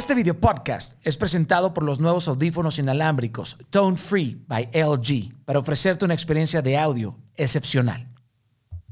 Este video podcast es presentado por los nuevos audífonos inalámbricos Tone Free by LG para ofrecerte una experiencia de audio excepcional.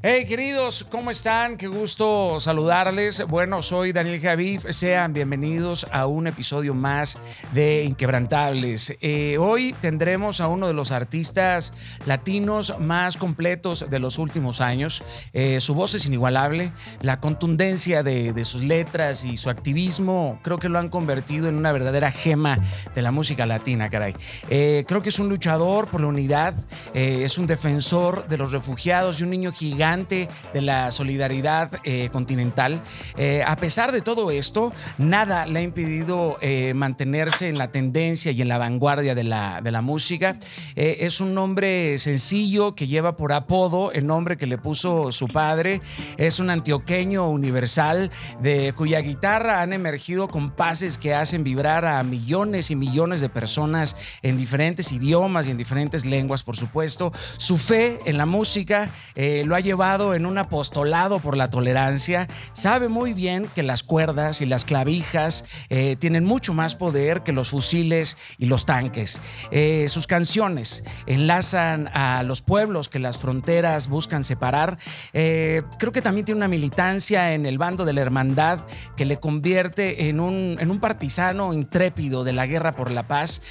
Hey queridos, ¿cómo están? Qué gusto saludarles. Bueno, soy Daniel Javif. Sean bienvenidos a un episodio más de Inquebrantables. Eh, hoy tendremos a uno de los artistas latinos más completos de los últimos años. Eh, su voz es inigualable, la contundencia de, sus letras y su activismo creo que lo han convertido en una verdadera gema de la música latina, caray. Eh, creo que es un luchador por la unidad, es un defensor de los refugiados y un niño gigante de la solidaridad eh, continental. Eh, a pesar de todo esto, nada le ha impedido eh, mantenerse en la tendencia y en la vanguardia de la, de la música. es un nombre sencillo que lleva por apodo el nombre que le puso su padre. Es un antioqueño universal de cuya guitarra han emergido compases que hacen vibrar a millones y millones de personas en diferentes idiomas y en diferentes lenguas, por supuesto. Su fe en la música lo ha llevado en un apostolado por la tolerancia, sabe muy bien que las cuerdas y las clavijas eh, tienen mucho más poder que los fusiles y los tanques. Eh, sus canciones enlazan a los pueblos que las fronteras buscan separar. Eh, creo que también tiene una militancia en el bando de la hermandad que le convierte en un, en un partisano intrépido de la guerra por la paz.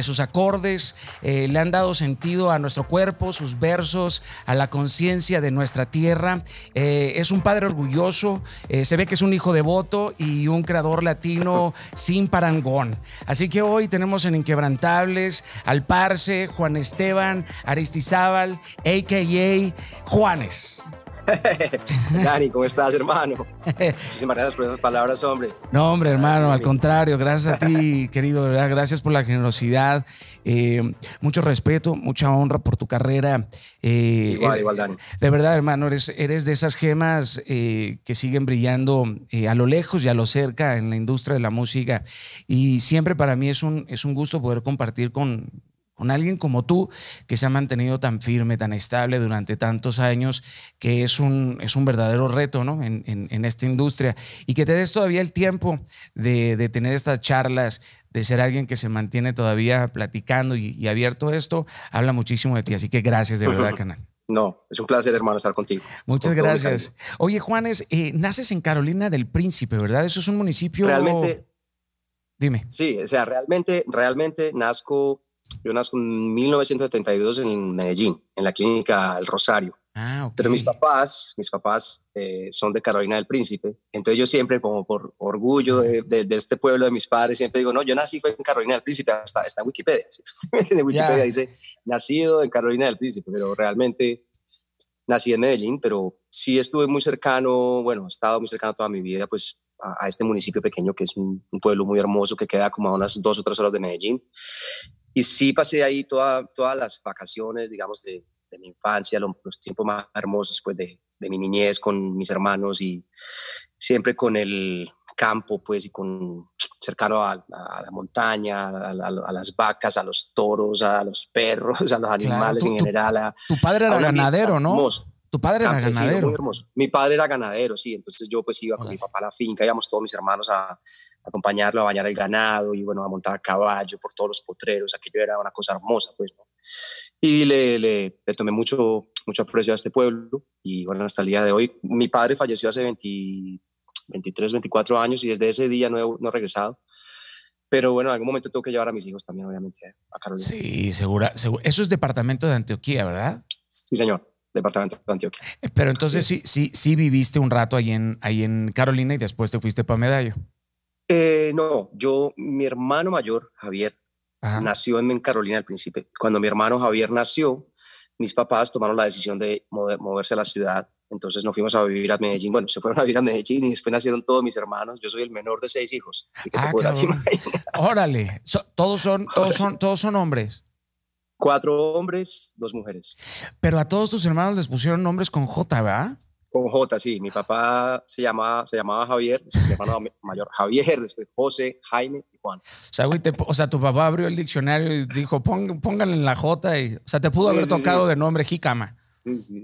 sus acordes le han dado sentido a nuestro cuerpo, sus versos, a la conciencia de nuestra tierra. Eh, es un padre orgulloso, eh, se ve que es un hijo devoto y un creador latino sin parangón. Así que hoy tenemos en Inquebrantables al Parse, Juan Esteban Aristizábal, a.k.a. Juanes. Dani, ¿cómo estás, hermano? Muchísimas gracias por esas palabras, hombre. No, hombre, hermano, al contrario, gracias a ti, querido, ¿verdad? Gracias por la generosidad, eh, mucho respeto, mucha honra por tu carrera. Eh, igual, igual, Dani. De verdad, hermano, eres, eres de esas gemas eh, que siguen brillando a lo lejos y a lo cerca en la industria de la música. Y siempre para mí es un, es un gusto poder compartir con, con alguien como tú que se ha mantenido tan firme, tan estable durante tantos años, que es un, es un verdadero reto ¿no? en, en, esta industria y que te des todavía el tiempo de, de, tener estas charlas, de ser alguien que se mantiene todavía platicando y, abierto a esto, habla muchísimo de ti. Así que gracias de verdad, canal. No, es un placer, hermano, estar contigo. Muchas gracias. Oye, Juanes, eh, naces en Carolina del Príncipe, ¿verdad? Eso es un municipio. Realmente. Dime. Sí, o sea, realmente, realmente nazco yo nazco en 1972 en Medellín, en la clínica El Rosario. Ah, Pero mis papás, mis papás eh, son de Carolina del Príncipe. Entonces yo siempre, como por orgullo de, este pueblo de mis padres, siempre digo, no, yo nací en Carolina del Príncipe, hasta está en Wikipedia. en Wikipedia dice, nacido en Carolina del Príncipe, pero realmente nací en Medellín, pero sí estuve muy cercano, bueno, he estado muy cercano toda mi vida, pues a, este municipio pequeño que es un, un, pueblo muy hermoso que queda como a unas dos o tres horas de Medellín. Y sí pasé ahí toda, todas las vacaciones, digamos, de, de mi infancia, los, tiempos más hermosos pues, de, de, mi niñez con mis hermanos y siempre con el campo, pues, y con cercano a, la montaña, a, las vacas, a los toros, a los perros, a los animales en general. tu padre era ganadero, ¿no? Tu padre era ganadero. Muy hermoso. Mi padre era ganadero, sí. Entonces yo pues iba con mi papá a la finca, íbamos todos mis hermanos a, acompañarlo a bañar el ganado y bueno, a montar a caballo por todos los potreros. Aquello era una cosa hermosa, pues, ¿no? Y le, le, tomé mucho, mucho aprecio a este pueblo y bueno, hasta el día de hoy. Mi padre falleció hace 23, 24 años y desde ese día no he, no he regresado. Pero bueno, en algún momento tengo que llevar a mis hijos también, obviamente, a Carolina. Sí, segura, Eso es departamento de Antioquía, ¿verdad? Sí, señor departamento de Antioquia. Eh, pero entonces sí, sí, sí viviste un rato ahí en, ahí en Carolina y después te fuiste para Medallo. Eh, no, yo, mi hermano mayor, Javier, nació en Carolina al principio. Cuando mi hermano Javier nació, mis papás tomaron la decisión de moverse a la ciudad. Entonces nos fuimos a vivir a Medellín. Bueno, se fueron a vivir a Medellín y después nacieron todos mis hermanos. Yo soy el menor de seis hijos. ah, Órale, todos son, todos son, todos son hombres. Cuatro hombres, dos mujeres. Pero a todos tus hermanos les pusieron nombres con J, ¿verdad? Con J, sí. Mi papá se llamaba, se llamaba Javier, mi hermano mayor Javier, después José, Jaime y Juan. O sea, güey, o sea, tu papá abrió el diccionario y dijo, pónganle en la J y, o sea, te pudo haber tocado de nombre Jicama.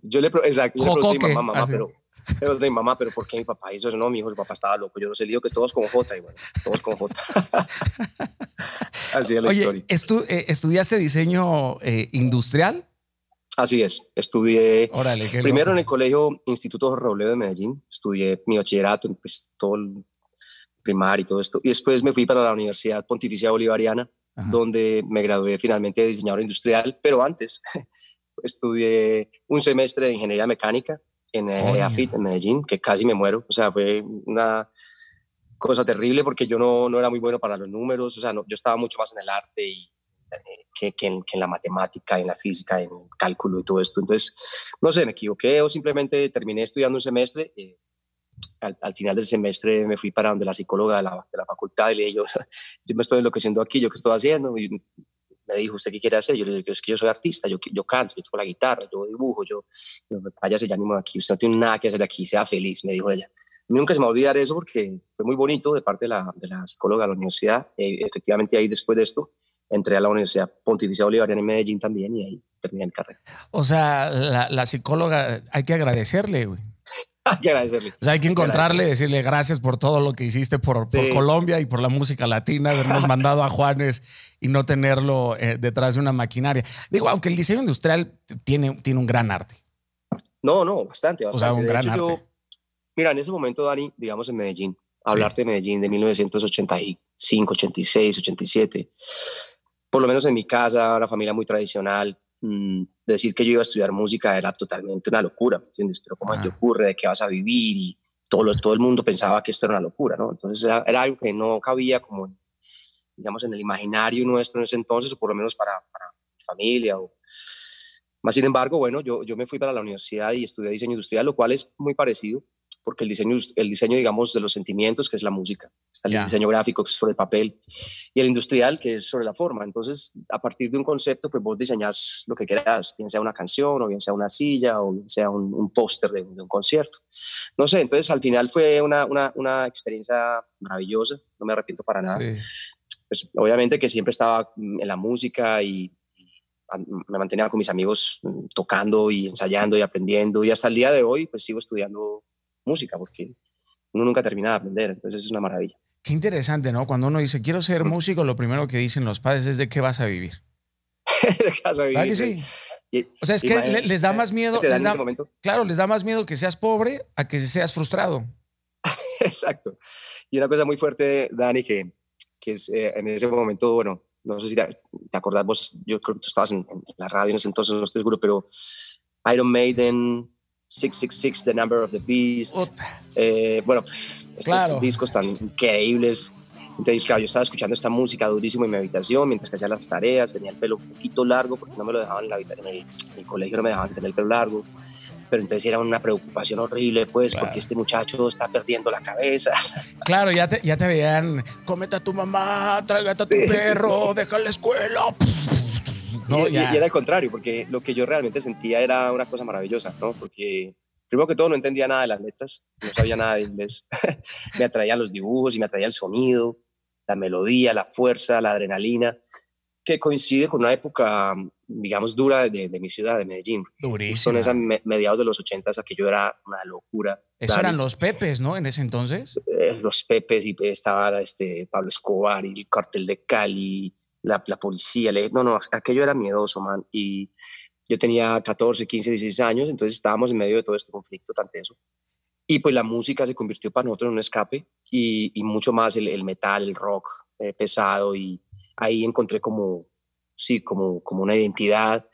Yo le, exacto, yo le a mi mamá, pero, Pero de mi mamá, pero ¿por qué mi papá hizo eso? No, mi hijo, su papá estaba loco. Yo no sé, le digo que todos con J y bueno, todos con J. Así es la historia. Eh, ¿Estudiaste diseño eh, industrial? Así es, estudié primero en el colegio Instituto Jorge Robledo de Medellín, estudié mi bachillerato, pues todo el primario y todo esto, y después me fui para la Universidad Pontificia Bolivariana, donde me gradué finalmente de diseñador industrial, pero antes estudié un semestre de ingeniería mecánica en EAFIT, en Medellín, que casi me muero, o sea, fue una cosa terrible porque yo no, no era muy bueno para los números, o sea, no, yo estaba mucho más en el arte y que, que, en, la matemática, en la física, en el cálculo y todo esto. Entonces, no sé, me equivoqué o simplemente terminé estudiando un semestre. Eh, al, final del semestre me fui para donde la psicóloga de la, de la facultad y le dije, yo, yo me estoy enloqueciendo aquí, ¿yo qué estoy haciendo? Y me dijo, ¿usted qué quiere hacer? Yo le dije, es que yo soy artista, yo, yo canto, yo toco la guitarra, yo dibujo, yo, váyase ya mismo de aquí, usted no tiene nada que hacer aquí, sea feliz, me dijo ella. Nunca se me va a olvidar eso porque fue muy bonito de parte de la, de la psicóloga de la universidad. Eh, efectivamente, ahí después de esto, entré a la Universidad Pontificia Bolivariana en Medellín también y ahí terminé mi carrera. O sea, la, psicóloga, hay que agradecerle, güey. hay que agradecerle. O sea, hay que encontrarle, decirle gracias por todo lo que hiciste por, Colombia y por la música latina, habernos mandado a Juanes y no tenerlo eh, detrás de una maquinaria. Digo, aunque el diseño industrial tiene, tiene un gran arte. No, no, bastante, bastante. O sea, un gran arte. mira, en ese momento, Dani, digamos en Medellín, hablarte de Medellín de 1985, 86, 87 por lo menos en mi casa, una familia muy tradicional, mm, decir que yo iba a estudiar música era totalmente una locura, ¿me entiendes? Pero ¿cómo te ocurre? ¿De qué vas a vivir? Y todo, todo el mundo pensaba que esto era una locura, ¿no? Entonces era, algo que no cabía como, digamos, en el imaginario nuestro en ese entonces, o por lo menos para, para mi familia. O... Más sin embargo, bueno, yo, yo me fui para la universidad y estudié diseño industrial, lo cual es muy parecido porque el diseño, el diseño, digamos, de los sentimientos, que es la música, está el diseño gráfico, que es sobre el papel, y el industrial, que es sobre la forma. Entonces, a partir de un concepto, pues vos diseñás lo que quieras, bien sea una canción, o bien sea una silla, o bien sea un, póster de, un concierto. No sé, entonces al final fue una, una, una experiencia maravillosa, no me arrepiento para nada. Pues, obviamente que siempre estaba en la música y, me mantenía con mis amigos mm, tocando y ensayando y aprendiendo y hasta el día de hoy pues sigo estudiando música, porque uno nunca termina de aprender, entonces es una maravilla. Qué interesante, ¿no? Cuando uno dice, quiero ser músico, lo primero que dicen los padres es de qué vas a vivir. ¿De qué vas a vivir? sí? o sea, es que les da más miedo. claro, les da más miedo que seas pobre a que seas frustrado. Exacto. Y una cosa muy fuerte, Dani, que, que es eh, en ese momento, bueno, no sé si te, te acordás, vos, yo creo que tú estabas en, la radio en ese entonces, no estoy seguro, pero Iron Maiden, 666, The Number of the Beast. Eh, bueno, estos discos tan increíbles. Entonces, claro, yo estaba escuchando esta música durísimo en mi habitación mientras que hacía las tareas. Tenía el pelo un poquito largo porque no me lo dejaban en, la, en, el, en el colegio, no me dejaban tener el pelo largo. Pero entonces era una preocupación horrible, pues, porque este muchacho está perdiendo la cabeza. Claro, ya te, ya te veían, cometa a tu mamá, tráigate a tu perro, deja la escuela. Y, era el contrario, porque lo que yo realmente sentía era una cosa maravillosa, ¿no? Porque primero que todo no entendía nada de las letras, no sabía nada de inglés. me atraían los dibujos y me atraía el sonido, la melodía, la fuerza, la adrenalina, que coincide con una época, digamos, dura de, de mi ciudad, de Medellín. Durísimo. Son esas mediados de los ochentas, aquello era una locura. Eso eran los Pepes, ¿no? En ese entonces. Eh, los Pepes y estaba este Pablo Escobar y el cartel de Cali la, policía, le no, no, aquello era miedoso, man, y yo tenía 14, 15, 16 años, entonces estábamos en medio de todo este conflicto tan tenso. Y pues la música se convirtió para nosotros en un escape y, y mucho más el, el, metal, el rock eh, pesado y ahí encontré como, sí, como, como una identidad,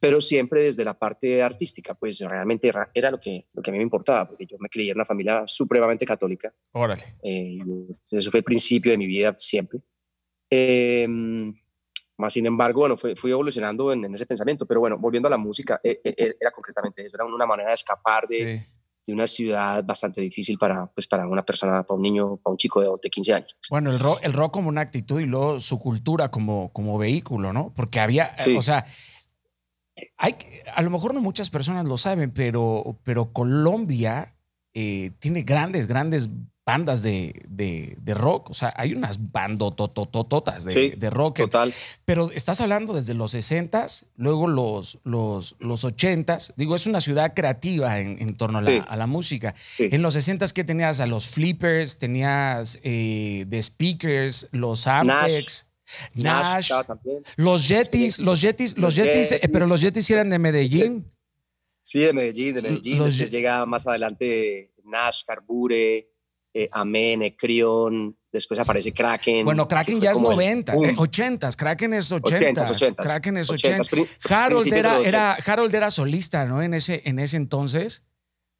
pero siempre desde la parte artística, pues realmente era lo que, lo que a mí me importaba, porque yo me crié en una familia supremamente católica. Órale. Eh, eso fue el principio de mi vida siempre. Eh, más sin embargo, bueno, fui, fui evolucionando en, ese pensamiento, pero bueno, volviendo a la música, eh, eh, era concretamente eso, era una manera de escapar de, de, una ciudad bastante difícil para, pues, para una persona, para un niño, para un chico de, de 15 años. Bueno, el rock, el rock como una actitud y luego su cultura como, como vehículo, ¿no? Porque había, o sea, hay, a lo mejor no muchas personas lo saben, pero, pero Colombia tiene grandes, grandes bandas de, de, rock, o sea, hay unas bandototototas de, de rock. Total. Pero estás hablando desde los 60s, luego los, los, los 80s. Digo, es una ciudad creativa en, torno a la, a la música. En los 60s, ¿qué tenías? A los flippers, tenías eh, The Speakers, los Ampex. Nash, los Yetis, los Yetis, los Yetis, eh, pero los Yetis eran de Medellín. Sí, de Medellín, de Medellín. Los, llega más adelante Nash, Carbure, eh, Amén, Ecrión, después aparece Kraken. Bueno, Kraken ya es 90, 80, Kraken es 80, 80 Kraken es 80. Harold, era, era, Harold era solista, ¿no? En ese, en ese entonces.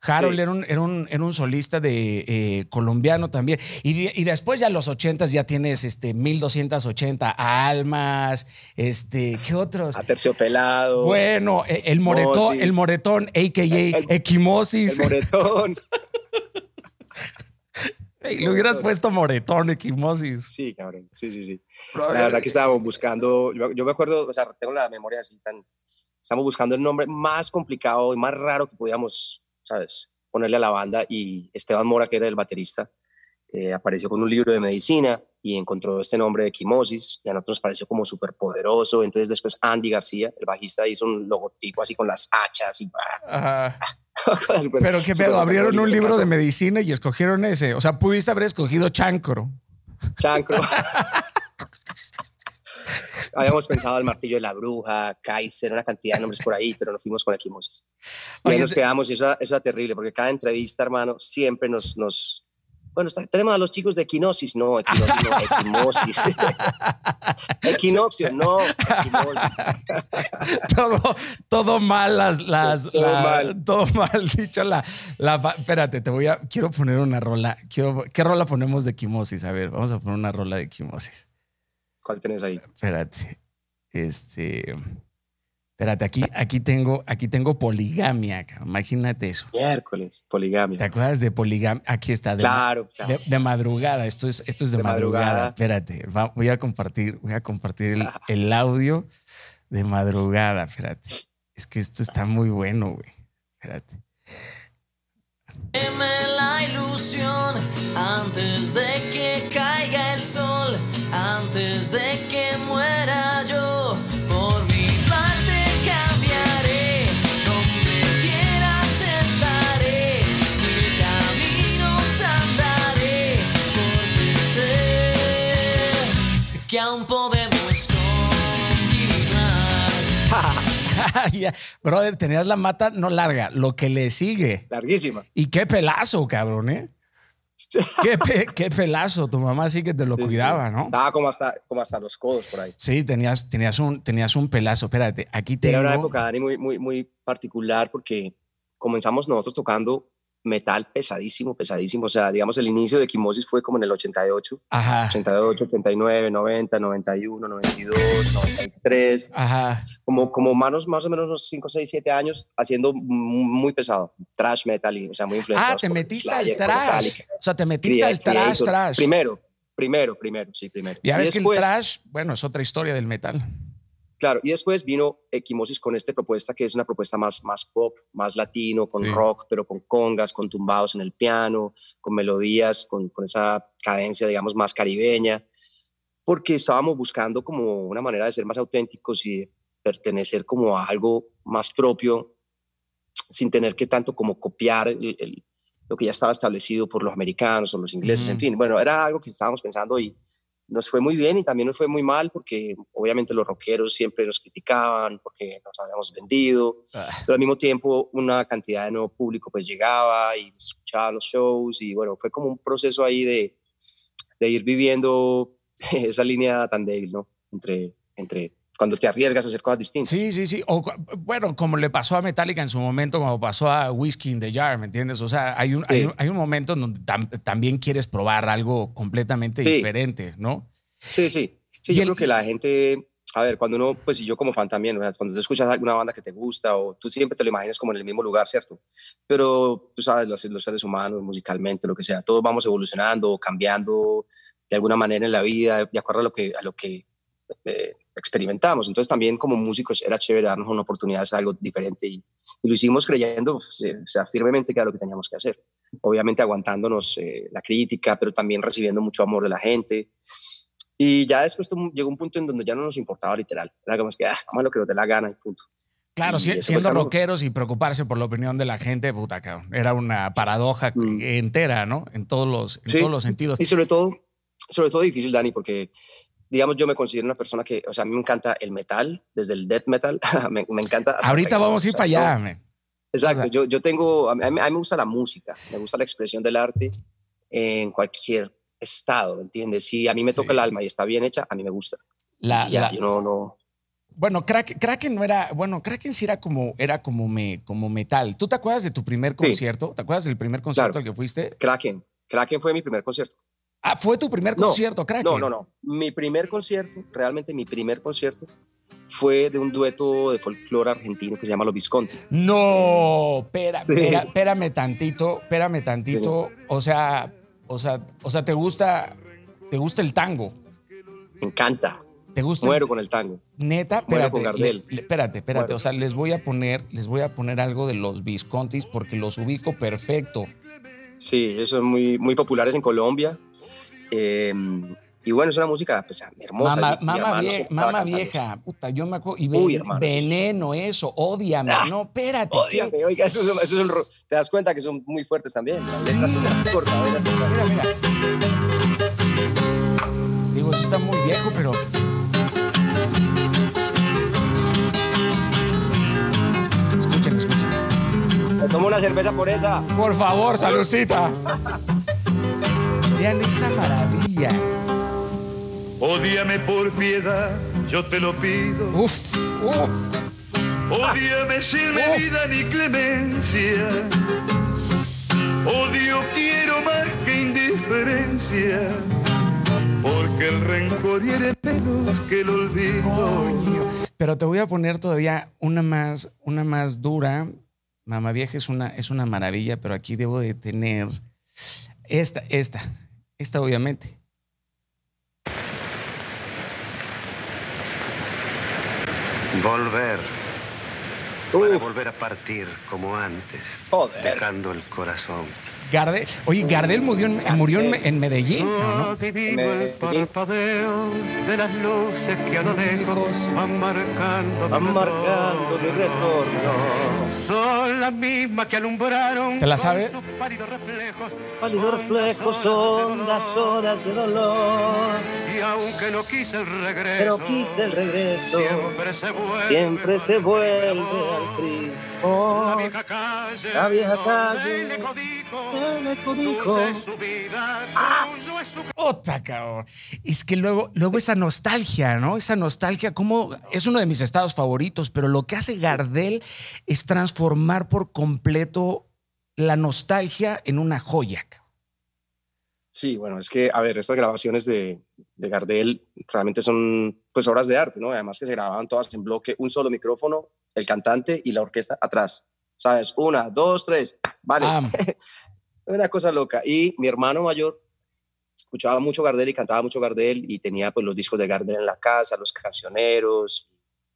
Harold era, un, era, un, era, un, solista de eh, colombiano también. Y, y, después ya los 80 ya tienes este, 1280 almas, este, ¿qué otros? Aterciopelado. Bueno, e, el moretón, el moretón, a.k.a. equimosis. El moretón. le hubieras puesto moretón, equimosis. Sí, cabrón. Sí, sí, sí. La verdad que estábamos buscando, yo, me acuerdo, o sea, tengo la memoria así tan, estamos buscando el nombre más complicado y más raro que podíamos ¿sabes? Ponerle a la banda y Esteban Mora, que era el baterista, eh, apareció con un libro de medicina y encontró este nombre de Equimosis y a nosotros nos pareció como súper poderoso. Entonces después Andy García, el bajista, hizo un logotipo así con las hachas y... Pero qué pedo, abrieron un libro de medicina y escogieron ese. O sea, pudiste haber escogido Chancro. Chancro. habíamos pensado el martillo de la bruja, Kaiser, una cantidad de nombres por ahí, pero nos fuimos con equimosis. Y ahí nos quedamos y eso, eso era terrible, porque cada entrevista, hermano, siempre nos, nos, bueno, tenemos a los chicos de equinosis, no, equinosis, no, equimosis. Equinoccio, no, todo, todo mal, las, las, todo, mal. todo mal dicho. La, la, espérate, te voy a, quiero poner una rola. Quiero, ¿Qué rola ponemos de equimosis? A ver, vamos a poner una rola de equimosis. ¿Cuál tenés ahí? Espérate. Este. Espérate, aquí, aquí, tengo, aquí tengo poligamia, imagínate eso. Miércoles, poligamia. ¿Te acuerdas de poligamia? Aquí está. De, claro, De, madrugada, esto es, esto es de, madrugada. Espérate, voy a compartir, voy a compartir el, el, audio de madrugada, espérate. Es que esto está muy bueno, güey. Espérate la ilusión antes de que caiga el sol, antes de que Brother, tenías la mata no larga, lo que le sigue. Larguísima. Y qué pelazo, cabrón, ¿eh? qué, pelazo, tu mamá sí que te lo cuidaba, ¿no? Estaba como hasta, como hasta los codos por ahí. Sí, tenías, tenías, un, tenías un pelazo. Espérate, aquí tengo... Era una época, Dani, muy, muy, muy particular porque comenzamos nosotros tocando metal pesadísimo, pesadísimo. O sea, digamos, el inicio de Equimosis fue como en el 88. Ajá. 88, 89, 90, 91, 92, 93. Ajá. Como, como manos, más o menos unos 5, 6, 7 años haciendo muy pesado. Trash metal, y, o sea, muy influenciado. Ah, te metiste al trash. O sea, te metiste al trash, trash. Primero, primero, primero, sí, primero. Ya ves que el trash, bueno, es otra historia del metal. Claro, y después vino Equimosis con esta propuesta que es una propuesta más, más pop, más latino, con rock, pero con congas, con tumbados en el piano, con melodías, con, con esa cadencia, digamos, más caribeña, porque estábamos buscando como una manera de ser más auténticos y pertenecer como a algo más propio, sin tener que tanto como copiar lo que ya estaba establecido por los americanos o los ingleses, en fin, bueno, era algo que estábamos pensando y nos fue muy bien y también nos fue muy mal porque obviamente los rockeros siempre nos criticaban porque nos habíamos vendido, ah. pero al mismo tiempo una cantidad de nuevo público pues llegaba y escuchaba los shows y bueno, fue como un proceso ahí de, de ir viviendo esa línea tan débil, ¿no? Entre, entre cuando te arriesgas a hacer cosas distintas. Sí, sí, sí. O, bueno, como le pasó a Metallica en su momento, como pasó a Whiskey in the Jar, ¿me entiendes? O sea, hay un, hay, un momento en donde también quieres probar algo completamente diferente, ¿no? Sí, sí. Sí, yo creo que la gente, a ver, cuando uno, pues yo como fan también, cuando tú escuchas alguna banda que te gusta o tú siempre te lo imaginas como en el mismo lugar, ¿cierto? Pero tú sabes, los, los seres humanos, musicalmente, lo que sea, todos vamos evolucionando, cambiando de alguna manera en la vida, de acuerdo a lo que, a lo que eh, experimentamos. Entonces también como músicos era chévere darnos una oportunidad de hacer algo diferente y, lo hicimos creyendo o sea, firmemente que era lo que teníamos que hacer. obviamente aguantándonos eh, la crítica, pero también recibiendo mucho amor de la gente. Y ya después llegó un punto en donde ya no nos importaba literal. Era como que, ah, a lo que nos dé la gana y punto. Claro, siendo rockeros y preocuparse por la opinión de la gente, puta, cabrón. Era una paradoja mm. entera, ¿no? En todos los, en todos los sentidos. Y sobre todo, sobre todo difícil, Dani, porque digamos, yo me considero una persona que, o sea, a mí me encanta el metal, desde el death metal, me, me, encanta. Ahorita vamos a ir para allá, Exacto, yo, yo tengo, a mí, a mí, me gusta la música, me gusta la expresión del arte en cualquier estado, ¿me entiendes? Si a mí me toca el alma y está bien hecha, a mí me gusta. La, ya, yo no, no. Bueno, Kraken, no era, bueno, Kraken sí era como, era como, me, como metal. ¿Tú te acuerdas de tu primer concierto? ¿Te acuerdas del primer concierto al que fuiste? Kraken, Kraken fue mi primer concierto. Ah, fue tu primer concierto, Kraken. No, no, no. Mi primer concierto, realmente mi primer concierto, fue de un dueto de folclore argentino que se llama Los Visconti. No, espera, espérame tantito, espérame tantito. O sea, o sea, o sea, ¿te gusta, te gusta el tango? Me encanta. ¿Te gusta? Muero con el tango. Neta, espérate, con Gardel. espérate, espérate. O sea, les voy a poner, les voy a poner algo de los Viscontis porque los ubico perfecto. Sí, eso es muy, muy populares en Colombia. Em, y bueno, es una música pues, hermosa. Mamá, vieja, puta, yo me acuerdo. Y veneno, eso, odiame. Ah, no, espérate. Odiame, oiga, eso, te das cuenta que son muy fuertes también. Las letras son Mira, mira. Digo, eso está muy viejo, pero. Escuchen, escuchen. Me tomo una cerveza por esa. Por favor, saludcita. Vean esta maravilla. Odíame por piedad, yo te lo pido. Uf, uf. Odíame sin medida ni clemencia. Odio quiero más que indiferencia. Porque el rencor hiere menos que el olvido. Pero te voy a poner todavía una más, una más dura. Mamá vieja es una, es una maravilla, pero aquí debo de tener esta, esta, esta obviamente. Volver. Para volver a partir como antes. Dejando el corazón. Gardel, oye, Gardel murió en, murió en, Medellín, ¿no? el parpadeo de las luces que a lo lejos van marcando, van marcando mi retorno. Son las mismas que alumbraron. ¿Te la sabes? Pálidos reflejos, pálidos reflejos, son las horas de dolor. Y aunque no quise el regreso, pero quise el regreso, siempre se vuelve, siempre se vuelve al frío. La vieja calle, la vieja calle, el eco dijo, Otra, cabrón. Es que luego, luego esa nostalgia, ¿no? Esa nostalgia, como es uno de mis estados favoritos, pero lo que hace Gardel es transformar por completo la nostalgia en una joya. Sí, bueno, es que, a ver, estas grabaciones de, de, Gardel realmente son pues obras de arte, ¿no? Además que se grababan todas en bloque, un solo micrófono, el cantante y la orquesta atrás, ¿sabes? Una, dos, tres, vale. Una cosa loca. Y mi hermano mayor escuchaba mucho Gardel y cantaba mucho Gardel y tenía pues los discos de Gardel en la casa, los cancioneros.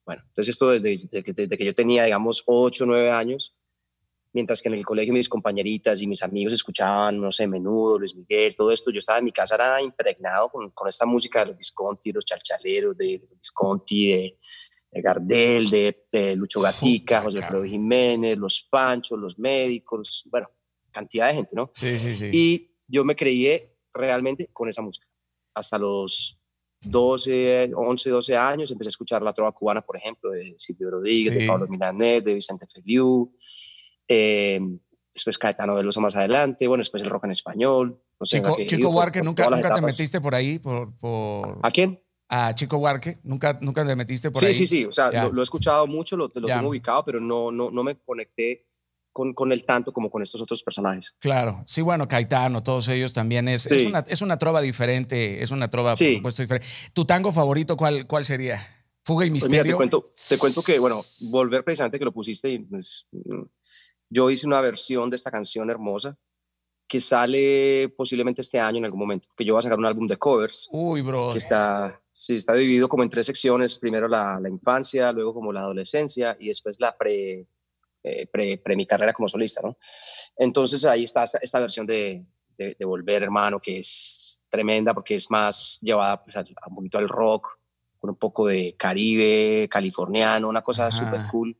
Bueno, entonces esto desde, desde, que, desde que yo tenía, digamos, ocho, nueve años, mientras que en el colegio mis compañeritas y mis amigos escuchaban, no sé, Menudo, Luis Miguel, todo esto, yo estaba en mi casa, era impregnado con, con esta música de los Visconti, los chalchaleros, de, los Visconti, de, Gardel, de, Lucho Gatica, José Alfredo Jiménez, los Panchos, los médicos, bueno, cantidad de gente, ¿no? Sí, sí, sí. Y yo me creí realmente con esa música. Hasta los 12, 11, 12 años empecé a escuchar la trova cubana, por ejemplo, de Silvio Rodríguez, de Pablo Milanés, de Vicente Feliu, eh, después Caetano Veloso más adelante, bueno, después el rock en español. No sé, Chico, Chico Huarque, ¿nunca, nunca te metiste por ahí? Por, por, ¿A quién? A Chico Huarque, ¿nunca, nunca te metiste por sí, ahí? Sí, sí, sí, o sea, lo, he escuchado mucho, lo, lo tengo ubicado, pero no, no, no me conecté con, con él tanto como con estos otros personajes. Claro, sí, bueno, Caetano, todos ellos también es, es, una, es una trova diferente, es una trova, por supuesto, diferente. ¿Tu tango favorito cuál, cuál sería? Fuga y misterio. Pues mira, te, cuento, te cuento que, bueno, volver precisamente que lo pusiste y pues, mm, yo hice una versión de esta canción hermosa que sale posiblemente este año en algún momento, que yo voy a sacar un álbum de covers. Uy, bro. Que está, sí, está dividido como en tres secciones, primero la, la, infancia, luego como la adolescencia y después la pre eh, pre, pre, mi carrera como solista, ¿no? Entonces ahí está esta, versión de, de, Volver, hermano, que es tremenda porque es más llevada pues, a, un poquito al rock, con un poco de Caribe, californiano, una cosa súper cool.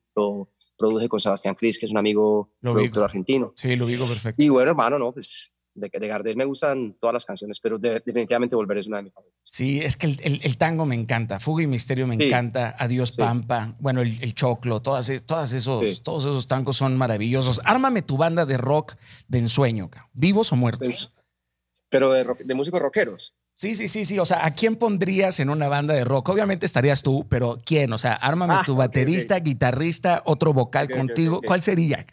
Produje con Sebastián Cris, que es un amigo productor argentino. Sí, lo digo perfecto. Y bueno, hermano, no, pues de, de Gardel me gustan todas las canciones, pero definitivamente Volver es una de mis favoritas. Sí, es que el, el, tango me encanta, Fuga y Misterio me encanta, Adiós Pampa, bueno, el, Choclo, todas, todas esos, todos esos tangos son maravillosos. Ármame tu banda de rock de ensueño, ¿vivos o muertos? Pero de, de músicos rockeros. Sí, sí, sí, sí. O sea, ¿a quién pondrías en una banda de rock? Obviamente estarías tú, pero ¿quién? O sea, ármame ah, tu baterista, guitarrista, otro vocal contigo. ¿Cuál sería?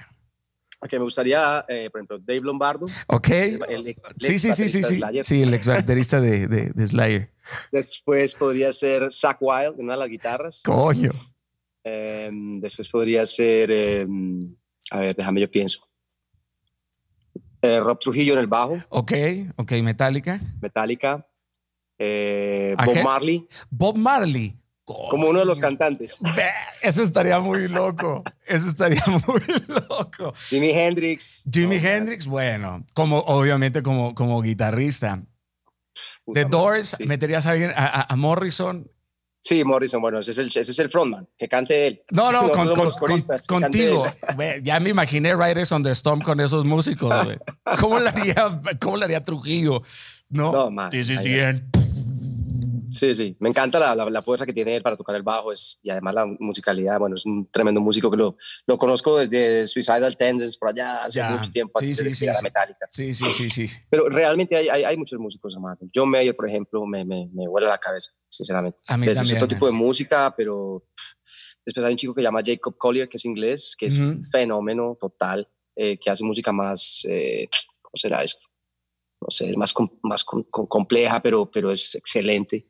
que me gustaría, eh, por ejemplo, Dave Lombardo. Ok. sí, sí, sí, sí, sí. Sí, el ex baterista de, de, Slayer. Después podría ser Zach Wild en una de las guitarras. Coño. Em, después podría ser, em, a ver, déjame yo pienso. Eh, Rob Trujillo en el bajo. Ok, ok, Metallica. Metallica. Eh, Bob Marley. Bob Marley. Como uno de los cantantes. Eso estaría muy loco. Eso estaría muy loco. Jimi Hendrix. Jimi Hendrix, bueno, como obviamente como, como guitarrista. The Doors, ¿meterías a alguien a, Morrison? Sí, Morrison, bueno, ese es, el, ese es el frontman, que cante él. No, no, con, contigo. Ya me imaginé Riders on the Storm con esos músicos. ¿Cómo haría, cómo le haría Trujillo? No, no This is the end. Sí, sí, me encanta la, la, fuerza que tiene él para tocar el bajo es, y además la musicalidad. Bueno, es un tremendo músico que lo, lo conozco desde Suicidal Tendencies por allá hace mucho tiempo, sí, sí, sí, la metálica. Sí, sí, sí, sí. Pero realmente hay, hay, hay muchos músicos, hermano. John Mayer, por ejemplo, me, me, me vuela la cabeza, sinceramente. A mí también, otro tipo de música, pero después hay un chico que se llama Jacob Collier, que es inglés, que es un fenómeno total, eh, que hace música más, eh, ¿cómo será esto? No sé, más, más compleja, pero, pero es excelente.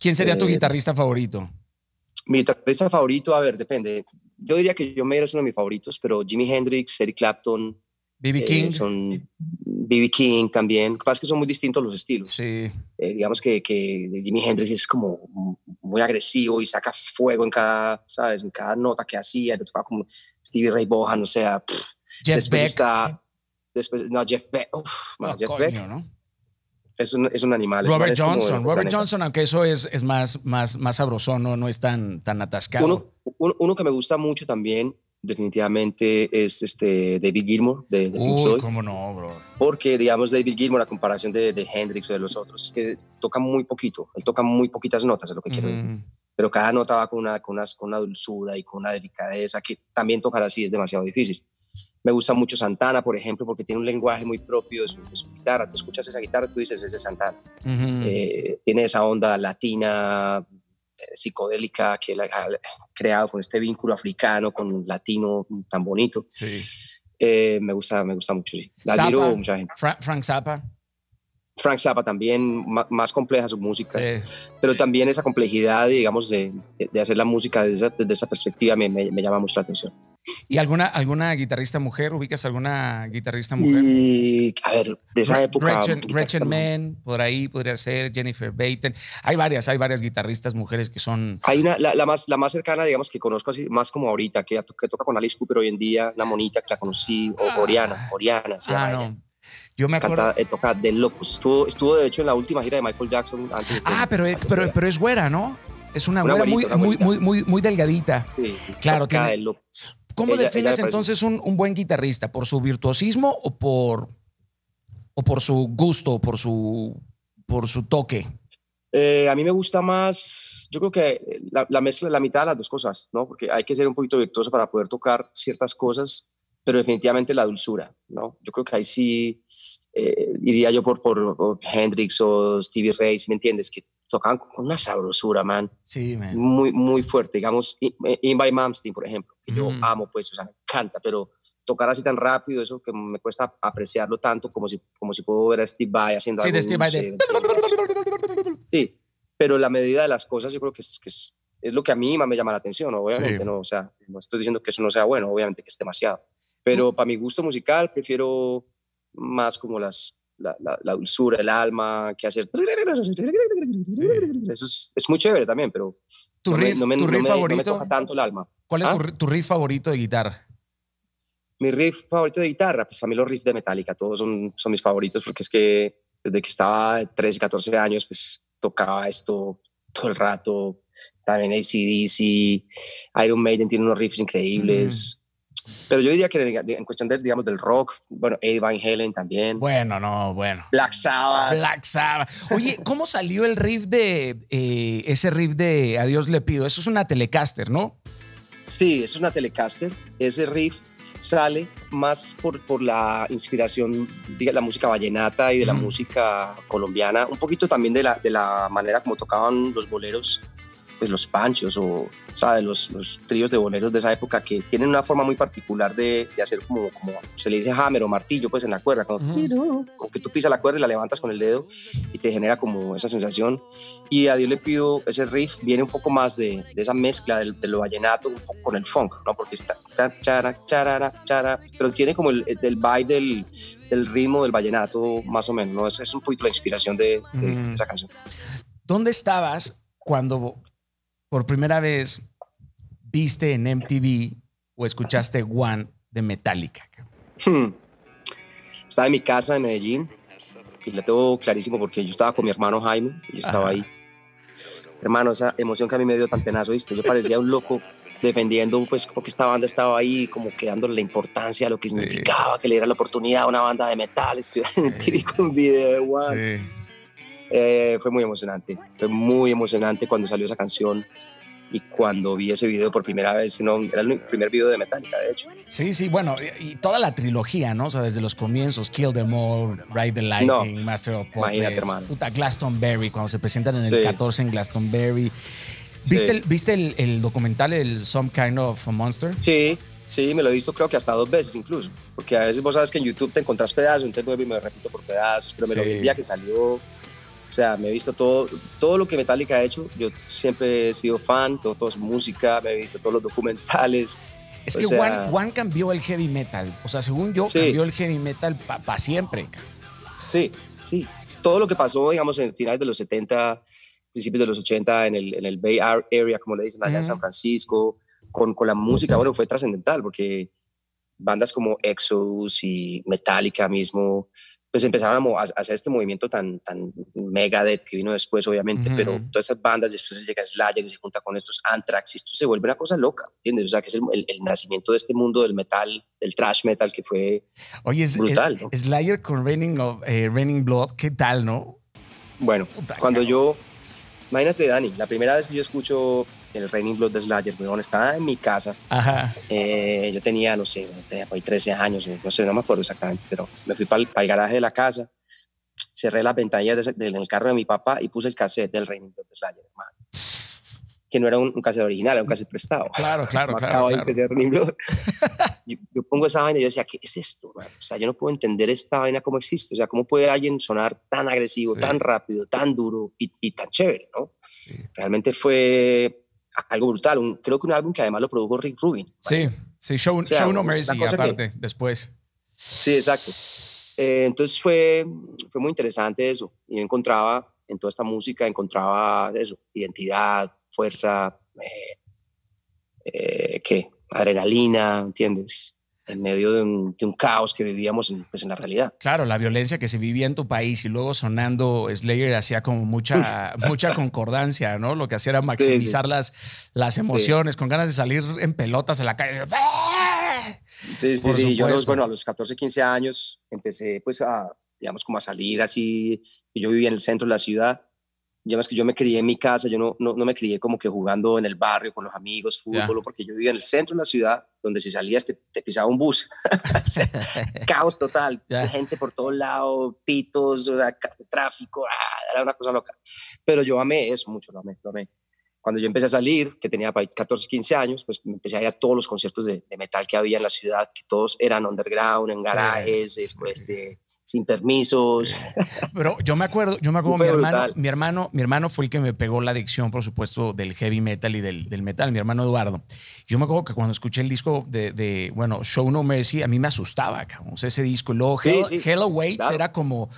¿Quién sería tu eh, guitarrista favorito? Mi guitarrista favorito, a ver, depende. Yo diría que yo me es uno de mis favoritos, pero Jimi Hendrix, Eric Clapton, B.B. Eh, King. son B.B. King también. Lo que pasa es que son muy distintos los estilos. Sí. Eh, digamos que, que Jimi Hendrix es como muy agresivo y saca fuego en cada, ¿sabes? En cada nota que hacía. Lo tocaba como Stevie Ray Vaughan, o sea. Jeff Beck. Después, no, Jeff Beck. Jeff Beck. ¿no? Es un, es un, animal. Robert Johnson, Robert Johnson, aunque eso es, es más, más, más sabroso, no, no es tan, tan atascado. Uno, uno, que me gusta mucho también, definitivamente, es este David Gilmour de, de Uy, cómo no, bro. Porque, digamos, David Gilmour, a comparación de, de, Hendrix o de los otros, es que toca muy poquito. Él toca muy poquitas notas, es lo que quiero decir. Pero cada nota va con una, con, una, con una dulzura y con una delicadeza que también tocar así es demasiado difícil. Me gusta mucho Santana, por ejemplo, porque tiene un lenguaje muy propio de su, guitarra. Tú escuchas esa guitarra, tú dices, es de Santana. Eh, tiene esa onda latina, eh, psicodélica, que ha creado con este vínculo africano, con latino tan bonito. Sí. Eh, me, gusta, me gusta mucho. Sí. mucha gente. Frank Zappa. Frank Zappa también, más, compleja su música, pero también esa complejidad, digamos, de, de hacer la música desde, desde esa perspectiva me, me, me llama mucho la atención. ¿Y alguna, alguna guitarrista mujer? ¿Ubicas alguna guitarrista mujer? Y, a ver, de esa época. Gretchen, Mann, por ahí podría ser Jennifer Baten. Hay varias, hay varias guitarristas mujeres que son. Hay una, la, más, la más cercana, digamos, que conozco así, más como ahorita, que, que toca con Alice Cooper hoy en día, una monita que la conocí, o ah. Oriana, Oriana. ah, no. Yo me acuerdo. Canta, eh, toca de locos. Estuvo, estuvo, de hecho, en la última gira de Michael Jackson. Antes ah, pero, es, pero, pero, es güera, ¿no? Es una, güera muy, muy, muy, muy, muy, delgadita. Sí, claro, tiene, ¿Cómo defines entonces un, un, buen guitarrista? ¿Por su virtuosismo o por, o por su gusto, por su, por su toque? Eh, a mí me gusta más, yo creo que la, la, mezcla, la mitad de las dos cosas, ¿no? Porque hay que ser un poquito virtuoso para poder tocar ciertas cosas, pero definitivamente la dulzura, ¿no? Yo creo que ahí sí eh, iría yo por, por, Hendrix o Stevie Ray, si me entiendes, que tocaban con una sabrosura, man. Sí, man. Muy, muy fuerte. Digamos, In by Malmsteen, por ejemplo, que yo amo, pues, o sea, me encanta, pero tocar así tan rápido, eso que me cuesta apreciarlo tanto como si, como si puedo ver a Steve Vai haciendo sí, algo. De Steve Vai Sí, pero la medida de las cosas yo creo que es, que es, es lo que a mí más me llama la atención, obviamente, no, o sea, no estoy diciendo que eso no sea bueno, obviamente que es demasiado, pero para mi gusto musical prefiero más como las, la, la, dulzura, el alma, que hacer... Eso es, es, muy chévere también, pero ¿Tu riff, no, me, tu riff no, favorito? no me toca tanto el alma. ¿Cuál es tu, ¿Ah? tu, riff favorito de guitarra? Mi riff favorito de guitarra, pues a mí los riffs de Metallica, todos son, son mis favoritos porque es que desde que estaba de 13, 14 años, pues tocaba esto todo el rato. También ACDC, Iron Maiden tiene unos riffs increíbles. Pero yo diría que en cuestión de, digamos, del rock, bueno, Eddie Van Halen también. Bueno, no, bueno. Black Sabbath. Black Sabbath. Oye, ¿cómo salió el riff de, eh, ese riff de Adiós le pido? Eso es una Telecaster, ¿no? Sí, eso es una Telecaster. Ese riff sale más por, por la inspiración de la música vallenata y de la música colombiana, un poquito también de la, de la manera como tocaban los boleros pues los panchos o, ¿sabes? Los, los tríos de boleros de esa época que tienen una forma muy particular de, de hacer como, como se le dice hammer o martillo, pues en la cuerda, como, que tú pisas la cuerda y la levantas con el dedo y te genera como esa sensación. Y a Dios le pido, ese riff viene un poco más de, de esa mezcla del, de lo vallenato con el funk, ¿no? Porque está chara, charara, chara, pero tiene como el, el vibe del, del ritmo del vallenato, más o menos, ¿no? Es, es un poquito la inspiración de, de esa canción. ¿Dónde estabas cuando por primera vez viste en MTV o escuchaste One de Metallica? Hmm. Estaba en mi casa en Medellín y lo tengo clarísimo porque yo estaba con mi hermano Jaime y yo estaba ahí. Hermano, esa emoción que a mí me dio tan tenazo, ¿viste? Yo parecía un loco defendiendo, pues, porque esta banda estaba ahí, como que dándole la importancia a lo que significaba, que le diera la oportunidad a una banda de metal, estuviera en MTV con un video de One. Sí. Eh, fue muy emocionante, fue muy emocionante cuando salió esa canción y cuando vi ese video por primera vez, no, era el primer video de Metallica, de hecho. Sí, sí, bueno, y, toda la trilogía, ¿no? O sea, desde los comienzos, Kill Them All, Ride the Lightning, Master of Puppets. Puta, Glastonbury, cuando se presentan en el 14 en Glastonbury. ¿Viste, el, ¿viste el, el, documental, el Some Kind of a Monster? Sí, sí, me lo he visto creo que hasta dos veces incluso, porque a veces vos sabes que en YouTube te encontrás pedazos, entonces me repito por pedazos, pero me lo vi el día que salió o sea, me he visto todo, todo lo que Metallica ha hecho. Yo siempre he sido fan, todo, todo su música, me he visto todos los documentales. Es que One, cambió el heavy metal. O sea, según yo, cambió el heavy metal para siempre. Sí, sí. Todo lo que pasó, digamos, en finales de los 70, principios de los 80, en el, en el Bay Area, como le dicen allá en San Francisco, con, con la música, bueno, fue trascendental porque bandas como Exodus y Metallica mismo, pues empezaron a, hacer este movimiento tan, tan Megadeth que vino después, obviamente, pero todas esas bandas, después llega Slayer y se junta con estos Anthrax y esto se vuelve una cosa loca, ¿entiendes? O sea, que es el, el, nacimiento de este mundo del metal, del trash metal que fue Oye, es, brutal. ¿no? Slayer con Raining, of, eh, Raining Blood, ¿qué tal, no? Bueno, cuando yo, imagínate, Dani, la primera vez que yo escucho el Raining Blood de Slayer, bueno, estaba en mi casa. Ajá. Eh, yo tenía, no sé, tenía 13 años, no sé, no me acuerdo exactamente, pero me fui para el, garaje de la casa, cerré las ventanillas del carro de mi papá y puse el cassette del Raining Blood de Slayer, hermano. Que no era un, cassette original, era un cassette prestado. Claro, claro, claro. claro. Blood. yo, yo, pongo esa vaina y yo decía, ¿qué es esto? Man? O sea, yo no puedo entender esta vaina cómo existe. O sea, ¿cómo puede alguien sonar tan agresivo, sí. tan rápido, tan duro y, y tan chévere, no? Sí. Realmente fue algo brutal. Un, creo que un álbum que además lo produjo Rick Rubin. Sí, sí, Show, o sea, show No Mercy aparte, que, después. Sí, exacto. Eh, entonces fue, fue muy interesante eso. Y yo encontraba en toda esta música, encontraba eso, identidad, fuerza, eh, eh, ¿qué? Adrenalina, ¿entiendes? En medio de un, de un, caos que vivíamos en, pues, en la realidad. Claro, la violencia que se vivía en tu país y luego sonando Slayer hacía como mucha, mucha concordancia, ¿no? Lo que hacía era maximizar sí, sí. Las, las emociones, sí. con ganas de salir en pelotas en la calle. Sí, sí, sí. Yo, bueno, a los 14, 15 años empecé pues a, digamos, como a salir así. Yo vivía en el centro de la ciudad yo que yo me crié en mi casa, yo no, no, no, me crié como que jugando en el barrio con los amigos, fútbol, yeah. porque yo vivía en el centro de la ciudad, donde si salías te, te pisaba un bus. Caos total, yeah. gente por todos lados, pitos, tráfico, ah, era una cosa loca. Pero yo amé eso mucho, lo amé, lo amé. Cuando yo empecé a salir, que tenía 14, 15 años, pues me empecé a ir a todos los conciertos de, de metal que había en la ciudad, que todos eran underground, en garajes, sí, después de sin permisos. Pero yo me acuerdo, yo me acuerdo, mi hermano, mi hermano, mi hermano fue el que me pegó la adicción, por supuesto, del heavy metal y del, del metal, mi hermano Eduardo. Yo me acuerdo que cuando escuché el disco de, de bueno, Show No Mercy, a mí me asustaba, o sea, ese disco. Luego, sí, Hell, sí, Hell Awaits claro. era como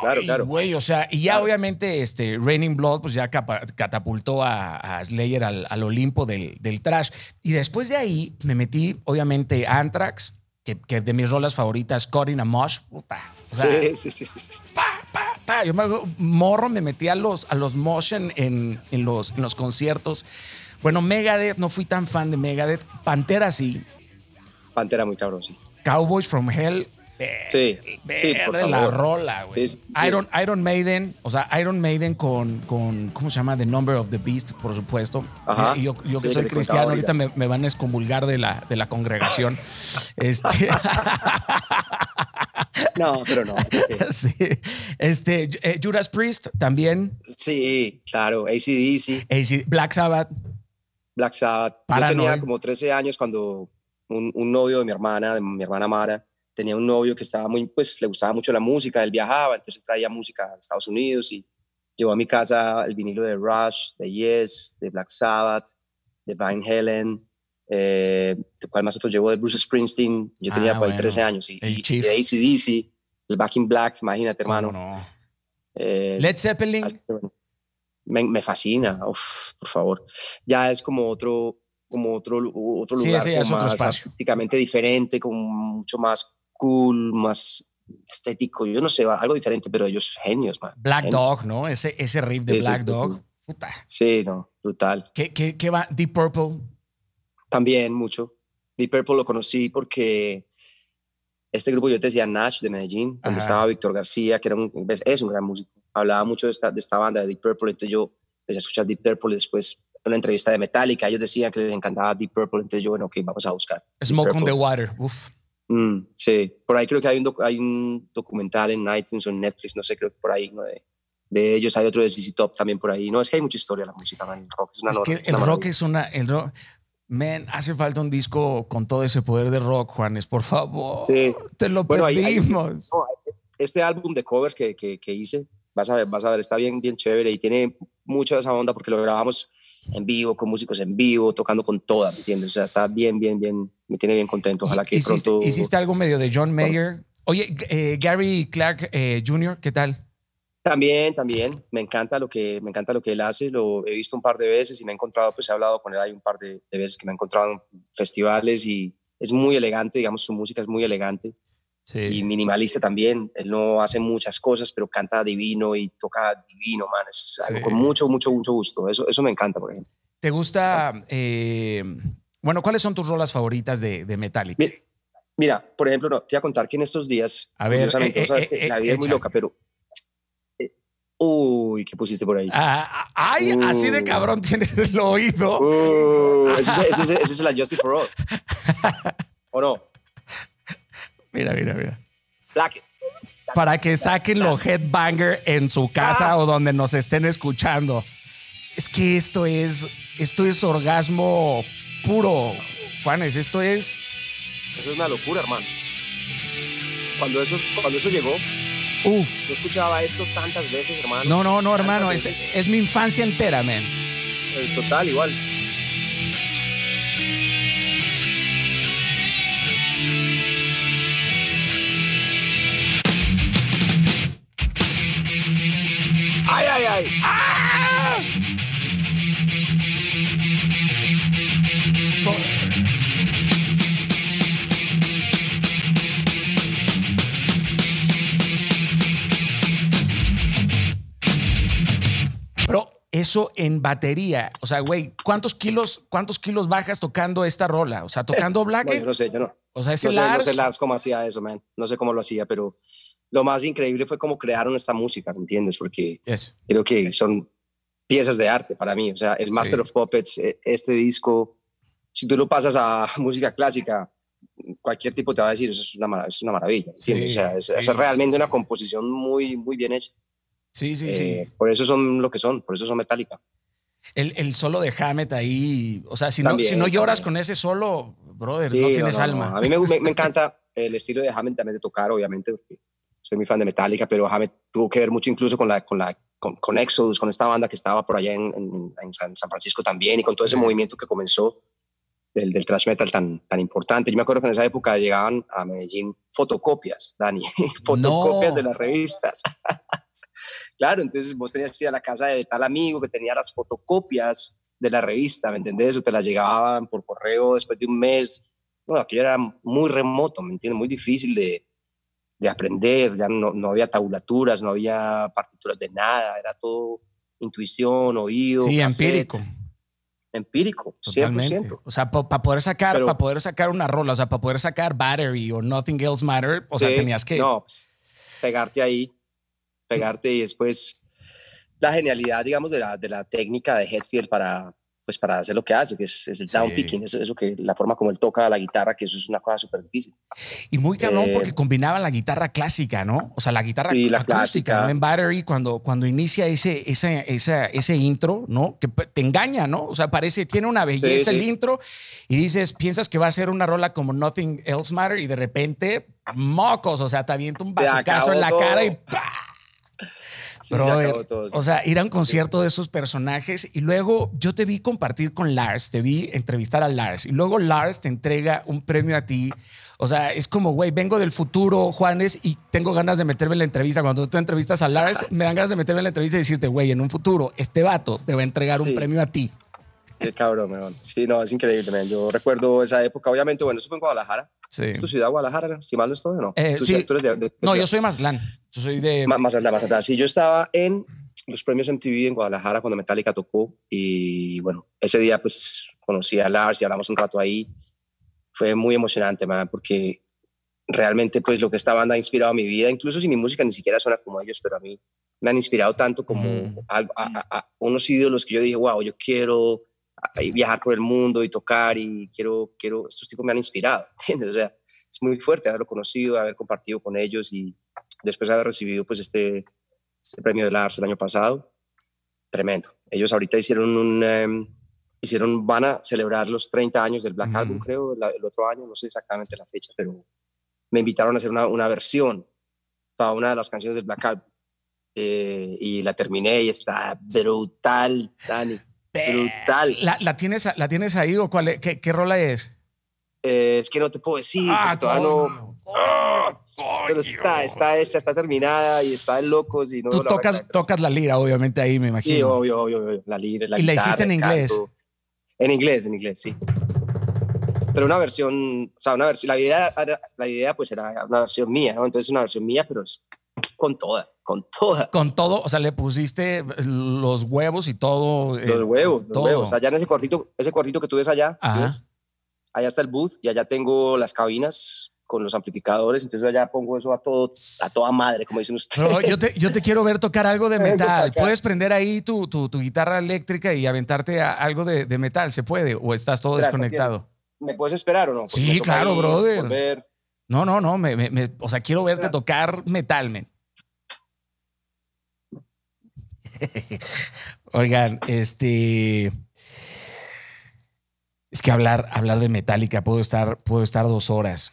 Claro, claro. Güey, o sea, y ya Claro. obviamente este Raining Blood pues ya capa- catapultó a, a Slayer al, al Olimpo del, del trash. Y después de ahí me metí, obviamente, a Anthrax, que, que de mis rolas favoritas, Cutting a Mosh. Puta. O sea, sí, sí, sí, sí, sí, sí. pa, pa. Yo me morro, me metí a los, a los mosh en, en, en los, en los conciertos. Bueno, Megadeth, no fui tan fan de Megadeth. Pantera sí. Pantera muy cabrón, sí. Cowboys from Hell. Sí, sí, por la rola, güey. Sí, sí. Iron, Iron Maiden, o sea, Iron Maiden con, con, ¿cómo se llama? The Number of the Beast, por supuesto. Ajá. Y yo, yo que soy que cristiano, ahorita me, me van a excomulgar de la, de la congregación. este, No, pero no. sí. este, eh, Judas Priest también. Sí, claro. ACDC, AC Black Sabbath. Black Sabbath. Paranoid. Yo tenía como 13 años cuando un, un novio de mi hermana, de mi hermana Mara, tenía un novio que estaba muy, pues le gustaba mucho la música, él viajaba, entonces traía música de Estados Unidos y llevó a mi casa el vinilo de Rush, de Yes, de Black Sabbath, de Van Halen, eh, ¿cuál más otro llevó? De Bruce Springsteen, yo tenía Ah, por ahí bueno. 13 años, y, El y de ACDC, el Back in Black, imagínate hermano. ¿Cómo no? Eh, Led Zeppelin. Así que, bueno, Me, me fascina, uf, por favor. Ya es como otro, como otro, otro Sí, lugar ese ya es otro más espacio. artísticamente diferente, como mucho más cool, más estético. Yo no sé, algo diferente, pero ellos genios, man. Black Genios. Dog, ¿no? Ese, ese riff de sí, Black Dog. sí. Puta. Sí, no, brutal. ¿Qué, qué, qué va? Deep Purple. También mucho. Deep Purple lo conocí porque este grupo, yo te decía, Nash de Medellín, donde Ajá. estaba Víctor García, que era un, es un gran músico. Hablaba mucho de esta, de esta banda de Deep Purple, entonces yo empecé a escuchar Deep Purple y después una entrevista de Metallica, ellos decían que les encantaba Deep Purple, entonces yo, bueno, ok, vamos a buscar. Smoke on the Water. Uf. Mm, sí, por ahí creo que hay un, doc- hay un documental en iTunes o en Netflix, no sé, creo que por ahí, ¿no? de, de ellos, hay otro de ZZ Top también por ahí. No, es que hay mucha historia la música, man, el rock es una Es que es el una rock es una. El rock, man, hace falta un disco con todo ese poder de rock, Juanes, por favor. Sí. Te lo Bueno, pedimos. no, este álbum de covers que, que, que hice, vas a ver, vas a ver, está bien, bien chévere y tiene mucha de esa onda porque lo grabamos en vivo, con músicos en vivo, tocando con todas, ¿me entiendes? O sea, está bien, bien, bien, me tiene bien contento. Ojalá que hiciste, pronto... hiciste algo medio de John Mayer. Oye, eh, Gary Clark eh, Jr., ¿qué tal? También, también, me encanta lo que, me encanta lo que él hace, lo he visto un par de veces y me he encontrado, pues he hablado con él hay un par de, de veces que me he encontrado en festivales y es muy elegante, digamos, su música es muy elegante. Y minimalista también. Él no hace muchas cosas, pero canta divino y toca divino, man. Es algo Sí. con mucho, mucho, mucho gusto. Eso, eso me encanta, por ejemplo. ¿Te gusta? eh, bueno, ¿cuáles son tus rolas favoritas de, de Metallica? Mi- Mira, por ejemplo, no, te voy a contar que en estos días, A ver, eh, sabes eh, que la vida es muy loca, pero... uy, ¿qué pusiste por ahí? Ah, ay, así de Uh. cabrón tienes el oído. Uh, ese, es- ese, es- ese es la Justice for All. ¿O no? Mira, mira, mira. Black. Para que saquen los headbanger en su casa Ah. o donde nos estén escuchando. Es que esto es, esto es orgasmo puro, Juanes. Esto es, Eso es una locura, hermano. Cuando eso, cuando eso llegó, uff. yo escuchaba esto tantas veces, hermano. No, no, no, hermano. Es, es mi infancia entera, man. Total, igual. ¡Ay, ay, ay! ¡Ah! Pero eso en batería, o sea, güey, ¿cuántos kilos, cuántos kilos bajas tocando esta rola? O sea, tocando Black, No, yo no sé, yo no. o sea, ese No sé, no Lars, sé Lars cómo hacía eso, man. No sé cómo lo hacía, pero lo más increíble fue cómo crearon esta música, ¿me entiendes? Porque Yes. creo que son piezas de arte para mí. O sea, el Master Sí. of Puppets, eh, este disco, si tú lo pasas a música clásica, cualquier tipo te va a decir, eso es una, mara- es una maravilla. Sí, o sea, es, sí. es realmente una composición muy, muy bien hecha. Sí, sí, Eh, sí. Por eso son lo que son, por eso son Metallica. El, el solo de Hammett ahí, o sea, si no, También, si no lloras también. con ese solo, brother, Sí, no no, tienes no, alma. no. A mí me, me- me encanta el estilo de Hammett también de tocar, obviamente, porque soy muy fan de Metallica, pero Hammett tuvo que ver mucho incluso con la con la con, con Exodus, con esta banda que estaba por allá en, en- en San, Francisco también y con todo ese Sí. movimiento que comenzó del, del thrash metal tan, tan importante. Yo me acuerdo que en esa época llegaban a Medellín fotocopias, Dani, fotocopias de las revistas. claro, entonces vos tenías que ir a la casa de tal amigo que tenía las fotocopias de la revista, ¿me entendés? O te las llegaban por correo después de un mes. Bueno, aquello era muy remoto, ¿me entiendes? Muy difícil de, de aprender, ya no, no, había tabulaturas, no había partituras de nada, era todo intuición, oído. Sí, empírico. Empírico, Totalmente. 100%. O sea, para poder sacar, para poder sacar una rola, o sea, para poder sacar Battery o Nothing Else Matter, o sea, tenías que... No, pues, pegarte ahí, pegarte y después la genialidad, digamos, de la, de la técnica de Hetfield para, pues para hacer lo que hace, que es, el down picking, eso, eso, que la forma como él toca la guitarra, que eso es una cosa súper difícil. Y muy cabrón porque eh, combinaba la guitarra clásica, ¿no? O sea, la guitarra la clásica, ¿no? En Battery, cuando, cuando inicia ese, ese, ese, ese intro, ¿no? Que te engaña, ¿no? O sea, parece, tiene una belleza el intro y dices, piensas que va a ser una rola como Nothing Else Matter y de repente, mocos, o sea, te avienta un bazucazo en la cara y ¡pah! O sea, ir a un concierto de esos personajes y luego yo te vi compartir con Lars, te vi entrevistar a Lars y luego Lars te entrega un premio a ti. O sea, es como, güey, vengo del futuro, Juanes, y tengo ganas de meterme en la entrevista. Cuando tú entrevistas a Lars, me dan ganas de meterme en la entrevista y decirte, güey, en un futuro, este vato te va a entregar un premio a ti. Qué cabrón, Sí, no, es increíble, man. Yo recuerdo esa época, obviamente, bueno, eso fue en Guadalajara. Sí. ¿Es tu ciudad, Guadalajara? Si mal no estoy, ¿no? Eh, sí. no, yo soy Mazatlán. Yo soy de... Mazatlán, Mazatlán. Sí, yo estaba en los premios MTV en Guadalajara cuando Metallica tocó y, bueno, ese día, pues, conocí a Lars y hablamos un rato ahí. Fue muy emocionante, man, porque realmente, pues, lo que esta banda ha inspirado mi vida, incluso si mi música ni siquiera suena como ellos, pero a mí me han inspirado tanto como a unos ídolos que yo dije, wow, yo quiero y viajar por el mundo y tocar y quiero, quiero, estos tipos me han inspirado, ¿entiendes? O sea, es muy fuerte haberlo conocido, haber compartido con ellos y después de haber recibido pues este, este premio de Lars el año pasado, tremendo. Ellos ahorita hicieron un, em, hicieron, van a celebrar los 30 años del Black Album, creo, el otro año, no sé exactamente la fecha, pero me invitaron a hacer una, una versión para una de las canciones del Black Album. Eh, y la terminé y está brutal, Dani. Brutal. ¿La, tienes, ¿La tienes ahí o cuál, qué, qué rola es? Eh, es que no te puedo decir. Ah, todavía no. pero está, está hecha, está terminada y está en locos. Y no Tú tocas, tocas la lira, obviamente, ahí me imagino. Sí, obvio, obvio, La lira, la ¿Y la hiciste en inglés? En inglés, en inglés, sí. Pero una versión, o sea, una versión, la idea, la idea pues era una versión mía, ¿no? Entonces una versión mía, pero es con toda, con toda. Con todo, o sea, le pusiste los huevos y todo. Eh, los huevos, los huevos. Allá en ese cuartito, ese cuartito que tú ves allá, allá está el booth y allá tengo las cabinas con los amplificadores, entonces allá pongo eso a todo, a toda madre, como dicen ustedes. yo, te, yo te quiero ver tocar algo de metal. ¿Puedes prender ahí tu, tu, tu, guitarra eléctrica y aventarte algo de, de, metal? ¿Se puede? ¿O estás todo desconectado? ¿Me puedes esperar o no? sí, claro, brother. No, no, no, me, me, o sea, quiero verte tocar metal, men. Oigan, este. Es que hablar, hablar de Metallica, puedo estar, puedo estar dos horas.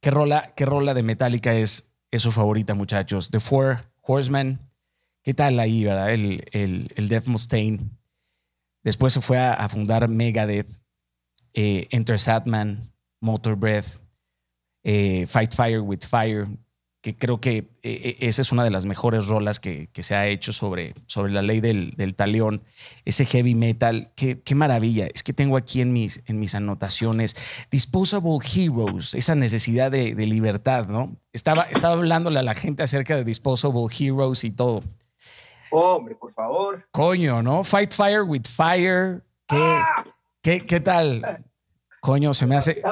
¿Qué rola, qué rola de Metallica es, es su favorita, muchachos? The Four Horsemen. ¿Qué tal ahí, verdad? El, el, el Death Mustaine. Después se fue a, fundar Megadeth, eh, Enter Sadman, Motor Breath, eh, Fight Fire with Fire, que creo que eh, eh, esa es una de las mejores rolas que, se ha hecho sobre, sobre la ley del, del talión, ese heavy metal, qué, qué, maravilla. Es que tengo aquí en mis, en mis anotaciones Disposable Heroes, esa necesidad de, libertad, ¿no? Estaba, estaba hablándole a la gente acerca de Disposable Heroes y todo. Hombre, por favor. Coño, ¿no? Fight Fire with Fire. ¿Qué, ¡Ah! ¿qué, qué tal? Coño, se me hace...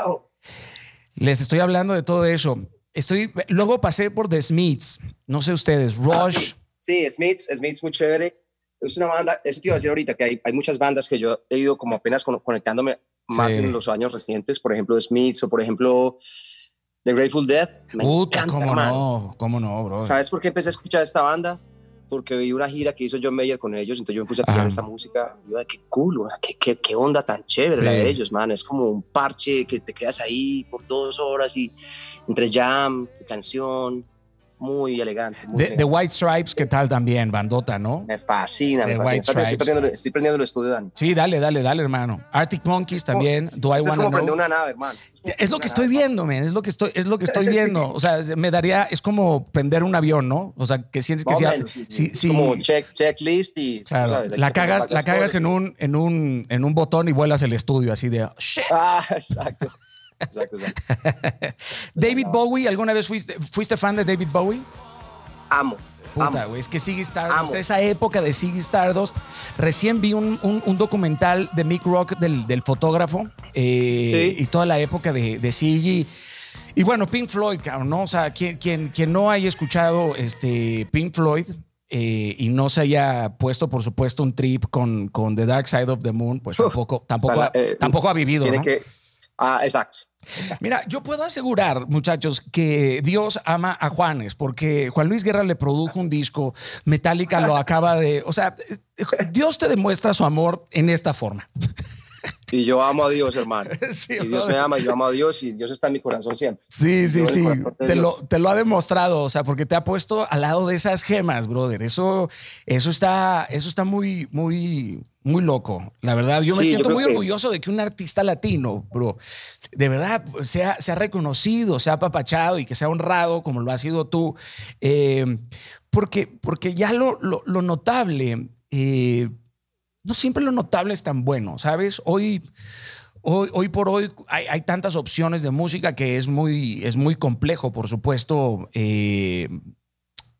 Les estoy hablando de todo eso. Estoy, luego pasé por The Smiths, no sé ustedes, ah, Rush. sí. Smiths, Smiths muy chévere. Es una banda, eso te iba a decir ahorita, que hay, hay muchas bandas que yo he ido como apenas conectándome más en los años recientes, por ejemplo Smiths o por ejemplo The Grateful Dead. Me Puta, cómo no, cómo no, bro. ¿Sabes por qué empecé a escuchar esta banda? Porque vi una gira que hizo John Mayer con ellos, entonces yo me puse a escuchar esta música. Y yo, qué cool, qué, qué, qué, onda tan chévere la de ellos, man. Es como un parche que te quedas ahí por dos horas y entre jam, canción, muy elegante. muy The, elegante. The White Stripes, ¿qué tal también? Bandota, ¿no? Me fascina, me The fascina. White Estoy Stripes. perdiendo, estoy perdiendo el estudio, Dani. Sí, dale, dale, dale, hermano. Arctic Monkeys también. Do I es como prender una nave, hermano. Es lo que estoy nave. viendo, man. Es lo que estoy, es lo que estoy viendo. O sea, me daría, es como prender un avión, ¿no? O sea, que sientes que menos, sí, como check, checklist y claro, sabes, la cagas, la cagas en un, en un, en un botón y vuelas el estudio así de shit. Ah, exacto. Exacto, exacto. David Bowie, ¿alguna vez fuiste, fuiste fan de David Bowie? Amo. Puta, güey, es que Ziggy Stardust, Amo. esa época de Ziggy Stardust, recién vi un, un- un documental de Mick Rock del, del fotógrafo eh, Sí. y toda la época de, de Ziggy. Y bueno, Pink Floyd, cabrón, ¿no? O sea, quien, quien, quien no haya escuchado este Pink Floyd eh, y no se haya puesto, por supuesto, un trip con, con The Dark Side of the Moon, pues tampoco, tampoco, ha, Eh, tampoco ha vivido, Tiene ¿no? que. Ah, exacto. Mira, yo puedo asegurar, muchachos, que Dios ama a Juanes, porque Juan Luis Guerra le produjo un disco, Metallica lo acaba de. O sea, Dios te demuestra su amor en esta forma. Y yo amo a Dios, hermano. Sí, y Dios me ama, yo amo a Dios y Dios está en mi corazón siempre. Sí, sí, Yo sí. Te lo, te lo ha demostrado, o sea, porque te ha puesto al lado de esas gemas, brother. Eso, eso está, eso está muy, muy, muy loco. La verdad, yo me Sí, yo siento creo muy que- orgulloso de que un artista latino, bro, de verdad se ha, se ha reconocido, se ha apapachado y que se ha honrado como lo has sido tú. Eh, porque, porque ya lo, lo, lo notable, eh, no siempre lo notable es tan bueno, ¿sabes? Hoy, hoy, hoy por hoy hay, hay tantas opciones de música que es muy, es muy complejo, por supuesto, eh,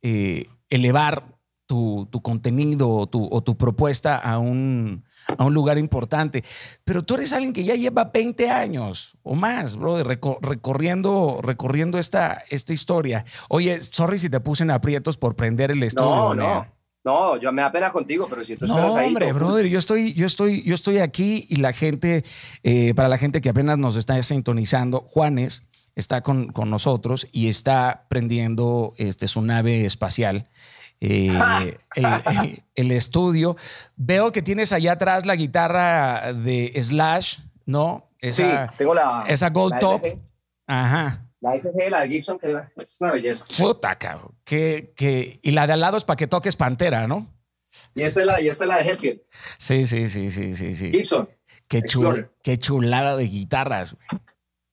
eh, elevar tu, tu contenido o tu, o tu propuesta a un, a un lugar importante. Pero tú eres alguien que ya lleva 20 años o más, bro, recorriendo, recorriendo esta, esta historia. Oye, sorry si te puse en aprietos por prender el estudio. No, no. No, yo me da pena contigo, pero si tú No, estás ahí. hombre, brother, yo estoy, yo estoy, yo estoy aquí y la gente, eh, para la gente que apenas nos está sintonizando, Juanes está con, con nosotros y está prendiendo este, su nave espacial. eh, el, el- el estudio. Veo que tienes allá atrás la guitarra de Slash, ¿no? Sí, tengo la. esa Gold la Top. Ajá. La SG, la de Gibson, que es una belleza. Puta, cabrón. Que, que, y la de al lado es para que toques Pantera, ¿no? Y esta es la, y esta es la de Hetfield, Sí, sí, sí, sí, sí, sí. Gibson. Qué, chul- qué chulada de guitarras. güey.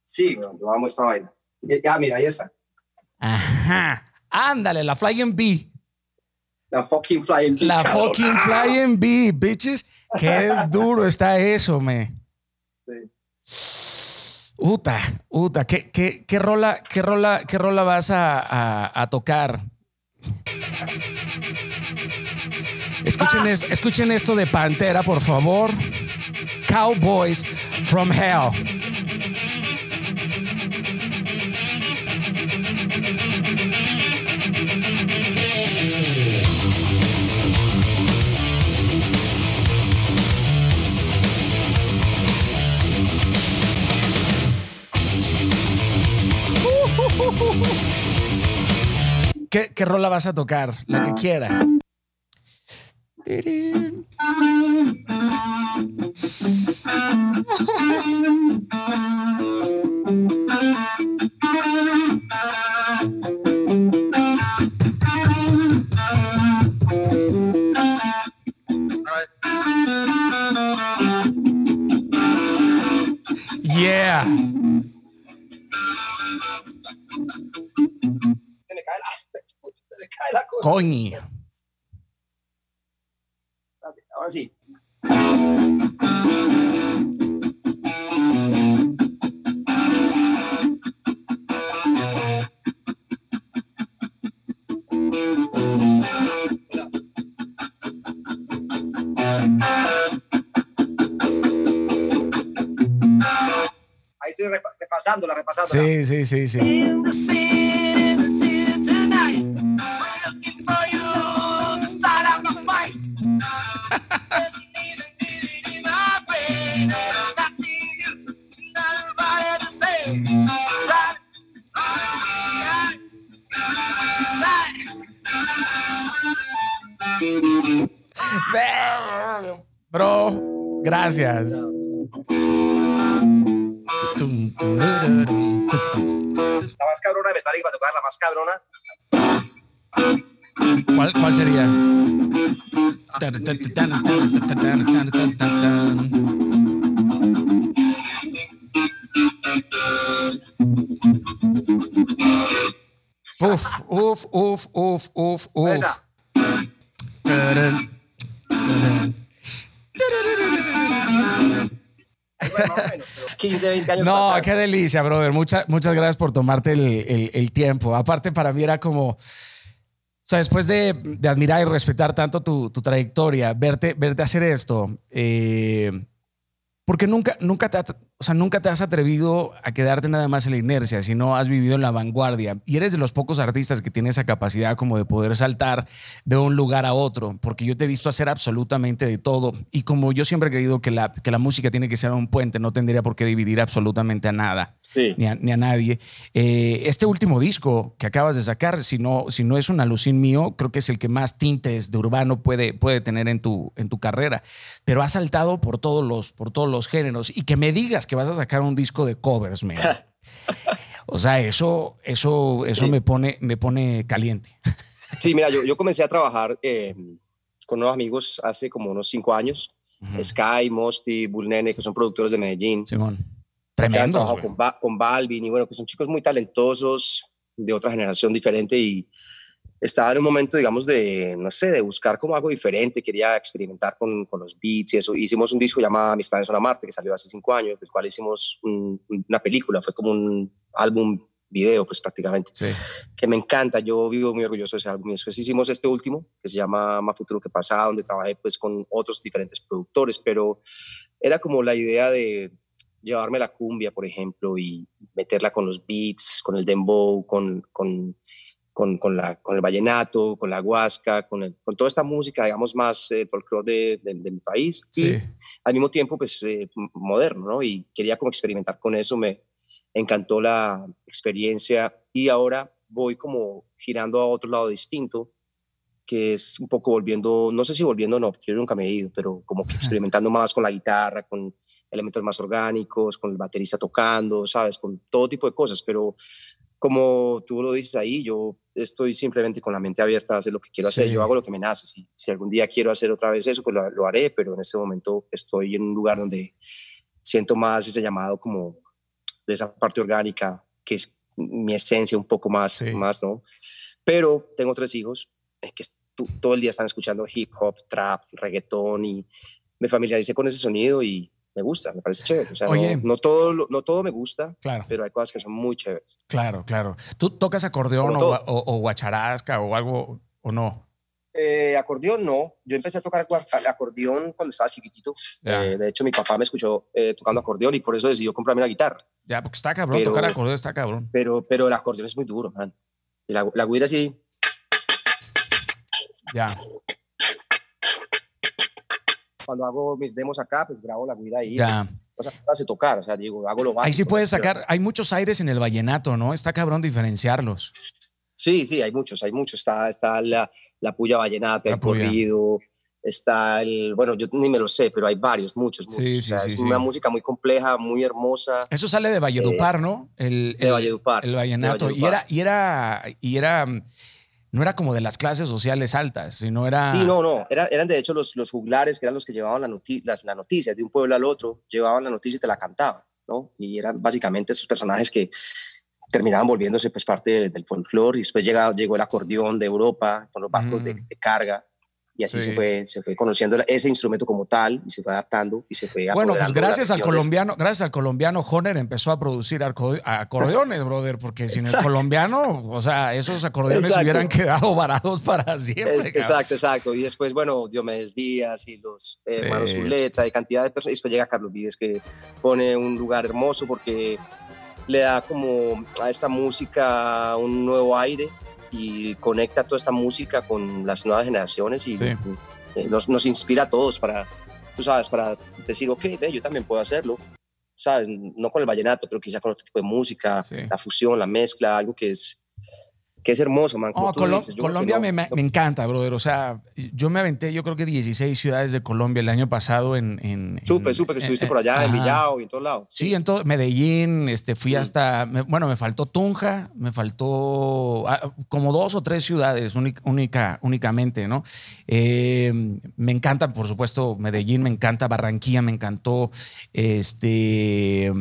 Sí, bueno, yo amo esta vaina. Ah, mira, ahí está. Ajá. Ándale, la Flying B. La fucking flying. bee, La cabrón. fucking Flying B, bitches. Qué duro está eso, me. Sí. Uta, uta, ¿qué, qué, qué rola, qué rola, qué rola vas a, a- a tocar? Escuchen, es- escuchen esto de Pantera, por favor. Cowboys from Hell. ¿Qué, qué rola vas a tocar? La que quieras. Yeah. Cae la cosa. Coño. Ahora sí. Ahí estoy repa- repasándola, repasándola. Sí, sí, sí, sí. Bro, gracias. La más cabrona de Metallica para tocar, la más cabrona. ¿Cuál, cuál sería? Uf, uf, uf, uf, uf, uf. Esa. Tarán, tarán. Bueno, más o menos, pero 15, 20 años No, qué delicia, brother. Muchas, muchas gracias por tomarte el, el- el tiempo. Aparte, para mí era como. O sea, después de, admirar y respetar tanto tu, tu trayectoria, verte, verte hacer esto, eh, porque nunca, nunca, te, o sea, nunca te has atrevido a quedarte nada más en la inercia, sino has vivido en la vanguardia. Y eres de los pocos artistas que tiene esa capacidad como de poder saltar de un lugar a otro, porque yo te he visto hacer absolutamente de todo. Y como yo siempre he creído que la, que la música tiene que ser un puente, no tendría por qué dividir absolutamente a nada Sí. ni a, ni a nadie. Eh, este último disco que acabas de sacar, si no, si no es un alucín mío, creo que es el que más tintes de urbano puede, puede tener en tu, en tu carrera. Pero has saltado por todos, los, por todos los géneros. Y que me digas que vas a sacar un disco de covers, man. O sea, eso, eso, eso Sí. me, pone, me pone caliente. Sí, mira, yo, yo comencé a trabajar eh, con unos amigos hace como unos cinco años. Ujú. Sky, Mosty, Bull Nene, que son productores de Medellín. Simón. Tremendo. con, Ba- con Balvin y bueno, que son chicos muy talentosos, de otra generación diferente y estaba en un momento, digamos, de, no sé, de buscar como algo diferente, quería experimentar con, con los beats y eso. Hicimos un disco llamado Mis padres son a Marte, que salió hace cinco años, del cual hicimos un- una película, fue como un álbum video, pues prácticamente, Sí. que me encanta, yo vivo muy orgulloso de ese álbum. Y después hicimos este último, que se llama Más Futuro que Pasado, donde trabajé pues con otros diferentes productores, pero era como la idea de llevarme la cumbia, por ejemplo, y meterla con los beats, con el dembow, con, con, con, con la, con el vallenato, con la huasca, con, el- con toda esta música, digamos, más eh, folclore de, de- de mi país. Sí. Y al mismo tiempo, pues, eh, moderno, ¿no? Y quería como experimentar con eso, me encantó la experiencia y ahora voy como girando a otro lado distinto, que es un poco volviendo, no sé si volviendo o no, porque yo nunca me he ido, pero como que experimentando más con la guitarra, con elementos más orgánicos, con el baterista tocando, ¿sabes? Con todo tipo de cosas, pero como tú lo dices ahí, yo estoy simplemente con la mente abierta a hacer lo que quiero hacer, Sí. yo hago lo que me nace, si, si algún día quiero hacer otra vez eso, pues lo, lo haré, pero en este momento estoy en un lugar donde siento más ese llamado como de esa parte orgánica, que es mi esencia un poco más, Sí. más ¿no? Pero tengo tres hijos eh, que todo el día están escuchando hip hop, trap, reggaetón y me familiaricé con ese sonido y me gusta, me parece chévere. O sea, no- Oye. no, todo, lo- no todo me gusta, Claro, pero hay cosas que son muy chéveres. claro, claro. ¿Tú tocas acordeón o, todo. o, o guacharasca o algo o no? Eh, acordeón no, yo empecé a tocar acordeón cuando estaba chiquitito. Eh, de hecho, mi papá me escuchó eh, tocando acordeón y por eso decidió comprarme una guitarra. Ya, porque está cabrón, Pero- tocar acordeón está cabrón. Pero, pero el acordeón es muy duro, man. La, la guira sí, Ya. Cuando hago mis demos acá, pues grabo la guira ahí. Ya. pues, o sea, no hace tocar, o sea, digo, hago lo básico. Ahí sí puedes sacar, hay muchos aires en el vallenato, ¿no? Está cabrón diferenciarlos. Sí, sí, hay muchos, hay muchos. Está, está la, la puya vallenata, La el puya. corrido, está el, bueno, yo ni me lo sé, pero hay varios, muchos, muchos. Sí, o sí, sea, sí, es sí. una música muy compleja, muy hermosa Eso sale de Valledupar, ¿no? El, de el- Valledupar. El de vallenato. Y era, y era, y era, no era como de las clases sociales altas, sino era. Sí, no, no, era- eran de hecho los, los juglares que eran los que llevaban la, noti las, la noticia de un pueblo al otro, llevaban la noticia y te la cantaban, ¿no? Y eran básicamente esos personajes que terminaban volviéndose pues parte del, del folclore y después llegó el acordeón de Europa con los barcos de, Mm. de carga y así Sí. se, fue, se fue conociendo ese instrumento como tal y se fue adaptando y se fue Bueno, pues gracias al colombiano, gracias al colombiano Honer empezó a producir acordeones, brother, porque sin el Exacto. colombiano, o sea, esos acordeones Exacto. hubieran quedado varados para Es- siempre. cabrón. exacto, exacto. Y después, bueno, Diomedes Díaz y los eh, Sí. hermanos Zuleta y cantidad de personas. Y después llega Carlos Vives que pone un lugar hermoso porque le da como a esta música un nuevo aire y conecta toda esta música con las nuevas generaciones y Sí. eh, nos, nos inspira a todos para, tú sabes, para decir, ok, ve, yo también puedo hacerlo. ¿Sabes? No con el vallenato, pero quizá con otro tipo de música, Sí. la fusión, la mezcla, algo que es que es hermoso, man. Oh, Colo- dices, Colombia no- me, me- no- me encanta, brother. O sea, yo me aventé, yo creo que 16 ciudades de Colombia el año pasado en. en Supe, supe que estuviste en- por allá, en. Villao y en todos lados. Sí, en todo, Medellín, este, fui Mm. hasta, me- bueno, me faltó Tunja, me faltó ah, como dos o tres ciudades única, única- únicamente, ¿no? Eh, me encanta, por supuesto, Medellín, me encanta Barranquilla, me encantó este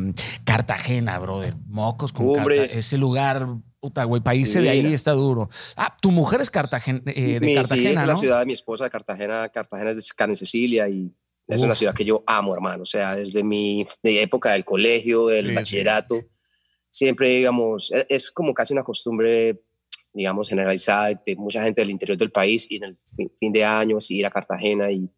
Cartagena, brother, mocos con Hombre. Carta- ese lugar, puta, güey, países de ahí está duro. Ah, tu mujer es Cartagen- eh, de Mi- sí, Cartagena, es la ¿no? ciudad de mi esposa, Cartagena. Cartagena es de Carmen Cecilia y es Uf. una ciudad que yo amo, hermano. O sea, desde mi de época del colegio, del Sí, sí. bachillerato, siempre, digamos, e- es como casi una costumbre, digamos, generalizada de, de mucha gente del interior del país y en el fin de año, así ir a Cartagena y,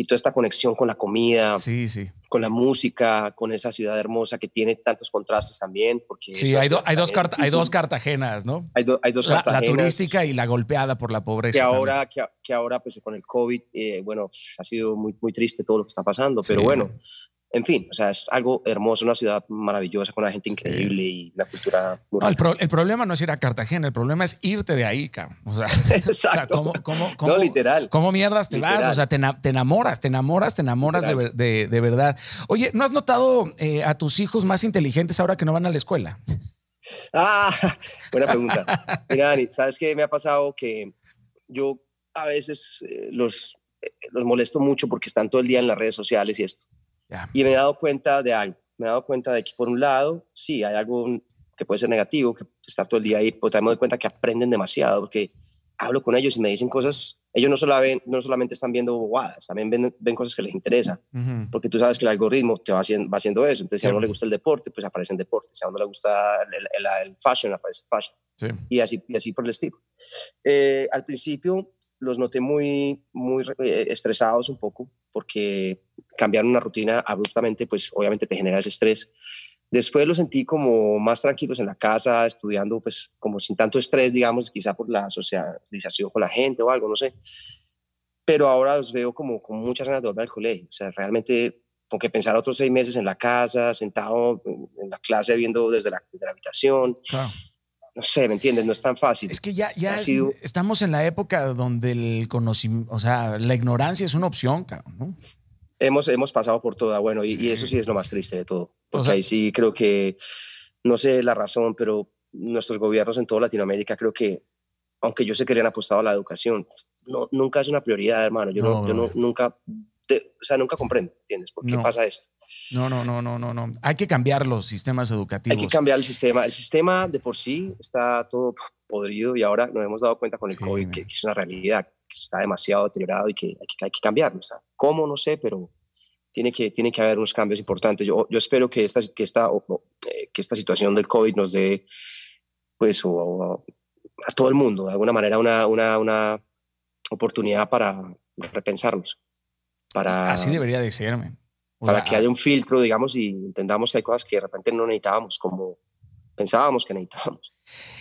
y toda esta conexión con la comida, Sí, sí. con la música, con esa ciudad hermosa que tiene tantos contrastes también. Porque Sí, hay, do- hay, dos Carta- hay dos Cartagenas, ¿no? Hay, do- hay dos La, la Cartagenas turística y la golpeada por la pobreza. que ahora, que, que ahora pues con el COVID, eh, bueno, ha sido muy, muy triste todo lo que está pasando, pero Sí. bueno, en fin, o sea, es algo hermoso, una ciudad maravillosa, con una gente increíble y una cultura No, el, rica. pro- el problema no es ir a Cartagena, el problema es irte de ahí, cabrón. O sea, Exacto. ¿cómo, cómo, cómo- no, literal. ¿Cómo mierdas te vas? O sea, te, ena- te enamoras, te enamoras, te enamoras de- de verdad. Oye, ¿no has notado eh, a tus hijos más inteligentes ahora que no van a la escuela? Ah, buena pregunta. Mira, Dani, ¿sabes qué me ha pasado? Que yo a veces eh, los, eh, los molesto mucho porque están todo el día en las redes sociales y esto. Ya. Y me he dado cuenta de algo. Me he dado cuenta de que, por un lado, sí, hay algo que puede ser negativo, que estar todo el día ahí, pero también me doy cuenta que aprenden demasiado, porque hablo con ellos y me dicen cosas. Ellos no, solo ven, no solamente están viendo bobadas, también ven, ven cosas que les interesan, Ujú. porque tú sabes que el algoritmo te va haciendo, va haciendo eso. Entonces, si a uno le gusta el deporte, pues aparece en deporte. Si a uno le gusta el, el- el fashion, aparece fashion Sí. y así, y así por el estilo. Eh, al principio los noté muy, muy eh, estresados un poco porque cambiar una rutina abruptamente, pues obviamente te genera ese estrés. Después los sentí como más tranquilos en la casa, estudiando, pues como sin tanto estrés, digamos, quizá por la socialización con la gente o algo, no sé. Pero ahora los veo como con muchas ganas de volver al colegio. O sea, realmente, con que pensar otros seis meses en la casa, sentado en la clase, viendo desde la, desde la habitación, Claro. no sé, ¿me entiendes? No es tan fácil. Es que ya, ya es- sido- estamos en la época donde el conocimiento, o sea, la ignorancia es una opción, cabrón, ¿no? Hemos, hemos pasado por toda, bueno, y, y eso sí es lo más triste de todo. Porque sea- ahí sí creo que, no sé la razón, pero nuestros gobiernos en toda Latinoamérica creo que, aunque yo sé que le han apostado a la educación, no, nunca es una prioridad, hermano. Yo, no, No, yo no- nunca, de- o sea, nunca comprendo, ¿entiendes? ¿Por qué No. pasa esto? No, no, no, no, no, no. Hay que cambiar los sistemas educativos. Hay que cambiar el sistema. El sistema de por sí está todo podrido y ahora nos hemos dado cuenta con el Sí, COVID man. que es una realidad, que está demasiado deteriorado y que hay que, hay que cambiarlo. O sea, ¿Cómo? No sé, pero tiene que, tiene que haber unos cambios importantes. Yo, yo espero que esta, que, esta, eh, que esta situación del COVID nos dé, pues, o- a todo el mundo, de alguna manera, una, una, una oportunidad para repensarnos. Para, Así debería de ser, man. O para sea, que haya un filtro, digamos, y entendamos que hay cosas que de repente no necesitábamos como pensábamos que necesitábamos.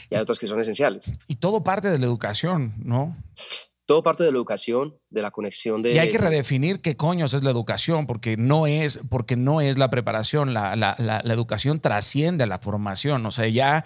Y hay otras que son esenciales. Y todo parte de la educación, ¿no? Todo parte de la educación, de la conexión de... Y hay que redefinir qué coños es la educación, porque no es, porque no es la preparación, la, la- la- la educación trasciende a la formación. O sea, ya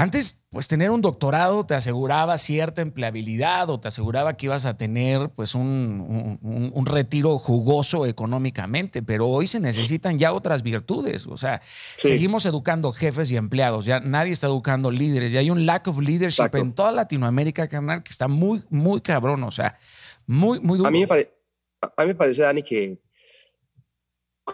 antes, pues tener un doctorado te aseguraba cierta empleabilidad o te aseguraba que ibas a tener pues un, un- un- retiro jugoso económicamente, pero hoy se necesitan ya otras virtudes. O sea, seguimos educando jefes y empleados, ya nadie está educando líderes, ya hay un lack of leadership Exacto. en toda Latinoamérica, carnal, que está muy, muy cabrón, o sea, muy, muy duro. A mí, me pare- a mí me parece, Dani, que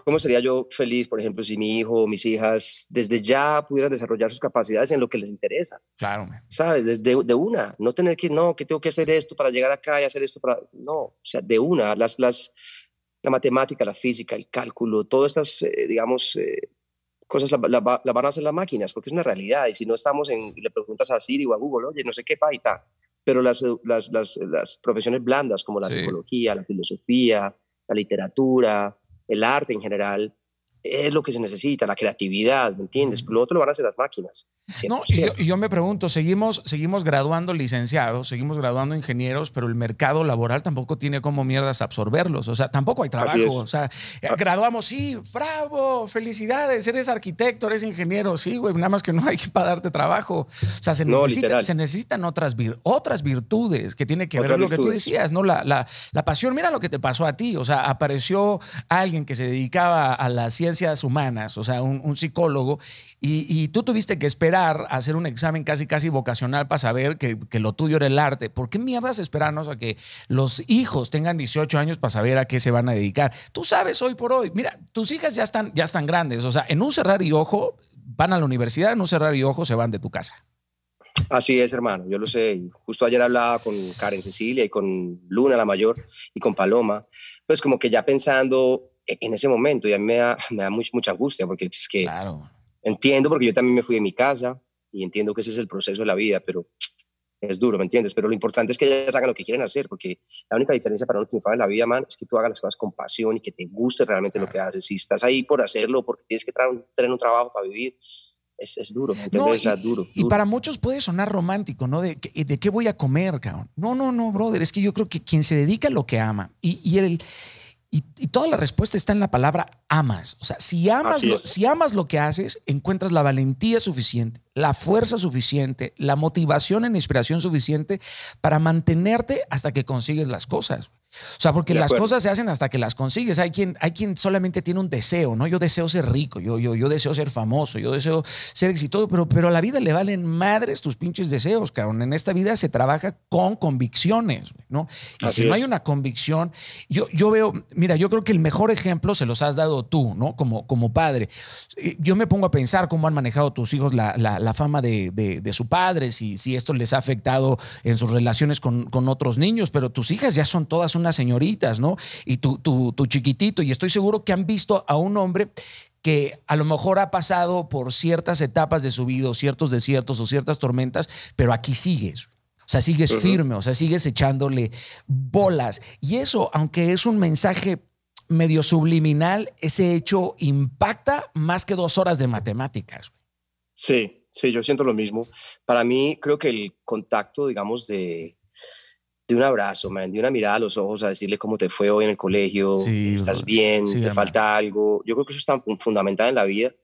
cómo sería yo feliz, por ejemplo, si mi hijo o mis hijas desde ya pudieran desarrollar sus capacidades en lo que les interesa, Claro, man. ¿sabes? Desde de una, no tener que, no, que tengo que hacer esto para llegar acá y hacer esto para... No, o sea, de una, las, las, la matemática, la física, el cálculo, todas estas, eh, digamos, eh, cosas las la, la van a hacer las máquinas, porque es una realidad. Y si no estamos en, le preguntas a Siri o a Google, oye, no sé qué, pa, y tal. Pero las, las, las, las profesiones blandas como la Sí. psicología, la filosofía, la literatura, el arte en general, es lo que se necesita, la creatividad, ¿me entiendes? Lo otro lo van a hacer las máquinas. No, y yo, y yo me pregunto, seguimos, seguimos graduando licenciados, seguimos graduando ingenieros, pero el mercado laboral tampoco tiene como mierdas absorberlos. O sea, tampoco hay trabajo. O sea, eh, graduamos, sí, bravo, felicidades, eres arquitecto, eres ingeniero, sí, güey, nada más que no hay para darte trabajo. O sea, se, No, necesita- literal. se necesitan otras, vir- otras virtudes que tiene que ver Otras lo que tú decías, ¿no? La, la, la pasión, mira lo que te pasó a ti. O sea, apareció alguien que se dedicaba a las ciencias humanas, o sea, un, un psicólogo, y, y tú tuviste que esperar a hacer un examen casi, casi vocacional para saber que, que lo tuyo era el arte. ¿Por qué mierdas esperarnos a que los hijos tengan 18 años para saber a qué se van a dedicar? Tú sabes hoy por hoy, mira, tus hijas ya están, ya están grandes, o sea, en un cerrar y ojo, van a la universidad, en un cerrar y ojo se van de tu casa. Así es, hermano, yo lo sé. Justo ayer hablaba con Karen Cecilia y con Luna, la mayor, y con Paloma, pues como que ya pensando e- en ese momento, y a mí me da, me da much- mucha angustia, porque es que Claro. Entiendo, porque yo también me fui de mi casa, y entiendo que ese es el proceso de la vida, pero es duro, ¿me entiendes? Pero lo importante es que ellas hagan lo que quieren hacer, porque la única diferencia para un triunfar en la vida, man, es que tú hagas las cosas con pasión y que te guste realmente lo que haces. Si estás ahí por hacerlo, porque tienes que tra- tener un trabajo para vivir, es, es duro, ¿me entiendes? No, o sea, y, duro, y duro. para muchos puede sonar romántico, ¿no? De, que- de qué voy a comer, cabrón. No, no, no, brother. Es que yo creo que quien se dedica a lo que ama y, y el. Y, y toda la respuesta está en la palabra amas. O sea, si amas, lo, si amas lo que haces, encuentras la valentía suficiente, la fuerza suficiente, la motivación la inspiración suficiente para mantenerte hasta que consigues las cosas. O sea, porque las cosas se hacen hasta que las consigues. Hay quien, hay quien solamente tiene un deseo, ¿no? Yo deseo ser rico, yo, yo, yo deseo ser famoso, yo deseo ser exitoso, pero, pero a la vida le valen madres tus pinches deseos, cabrón. En esta vida se trabaja con convicciones, ¿no? Y Así si no es. hay una convicción, yo, yo veo, mira, yo creo que el mejor ejemplo se los has dado tú, ¿no? Como, como padre. Yo me pongo a pensar cómo han manejado tus hijos la, la- la fama de, de- de su padre, si, si esto les ha afectado en sus relaciones con, con otros niños, pero tus hijas ya son todas unas señoritas, ¿no? Y tu, tu, tu chiquitito, y estoy seguro que han visto a un hombre que a lo mejor ha pasado por ciertas etapas de su vida, o ciertos desiertos o ciertas tormentas, pero aquí sigues. O sea, sigues firme, o sea, sigues echándole bolas. Y eso, aunque es un mensaje medio subliminal, ese hecho impacta más que dos horas de matemáticas. Sí, sí, yo siento lo mismo. Para mí, creo que el contacto, digamos, de, de un abrazo, man, de una mirada a los ojos, a decirle cómo te fue hoy en el colegio, Sí, estás bro. bien, Sí, te hermano. falta algo. Yo creo que eso es tan fun- fundamental en la vida.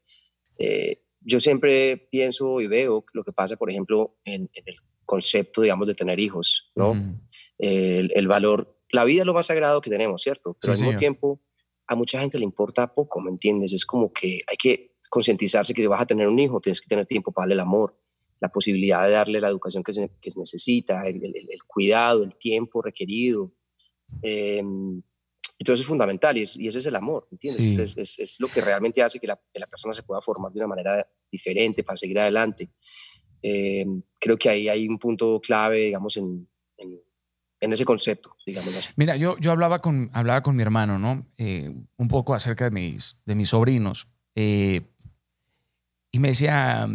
Eh, yo siempre pienso y veo lo que pasa, por ejemplo, en, en el concepto, digamos, de tener hijos, ¿no? Ujú. el, el valor, la vida es lo más sagrado que tenemos, ¿cierto? Pero Sí, al mismo tiempo, a mucha gente le importa poco, ¿me entiendes? Es como que hay que concientizarse que vas a tener un hijo, tienes que tener tiempo para darle el amor, la posibilidad de darle la educación que se, que se necesita, el, el- el cuidado, el tiempo requerido. Eh, y todo eso es fundamental y, es- y ese es el amor, ¿entiendes? Sí. Es, es- es lo que realmente hace que la, que la persona se pueda formar de una manera diferente para seguir adelante. Eh, creo que ahí hay un punto clave, digamos, en, en, en ese concepto, digamos así. Mira, yo, yo hablaba, con, hablaba con mi hermano, ¿no? Eh, un poco acerca de mis, de mis sobrinos. Eh, y me decía,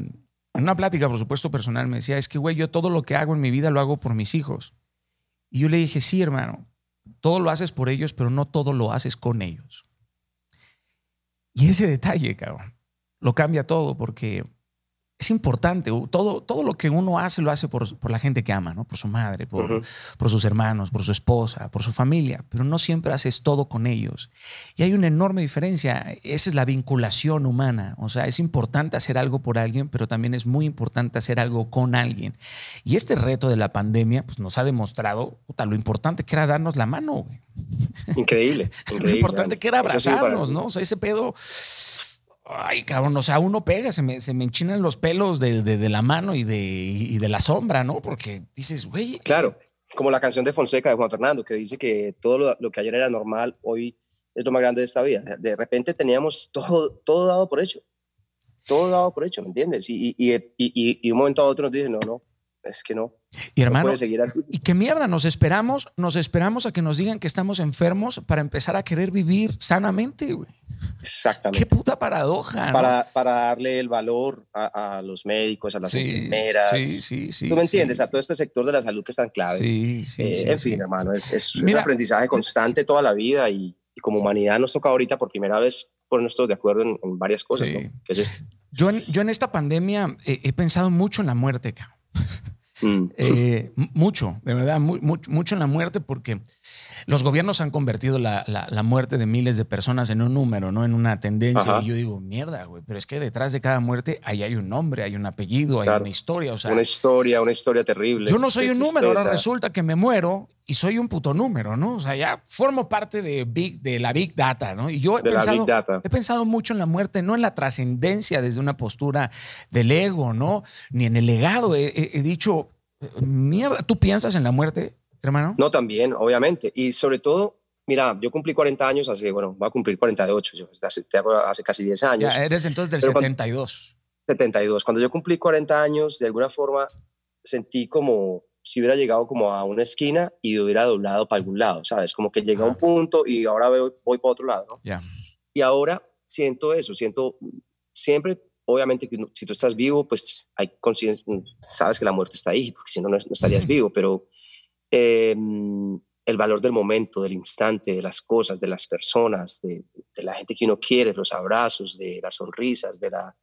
en una plática, por supuesto, personal, me decía, es que, güey, yo todo lo que hago en mi vida lo hago por mis hijos. Y yo le dije, sí, hermano, todo lo haces por ellos, pero no todo lo haces con ellos. Y ese detalle, cabrón, lo cambia todo porque es importante. Todo, todo lo que uno hace lo hace por, por la gente que ama, ¿no? Por su madre, por, Ujú. por sus hermanos, por su esposa, por su familia, pero no siempre haces todo con ellos. Y hay una enorme diferencia. Esa es la vinculación humana. O sea, es importante hacer algo por alguien, pero también es muy importante hacer algo con alguien. Y este reto de la pandemia pues, nos ha demostrado puta, lo importante que era darnos la mano. güey. Increíble, increíble. Lo importante que era abrazarnos. ¿no? O sea, ese pedo. Ay, cabrón, o sea, uno pega, se me, se me enchinan los pelos de, de- de la mano y de, y de la sombra, ¿no? Porque dices, güey. Claro, como la canción de Fonseca de Juan Fernando, que dice que todo lo, lo que ayer era normal, hoy es lo más grande de esta vida. De- repente teníamos todo, todo dado por hecho. Todo dado por hecho, ¿me entiendes? Y, y, y, y, y un momento a otro nos dice, no, no, es que no. Y no hermano, así. Y qué mierda, nos esperamos, nos esperamos a que nos digan que estamos enfermos para empezar a querer vivir sanamente, güey. Exactamente. Qué puta paradoja, ¿no? para, para darle el valor a, a los médicos, a las Sí, enfermeras. sí, sí, sí, ¿Tú me sí. entiendes? A todo este sector de la salud que es tan clave. Sí, sí, Eh, sí, en sí. fin, hermano, es, es un Mira- aprendizaje constante toda la vida y, y como humanidad nos toca ahorita por primera vez ponernos todos de acuerdo en, en varias cosas, Sí. ¿no? Es. Yo en, yo en esta pandemia eh, he pensado mucho en la muerte, cabrón. Mm. Eh, mucho, de verdad, mu- mu- mucho en la muerte porque los gobiernos han convertido la, la- la muerte de miles de personas en un número, ¿no? En una tendencia. Ajá. Y yo digo, mierda, güey, pero es que detrás de cada muerte ahí hay un nombre, hay un apellido, hay una historia. O sea, una historia, una historia terrible. yo no soy un número, ahora resulta que me muero y soy un puto número, ¿no? O sea, ya formo parte de, big, de la Big Data, ¿no? Y yo he De la pensado, Big Data. he pensado mucho en la muerte, no en la trascendencia desde una postura del ego, ¿no? Ni en el legado. He, he- he dicho, mierda, ¿tú piensas en la muerte, hermano? No, también, obviamente. Y sobre todo, mira, yo cumplí 40 años hace, bueno, voy a cumplir 48, yo hace, te hago hace casi 10 años, Ya, eres entonces del Pero cuando- 72. 72. Cuando yo cumplí 40 años, de alguna forma sentí como si hubiera llegado como a una esquina y hubiera doblado para algún lado, ¿sabes? Como que llegué a un Ajá. punto y ahora veo, voy para otro lado, ¿no? Ya. Y ahora siento eso, siento siempre, obviamente, que si tú estás vivo, pues hay sabes que la muerte está ahí, porque si no no estarías vivo, pero eh, el valor del momento, del instante, de las cosas, de las personas, de, de la gente que uno quiere, los abrazos, de las sonrisas, de, la,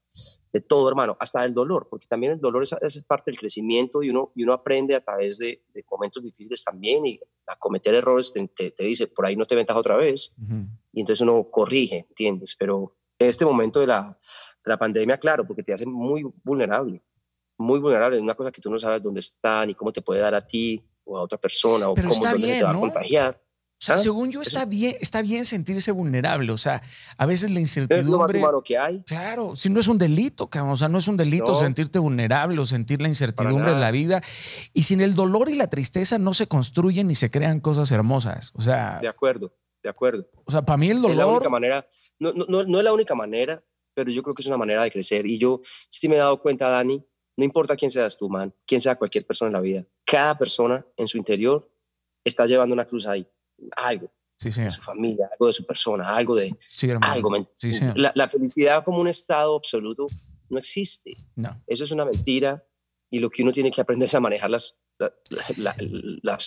de todo, hermano, hasta el dolor, porque también el dolor es, es parte del crecimiento y uno, y uno aprende a través de, de momentos difíciles también y a cometer errores, te, te, te dice, por ahí no te metas otra vez, Ujú. y entonces uno corrige, ¿entiendes? Pero este momento de la, de la pandemia, claro, porque te hace muy vulnerable, muy vulnerable, es una cosa que tú no sabes dónde está, ni cómo te puede dar a ti o a otra persona, o Pero cómo está bien, te va ¿no? a contagiar. O sea, ¿Ah? según yo, está bien, está bien sentirse vulnerable. O sea, a veces la Es lo más incertidumbre. humano que hay. Claro, si no es un delito, cabrón, o sea, no es un delito No. sentirte vulnerable o sentir la incertidumbre de la vida. Y sin el dolor y la tristeza no se construyen ni se crean cosas hermosas. O sea, De acuerdo, de acuerdo. o sea para mí el Es la única dolor. manera, no, no, no, no es la única manera, pero yo creo que es una manera de crecer. Y yo sí me he dado cuenta, Dani, no importa quién seas tú, man, quién sea cualquier persona en la vida, cada persona en su interior está llevando una cruz ahí, algo Sí, de su familia, algo de su persona, algo de Sí, algo. la, la felicidad como un estado absoluto no existe. No. Eso es una mentira y lo que uno tiene que aprender es a manejar las, la- la-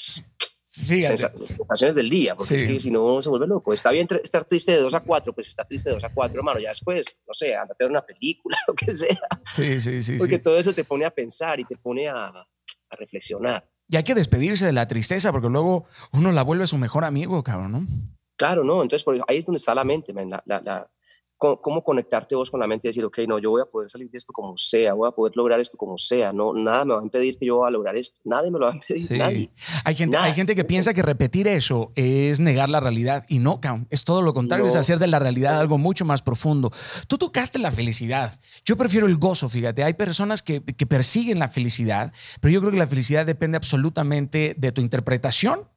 sensaciones del día, porque Sí. es que si no se vuelve loco. Está bien estar triste de 2 a 4, pues está triste de 2 a 4, hermano. Ya después, no sé, andate a ver una película, lo que sea. Sí, sí, sí. Porque sí. todo eso te pone a pensar y te pone a, a reflexionar. Y hay que despedirse de la tristeza porque luego uno la vuelve su mejor amigo, cabrón, ¿no? Claro, ¿no? Entonces, por ahí es donde está la mente, man, la, la- la- cómo, cómo conectarte vos con la mente y decir, ok, no, yo voy a poder salir de esto como sea, voy a poder lograr esto como sea, no, nada me va a impedir que yo vaya a lograr esto, nadie me lo va a impedir, Sí. nadie. Hay gente, hay gente que piensa que repetir eso es negar la realidad y no, es todo lo contrario, es hacer de la realidad algo mucho más profundo. Tú tocaste la felicidad. Yo prefiero el gozo, fíjate. Hay personas que, que persiguen la felicidad, pero yo creo que la felicidad depende absolutamente de tu interpretación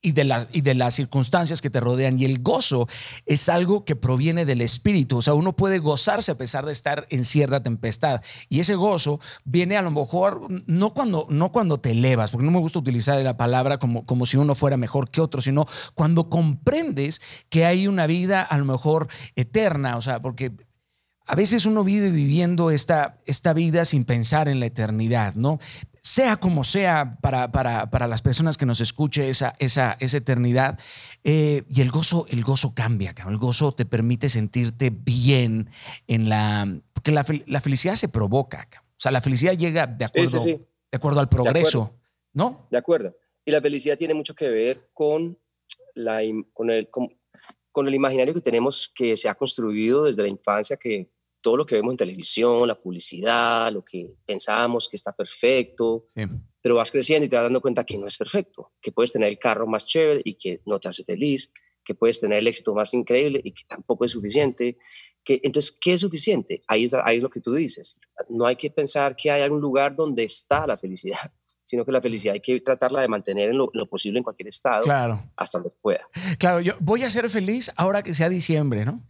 y de, las, y de las circunstancias que te rodean. Y el gozo es algo que proviene del espíritu. O sea, uno puede gozarse a pesar de estar en cierta tempestad. Y ese gozo viene a lo mejor no cuando, no cuando te elevas, porque no me gusta utilizar la palabra como, como si uno fuera mejor que otro, sino cuando comprendes que hay una vida a lo mejor eterna. O sea, porque a veces uno vive viviendo esta, esta vida sin pensar en la eternidad, ¿no? Sea como sea para, para, para las personas que nos escuche esa, esa, esa eternidad. eh, y el gozo, el gozo cambia, cabrón. El gozo te permite sentirte bien en la... Porque la, fel- la felicidad se provoca, cabrón. O sea, la felicidad llega de acuerdo, sí, sí, De acuerdo al progreso, ¿no? de acuerdo. Y la felicidad tiene mucho que ver con, la, con, el, con, con el imaginario que tenemos que se ha construido desde la infancia, que todo lo que vemos en televisión, la publicidad, lo que pensamos que está perfecto, Sí. pero vas creciendo y te vas dando cuenta que no es perfecto, que puedes tener el carro más chévere y que no te hace feliz, que puedes tener el éxito más increíble y que tampoco es suficiente. Que, entonces, ¿qué es suficiente? Ahí es, ahí es lo que tú dices. No hay que pensar que hay algún lugar donde está la felicidad, sino que la felicidad hay que tratarla de mantener en lo, lo posible en cualquier estado Claro. hasta donde pueda. Claro, yo voy a ser feliz ahora que sea diciembre, ¿no?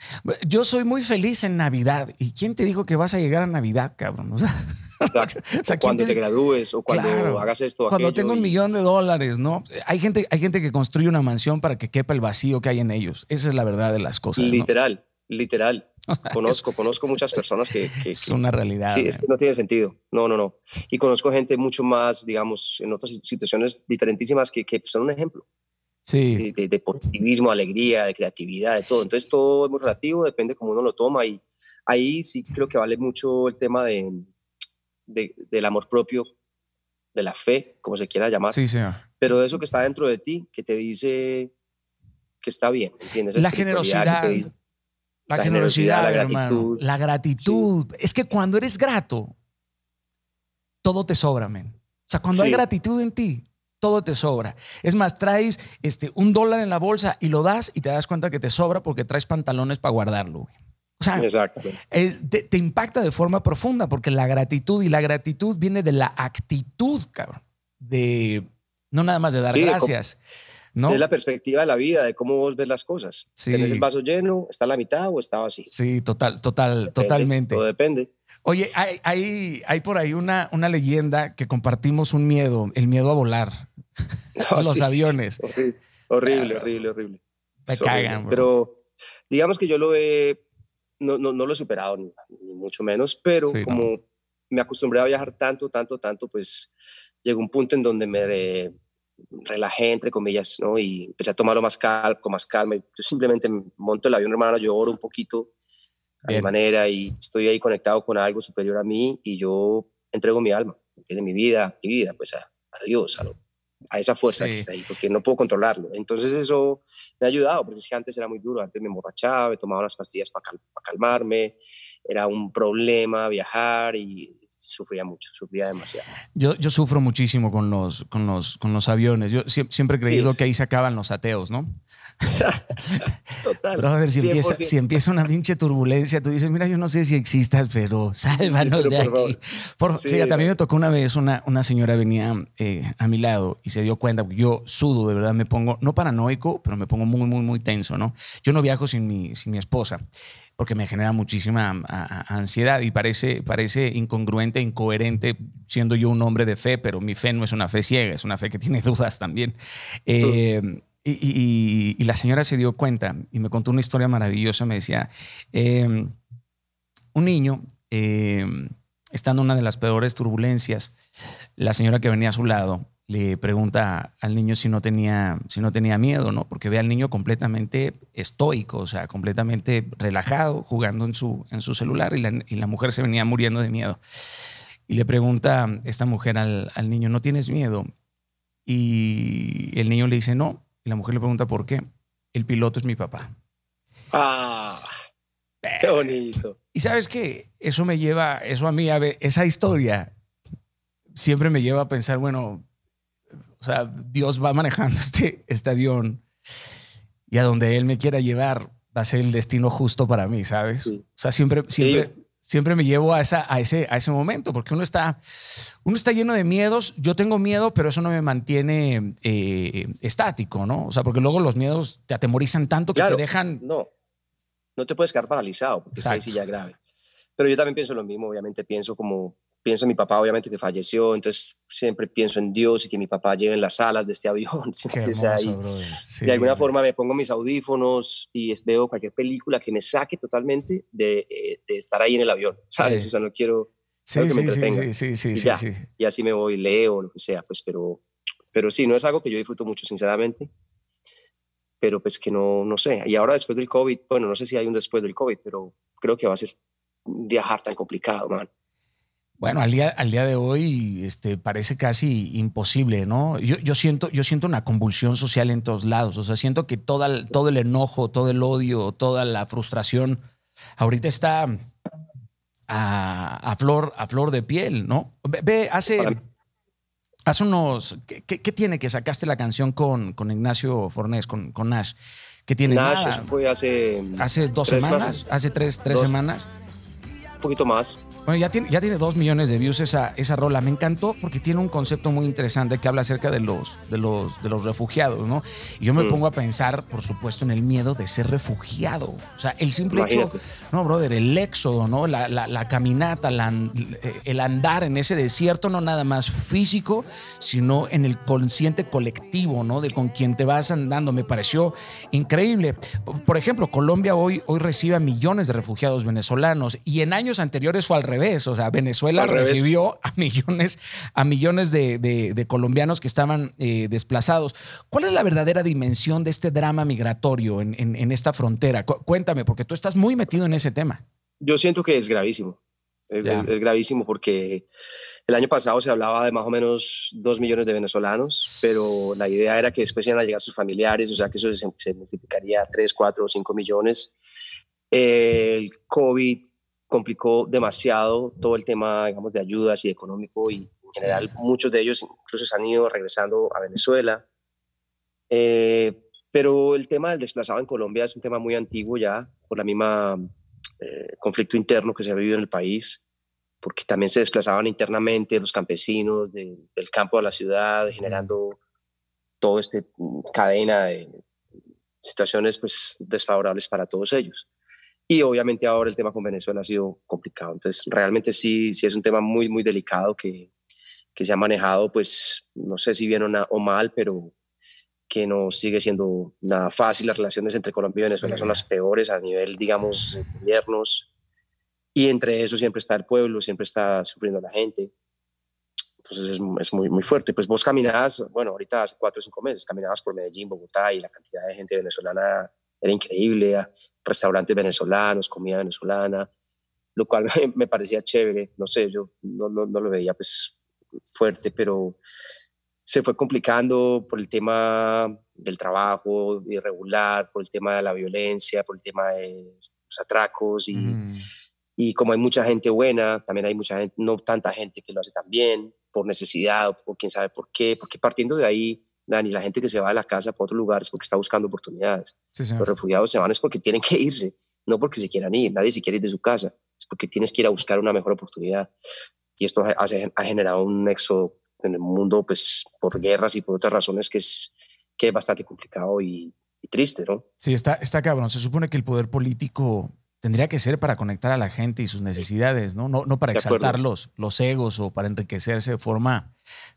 Yo soy muy feliz en Navidad. ¿Y quién te dijo que vas a llegar a Navidad, cabrón? O sea, Exacto. O sea, O cuando ¿quién te te- gradúes o cuando Claro. hagas esto cuando tengo un y- millón de dólares, ¿no? Hay gente, hay gente que construye una mansión para que quepa el vacío que hay en ellos. Esa es la verdad de las cosas. ¿no? Literal, literal. Conozco, conozco muchas personas que, que- Es que- una realidad. Sí, es que no tiene sentido. No, no, no. Y conozco gente mucho más, digamos, en otras situaciones diferentísimas que, que son un ejemplo Sí. de, de- de positivismo, alegría, de creatividad, de todo. Entonces todo es muy relativo, depende cómo uno lo toma y ahí sí creo que vale mucho el tema de, de- del amor propio, de la fe, como se quiera llamar, Sí, señor. pero eso que está dentro de ti, que te dice que está bien, ¿entiendes? La espiritualidad que generosidad. te dice- La, La generosidad, generosidad, la hermano. gratitud. La gratitud. Es que cuando eres grato, todo te sobra, men. O sea, cuando hay gratitud en ti, todo te sobra. Es más, traes este, un dólar en la bolsa y lo das y te das cuenta que te sobra porque traes pantalones para guardarlo. güey. O sea, Exacto. es- te, te impacta de forma profunda porque la gratitud y la gratitud viene de la actitud, cabrón. De no nada más de dar Sí, de cómo- gracias, ¿no? Es la perspectiva de la vida, de cómo vos ves las cosas. Sí. ¿Tenés el vaso lleno? ¿Está a la mitad o está vacío? Sí, total, total, Depende, totalmente. Todo depende. Oye, hay, hay, hay por ahí una, una leyenda que compartimos un miedo, el miedo a volar. No, Los sí, sí, sí. aviones. Horrible, horrible, horrible, horrible. Me cagan, bro. Pero digamos que yo lo he, no, no, no lo he superado, ni, ni mucho menos, pero como me acostumbré a viajar tanto, tanto, tanto, pues llegó un punto en donde me relajé, entre comillas, ¿no? Y empecé a tomarlo más cal con más calma. Yo simplemente monto el avión, hermano, yo oro un poquito a mi Bien. manera y estoy ahí conectado con algo superior a mí y yo entrego mi alma, de mi vida, mi vida, pues a, a Dios, a, lo- a esa fuerza Sí. que está ahí, porque no puedo controlarlo. Entonces eso me ha ayudado, porque es que antes era muy duro, antes me emborrachaba, me tomaba unas pastillas para calmarme, era un problema viajar y sufría mucho, sufría demasiado. Yo, yo sufro muchísimo con los, con los, con los aviones. Yo sie- siempre he creído Sí. que ahí se acaban los ateos, ¿no? Total. Brother, si empieza, 100%. si empieza una pinche turbulencia, tú dices, mira, yo no sé si existas, pero sálvanos Pero de por aquí. Por- Sí, fíjate, a mí me tocó una vez una, una señora venía eh, a mi lado y se dio cuenta, porque yo sudo, de verdad, me pongo, no paranoico, pero me pongo muy, muy, muy tenso, ¿no? Yo no viajo sin mi, sin mi esposa porque me genera muchísima ansiedad y parece, parece incongruente, incoherente, siendo yo un hombre de fe, pero mi fe no es una fe ciega, es una fe que tiene dudas también. Eh, y, la señora se dio cuenta y me contó una historia maravillosa. Me decía, eh, un niño, eh, estando en una de las peores turbulencias, la señora que venía a su lado le pregunta al niño si no tenía, si no tenía miedo, ¿no? Porque ve al niño completamente estoico, o sea, completamente relajado, jugando en su, en su celular y la, y la mujer se venía muriendo de miedo. Y le pregunta esta mujer al, al niño, ¿no tienes miedo? Y el niño le dice, no. Y la mujer le pregunta, ¿por qué? El piloto es mi papá. Ah, qué bonito. Y sabes que eso me lleva, eso a mí, a ver, esa historia siempre me lleva a pensar, bueno, o sea, Dios va manejando este, este avión y a donde Él me quiera llevar va a ser el destino justo para mí, ¿sabes? Sí. O sea, siempre, siempre, Sí. siempre me llevo a, esa, a, ese, a ese momento porque uno está, uno está lleno de miedos. Yo tengo miedo, pero eso no me mantiene eh, estático, ¿no? O sea, porque luego los miedos te atemorizan tanto que Claro, te dejan... No, no te puedes quedar paralizado, porque ahí sí ya grave. Pero yo también pienso lo mismo, obviamente pienso como, pienso en mi papá, obviamente que falleció, entonces siempre pienso en Dios y que mi papá lleve en las alas de este avión. Qué o sea, y- hermoso. Sí. de alguna forma me pongo mis audífonos y veo cualquier película que me saque totalmente de, eh, de estar ahí en el avión, ¿sabes? Sí. O sea, no quiero, Sí, que me entretenga. Y ya. y así me voy, leo, lo que sea, pues, pero, pero sí, no es algo que yo disfruto mucho, sinceramente, pero pues que no, no sé. Y ahora después del COVID, bueno, no sé si hay un después del COVID, pero creo que va a ser viajar tan complicado, man. Bueno, al día, al día de hoy este, parece casi imposible, ¿no? Yo, yo, siento, yo siento una convulsión social en todos lados. O sea, siento que toda, el- todo el enojo, todo el odio, toda la frustración ahorita está a, a flor, a flor de piel, ¿no? Ve, ve, hace, hace unos... ¿qué, qué, tiene que sacaste la canción con, con Ignacio Fornés, con, con Nash? que tiene Nash, nada? fue hace, hace dos semanas, meses, hace tres, tres Dos. semanas. un poquito más. Bueno, ya tiene, ya tiene dos millones de views esa, esa rola. Me encantó porque tiene un concepto muy interesante que habla acerca de los, de los, de los refugiados, ¿no? Y yo me Mm. pongo a pensar, por supuesto, en el miedo de ser refugiado. O sea, el simple hecho, no, brother, el éxodo, ¿no? La, la- la caminata, la el andar en ese desierto, no nada más físico, sino en el consciente colectivo, ¿no? De con quien te vas andando. Me pareció increíble. Por- Por ejemplo, Colombia hoy, hoy recibe a millones de refugiados venezolanos y en años anteriores fue al revés. O sea, Venezuela Al revés. recibió a millones, a millones de, de- de colombianos que estaban eh, desplazados. ¿Cuál es la verdadera dimensión de este drama migratorio en, en- en esta frontera? Cu- cuéntame, porque tú estás muy metido en ese tema. Yo siento que es gravísimo. Es- es gravísimo porque el año pasado se hablaba de más o menos dos millones de venezolanos, pero la idea era que después iban a llegar sus familiares, o sea que eso se, se multiplicaría a 3, 4 o 5 millones. El COVID complicó demasiado todo el tema, digamos, de ayudas y económico y en general muchos de ellos incluso se han ido regresando a Venezuela. Eh, pero el tema del desplazado en Colombia es un tema muy antiguo ya, por la misma eh, conflicto interno que se ha vivido en el país, porque también se desplazaban internamente los campesinos de- del campo a la ciudad, generando toda esta cadena de situaciones pues, desfavorables para todos ellos. Y obviamente ahora el tema con Venezuela ha sido complicado. Entonces, realmente sí, sí es un tema muy, muy delicado que, que se ha manejado, pues, no sé si bien o, mal, pero que no sigue siendo nada fácil. Las relaciones entre Colombia y Venezuela son las peores a nivel, digamos, gobiernos. Y entre eso siempre está el pueblo, siempre está sufriendo la gente. Entonces es, es muy, muy fuerte. Pues vos caminabas, bueno, ahorita hace cuatro o cinco meses, caminabas por Medellín, Bogotá y la cantidad de gente venezolana era increíble. Restaurantes venezolanos, comida venezolana, lo cual me, me parecía chévere. No sé, yo no, no, no lo veía pues fuerte, pero se fue complicando por el tema del trabajo irregular, por el tema de la violencia, por el tema de los atracos y, Mm. y como hay mucha gente buena, también hay mucha gente, no tanta gente que lo hace tan bien, por necesidad o por quién sabe por qué, porque partiendo de ahí, Dani, la gente que se va de la casa para otro lugar es porque está buscando oportunidades. Sí. Los refugiados se van es porque tienen que irse, no porque se quieran ir, nadie se quiere ir de su casa, es porque tienes que ir a buscar una mejor oportunidad. Y esto ha, ha generado un éxodo en el mundo, pues por guerras y por otras razones que es, que es bastante complicado y, y triste, ¿no? Sí, está, está cabrón. Se supone que el poder político tendría que ser para conectar a la gente y sus necesidades, ¿no? No, no para De acuerdo. exaltar los, los egos o para enriquecerse de forma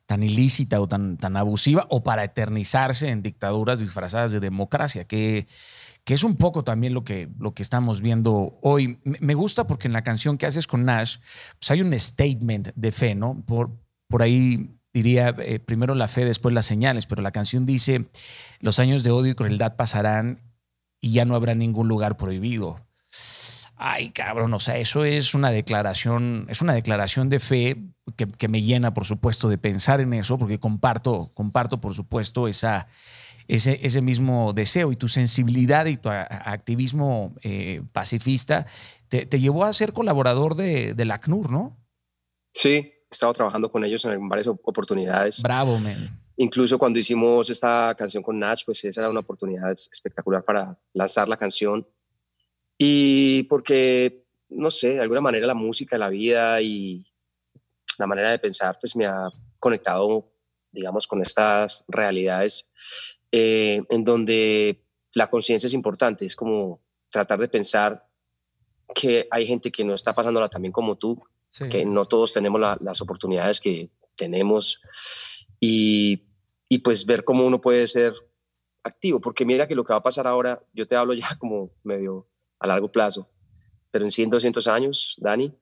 tan ilícita o tan, tan abusiva o para eternizarse en dictaduras disfrazadas de democracia, que, que es un poco también lo que, lo que estamos viendo hoy. Me me gusta porque en la canción que haces con Nash, pues hay un statement de fe, ¿no? Por, por ahí diría eh, primero la fe, después las señales, pero la canción dice, los años de odio y crueldad pasarán y ya no habrá ningún lugar prohibido. Ay, cabrón, o sea, eso es una declaración, es una declaración de fe que, que me llena, por supuesto, de pensar en eso, porque comparto, comparto, por supuesto, esa, ese, ese mismo deseo y tu sensibilidad y tu a- activismo eh, pacifista te, te llevó a ser colaborador de, de la ACNUR, ¿no? Sí, he estado trabajando con ellos en varias op- oportunidades. Bravo, man. Incluso cuando hicimos esta canción con Nach, pues esa era una oportunidad espectacular para lanzar la canción. Y porque, no sé, de alguna manera la música, la vida y la manera de pensar, pues me ha conectado, digamos, con estas realidades eh, en donde la conciencia es importante. Es como tratar de pensar que hay gente que no está pasándola también como tú, Sí. que no todos tenemos la- las oportunidades que tenemos y, y pues ver cómo uno puede ser activo, porque mira que lo que va a pasar ahora, yo te hablo ya como medio a largo plazo, pero en 100, 200 años, Dani,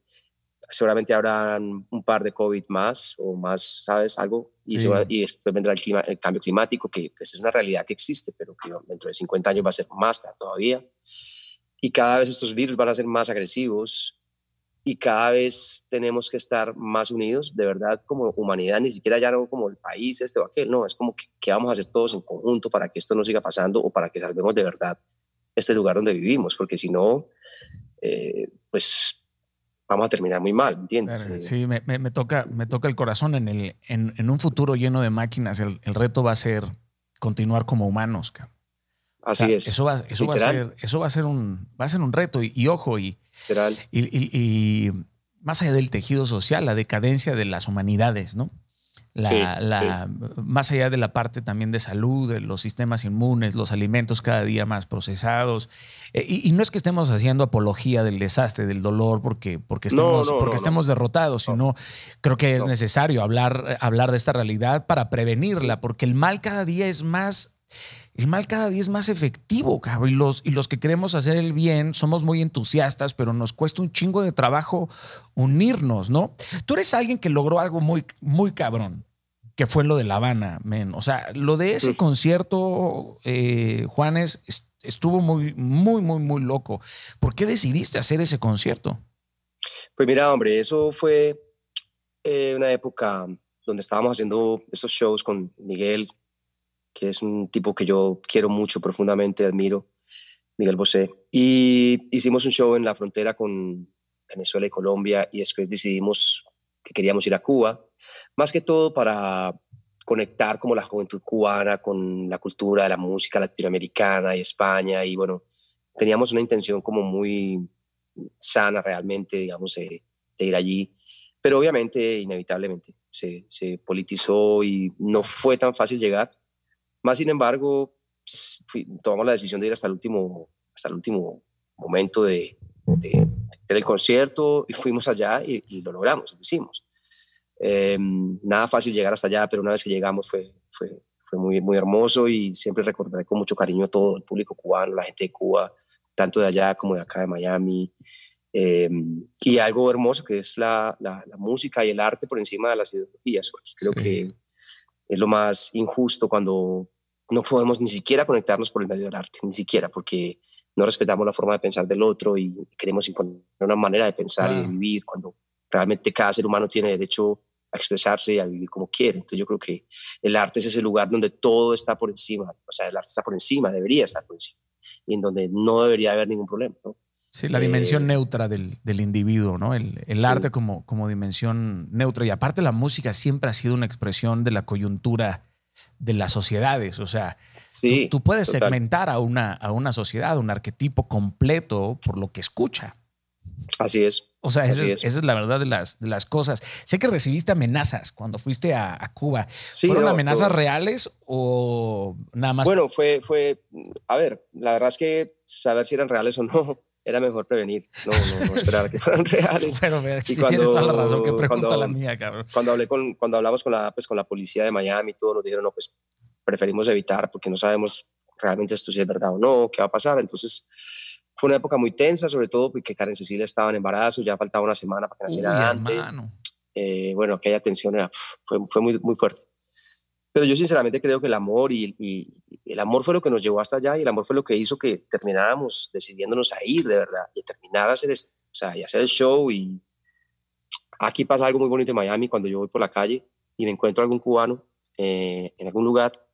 seguramente habrán un par de COVID más o más, ¿sabes? Algo, y, Sí. va- y después vendrá el, clima, el cambio climático, que pues, es una realidad que existe, pero que dentro de 50 años va a ser más todavía. Y cada vez estos virus van a ser más agresivos y cada vez tenemos que estar más unidos, de verdad, como humanidad, ni siquiera ya no como el país este o aquel, no, es como que, que vamos a hacer todos en conjunto para que esto no siga pasando o para que salvemos de verdad este lugar donde vivimos, porque si no, eh, pues vamos a terminar muy mal, ¿entiendes? Eh, Sí, me, me- me toca, me toca el corazón. En, el, en, en un futuro lleno de máquinas, el, el reto va a ser continuar como humanos. cabrón. O Así sea, es, Eso va, eso va a ser, eso va a ser un, va a ser un reto. Y, y ojo, y, y- y más allá del tejido social, la decadencia de las humanidades, ¿no? La, Sí, la- Más allá de la parte también de salud, de los sistemas inmunes, los alimentos cada día más procesados. Eh, y, y no es que estemos haciendo apología del desastre, del dolor, porque, porque estemos, no, porque no, estemos derrotados, sino creo que es necesario hablar, hablar de esta realidad para prevenirla, porque el mal cada día es más el mal cada día es más efectivo, cabrón. Y los, y los que queremos hacer el bien somos muy entusiastas, pero nos cuesta un chingo de trabajo unirnos, ¿no? Tú eres alguien que logró algo muy, muy cabrón, que fue lo de La Habana, men. O sea, lo de ese concierto, eh, Juanes, es- estuvo muy, muy, muy, muy loco. ¿Por qué decidiste hacer ese concierto? Pues mira, hombre, eso fue eh, una época donde estábamos haciendo esos shows con Miguel, que es un tipo que yo quiero mucho, profundamente admiro, Miguel Bosé. Y hicimos un show en la frontera con Venezuela y Colombia y después decidimos que queríamos ir a Cuba, más que todo para conectar como la juventud cubana con la cultura de la música latinoamericana y España y bueno, teníamos una intención como muy sana realmente, digamos, de, de ir allí, pero obviamente, inevitablemente, se, se, politizó y no fue tan fácil llegar. Más sin embargo, fui, tomamos la decisión de ir hasta el último, hasta el último momento de, de, de el concierto y fuimos allá y, y lo logramos, lo hicimos. Eh, nada fácil llegar hasta allá, pero una vez que llegamos fue, fue, fue muy, muy hermoso y siempre recordaré con mucho cariño a todo el público cubano, la gente de Cuba, tanto de allá como de acá de Miami. Eh, y algo hermoso que es la, la, la, música y el arte por encima de las ideologías. Creo sí. que es lo más injusto cuando no podemos ni siquiera conectarnos por el medio del arte, ni siquiera, porque no respetamos la forma de pensar del otro y queremos imponer una manera de pensar ah. y de vivir cuando realmente cada ser humano tiene derecho a expresarse y a vivir como quiere. Entonces yo creo que el arte es ese lugar donde todo está por encima, o sea, el arte está por encima, debería estar por encima, y en donde no debería haber ningún problema. ¿no? Sí, la dimensión eh, neutra del, del, individuo, ¿no? El, el sí. arte como, como dimensión neutra. Y aparte la música siempre ha sido una expresión de la coyuntura de las sociedades. O sea, sí, tú, tú, puedes total. segmentar a una, a una sociedad, un arquetipo completo por lo que escucha. Así es. O sea, esa es, esa es, la verdad de las, de las cosas. Sé que recibiste amenazas cuando fuiste a, a Cuba. Sí, ¿Fueron no, amenazas fue... reales o nada más? Bueno, fue, fue, a ver, la verdad es que saber si eran reales o no era mejor prevenir, no, no, no esperar que fueran reales. Bueno, y si cuando, tienes toda la razón, que pregunta cuando, la mía, cabrón. Cuando, hablé con, cuando hablamos con la, pues, con la policía de Miami y todo, nos dijeron, no, pues preferimos evitar porque no sabemos realmente esto si es verdad o no, qué va a pasar. Entonces, fue una época muy tensa, sobre todo porque Karen Cecilia estaba en embarazo, ya faltaba una semana para que naciera Dante. Eh, bueno, aquella tensión era, fue, fue muy, muy fuerte. Pero yo sinceramente creo que el amor y, y, el amor fue lo que nos llevó hasta allá y el amor fue lo que hizo que termináramos decidiéndonos a ir de verdad y terminar a hacer, este, o sea, y hacer el show y aquí pasa algo muy bonito en Miami cuando yo voy por la calle y me encuentro a algún cubano eh, en algún lugar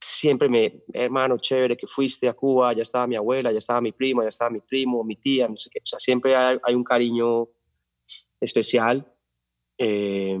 siempre me, hermano, chévere que fuiste a Cuba, ya estaba mi abuela, ya estaba mi prima, ya estaba mi primo, mi tía, no sé qué, o sea, siempre hay, hay un cariño especial. Eh,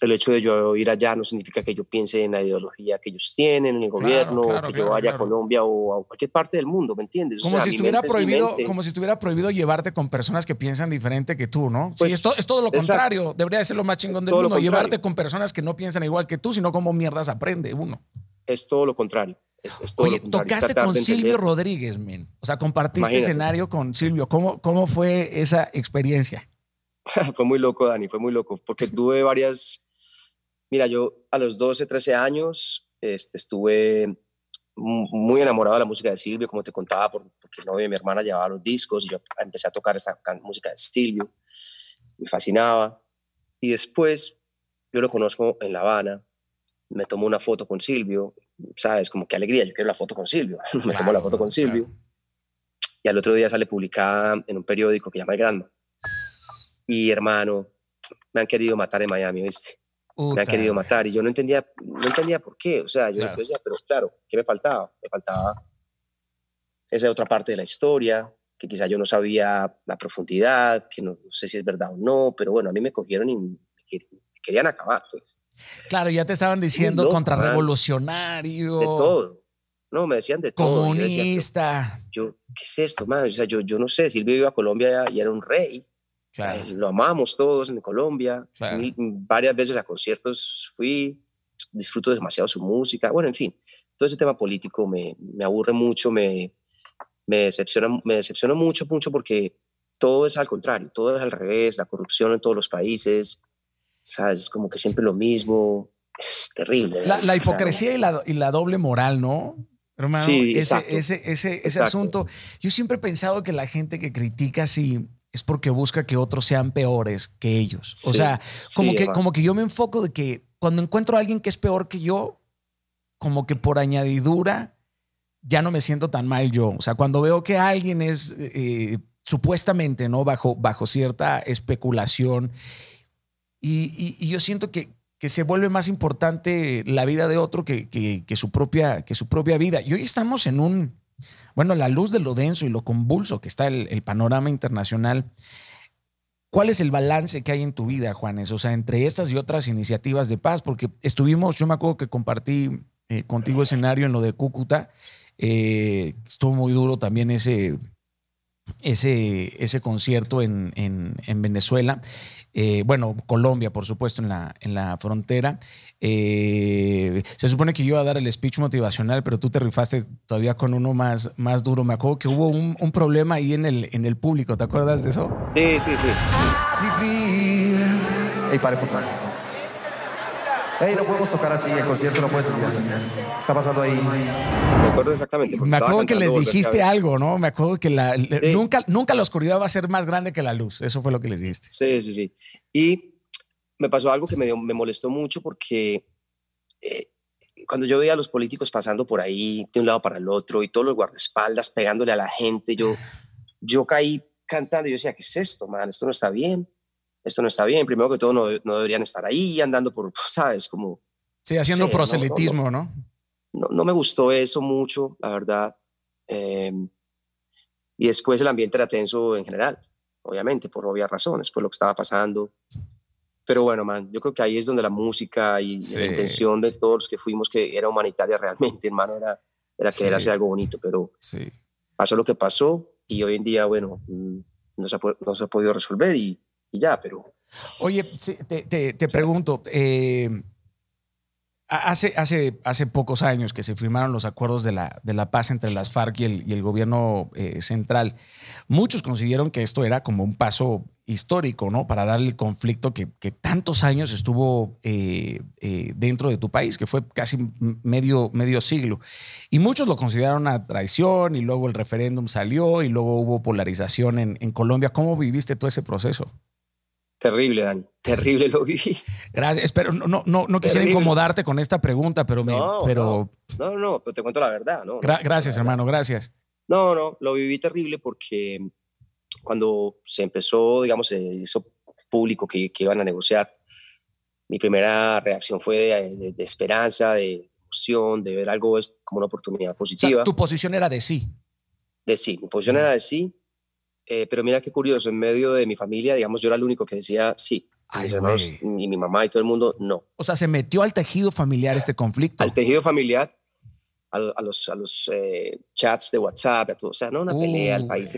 el hecho de yo ir allá no significa que yo piense en la ideología que ellos tienen, en el claro, gobierno, claro, que claro, yo vaya a Colombia o a cualquier parte del mundo, ¿me entiendes? Como, o sea, si estuviera prohibido, como si estuviera prohibido llevarte con personas que piensan diferente que tú, ¿no? Pues, sí, es, to, es todo lo contrario. Exacto. Debería de ser lo más chingón del mundo, llevarte con personas que no piensan igual que tú, sino como mierdas aprende uno es todo lo contrario. Es, es todo Oye, lo contrario. tocaste con Silvio Rodríguez, men. O sea, compartiste Imagínate. escenario con Silvio. ¿Cómo, ¿Cómo fue esa experiencia? fue muy loco, Dani, fue muy loco, porque tuve varias... Mira, yo a los 12, 13 años este, estuve muy enamorado de la música de Silvio, como te contaba, porque el novio de mi hermana llevaba los discos y yo empecé a tocar esta música de Silvio. Me fascinaba. Y después yo lo conozco en La Habana, me tomo una foto con Silvio, ¿sabes? Como qué alegría, yo quiero la foto con Silvio. me claro, tomo la foto con Silvio. Claro. Y al otro día sale publicada en un periódico que llama El Granma. Y hermano, me han querido matar en Miami, ¿viste? Uta. Me han querido matar y yo no entendía, no entendía por qué. O sea, yo claro. decía, pero claro, ¿qué me faltaba? Me faltaba esa otra parte de la historia, que quizá yo no sabía la profundidad, que no, no sé si es verdad o no, pero bueno, a mí me cogieron y me, querían acabar. Pues. Claro, ya te estaban diciendo loco, contrarrevolucionario. De todo. No, me decían de todo. Comunista. Yo, yo, ¿qué es esto, man? O sea, yo, yo no sé, Silvio iba a Colombia y era un rey. Claro. Eh, lo amamos todos en Colombia. Claro. varias veces a conciertos fui, disfruto demasiado su música. Bueno, en fin, todo ese tema político me, me aburre mucho, me, me, decepciona, me decepciona mucho, mucho porque todo es al contrario, todo es al revés, la corrupción en todos los países, ¿sabes? Es como que siempre lo mismo. Es terrible. La, la hipocresía o sea, y, la, y la doble moral, ¿no? Hermano, sí, ese, ese, ese, ese asunto. Yo siempre he pensado que la gente que critica así es porque busca que otros sean peores que ellos. Sí, o sea, como, sí, que, como que yo me enfoco de que cuando encuentro a alguien que es peor que yo, como que por añadidura ya no me siento tan mal yo. O sea, cuando veo que alguien es eh, supuestamente, ¿no? Bajo, bajo cierta especulación y, yo siento que, se vuelve más importante la vida de otro que, su propia, que su propia vida. Y hoy estamos en un, bueno, la luz de lo denso y lo convulso que está el, panorama internacional. ¿Cuál es el balance que hay en tu vida, Juanes? O sea, entre estas y otras iniciativas de paz, porque estuvimos, yo me acuerdo que compartí eh, contigo escenario en lo de Cúcuta, eh, estuvo muy duro también ese, ese, ese concierto en Venezuela. Eh, bueno, Colombia, por supuesto, en la, en la frontera. Eh, se supone que yo iba a dar el speech motivacional, pero tú te rifaste todavía con uno más, más duro. Me acuerdo que hubo un, un problema ahí en el, en el público. ¿Te acuerdas de eso? Sí, sí, sí. vivir. Ey, pare, por favor. Ey, no podemos tocar así, el concierto no puede seguir así. ¿Qué está pasando ahí? Me acuerdo exactamente. Me acuerdo que les dijiste algo, ¿no? Me acuerdo que la, Sí. nunca, nunca la oscuridad va a ser más grande que la luz. Eso fue lo que les dijiste. Sí, sí, sí. Y me pasó algo que me, dio- me molestó mucho porque eh, cuando yo veía a los políticos pasando por ahí de un lado para el otro y todos los guardaespaldas pegándole a la gente, yo, yo caí cantando y yo decía, ¿qué es esto, man? Esto no está bien. Esto no está bien. Primero que todo, no, no deberían estar ahí andando por, ¿sabes? Como Sí, haciendo no, proselitismo, ¿no? no, no me gustó eso mucho, la verdad. Eh, y después el ambiente era tenso en general, obviamente, por obvias razones, por lo que estaba pasando. Pero bueno, man, yo creo que ahí es donde la música y Sí. la intención de todos los que fuimos, que era humanitaria realmente, hermano, era, era querer Sí. hacer algo bonito. Pero Sí. pasó lo que pasó y hoy en día, bueno, mm, no se ha, no se ha podido resolver y, y ya, pero Oye, te, te- te pregunto, eh, hace, hace, hace pocos años que se firmaron los acuerdos de la, de la paz entre las FARC y el, y el gobierno eh, central, muchos consideraron que esto era como un paso histórico, ¿no? Para darle el conflicto que, que tantos años estuvo eh, dentro de tu país, que fue casi medio, medio siglo. Y muchos lo consideraron una traición y luego el referéndum salió y luego hubo polarización en, en Colombia. ¿Cómo viviste todo ese proceso? Terrible, Dani, terrible lo viví. Gracias. Espero, no, no, no, quisiera Terrible. incomodarte con esta pregunta, pero me, No, pero No, no, no, pero te cuento la verdad, ¿no? gra- gracias, hermano, gracias. No, no, lo viví terrible porque cuando se empezó, digamos, hizo público que, que iban a negociar, mi primera reacción fue de, de- de esperanza, de emoción, de ver algo como una oportunidad O sea, positiva. tu posición era de sí. De sí, mi posición era de sí, eh, pero mira qué curioso, en medio de mi familia, digamos, yo era el único que decía sí. Ay, mis hermanos y mi mamá y todo el mundo, no. O sea, se metió al tejido familiar este conflicto. Al tejido familiar, a, a los, a los eh, chats de WhatsApp, a todo. O sea, no una pelea, el Uy. país,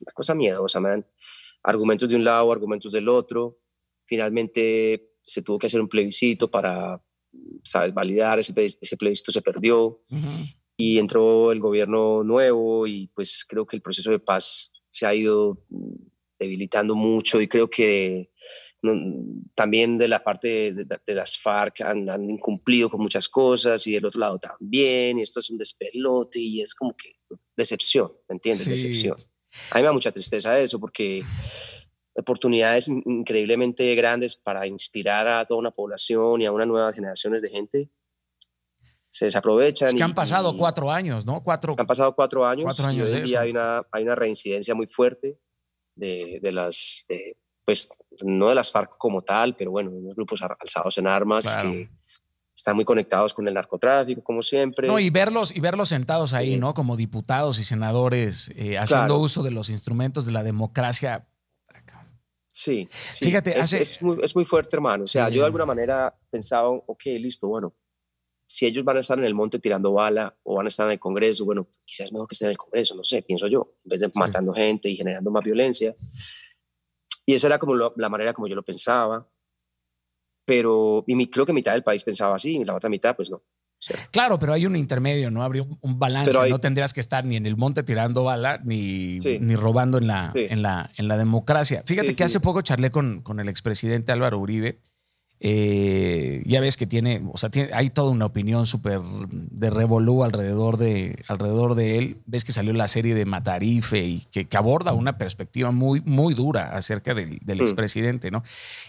una cosa miedosa, man. Argumentos de un lado, argumentos del otro. Finalmente se tuvo que hacer un plebiscito para, ¿sabes? Validar, ese, ese plebiscito se perdió Ujú. y entró el gobierno nuevo y pues creo que el proceso de paz se ha ido mm, debilitando mucho y creo que no, también de la parte de, de- de las FARC han, han incumplido con muchas cosas y del otro lado también y esto es un despelote y es como que decepción, ¿me entiendes? Sí. Decepción. A mí me da mucha tristeza eso porque oportunidades in- increíblemente grandes para inspirar a toda una población y a unas nuevas generaciones de gente se desaprovechan. Es que y- han pasado y- cuatro años, ¿no? Cuatro. han pasado cuatro años, Cuatro y años hoy de en día hay una, hay una reincidencia muy fuerte de, de las, de, pues no de las FARC como tal, pero bueno, unos grupos alzados en armas Claro. que están muy conectados con el narcotráfico, como siempre. No, y verlos, y verlos sentados ahí, Sí. ¿no? Como diputados y senadores eh, haciendo Claro. uso de los instrumentos de la democracia. Sí, sí. Fíjate, es, hace- es muy, es muy fuerte, hermano. O sea, Sí. yo de alguna manera pensaba, ok, listo, bueno, si ellos van a estar en el monte tirando bala o van a estar en el Congreso, bueno, quizás mejor que estén en el Congreso, no sé, pienso yo, en vez de matando gente y generando más violencia. Y esa era como lo- la manera como yo lo pensaba. Pero, y mi, creo que mitad del país pensaba así, y la otra mitad, pues no. Claro, pero hay un intermedio, ¿no? Habría un- balance. Hay- No tendrías que estar ni en el monte tirando bala, ni, Sí. ni robando en la, Sí. en, la, en la democracia. Fíjate Sí, que sí. hace poco charlé con, con el expresidente Álvaro Uribe. Eh, ya ves que tiene, o sea, tiene, hay toda una opinión súper de revolú alrededor de, alrededor de él. Ves que salió la serie de Matarife y que, que aborda una perspectiva muy, muy dura acerca del, del Mm. expresidente, ¿no?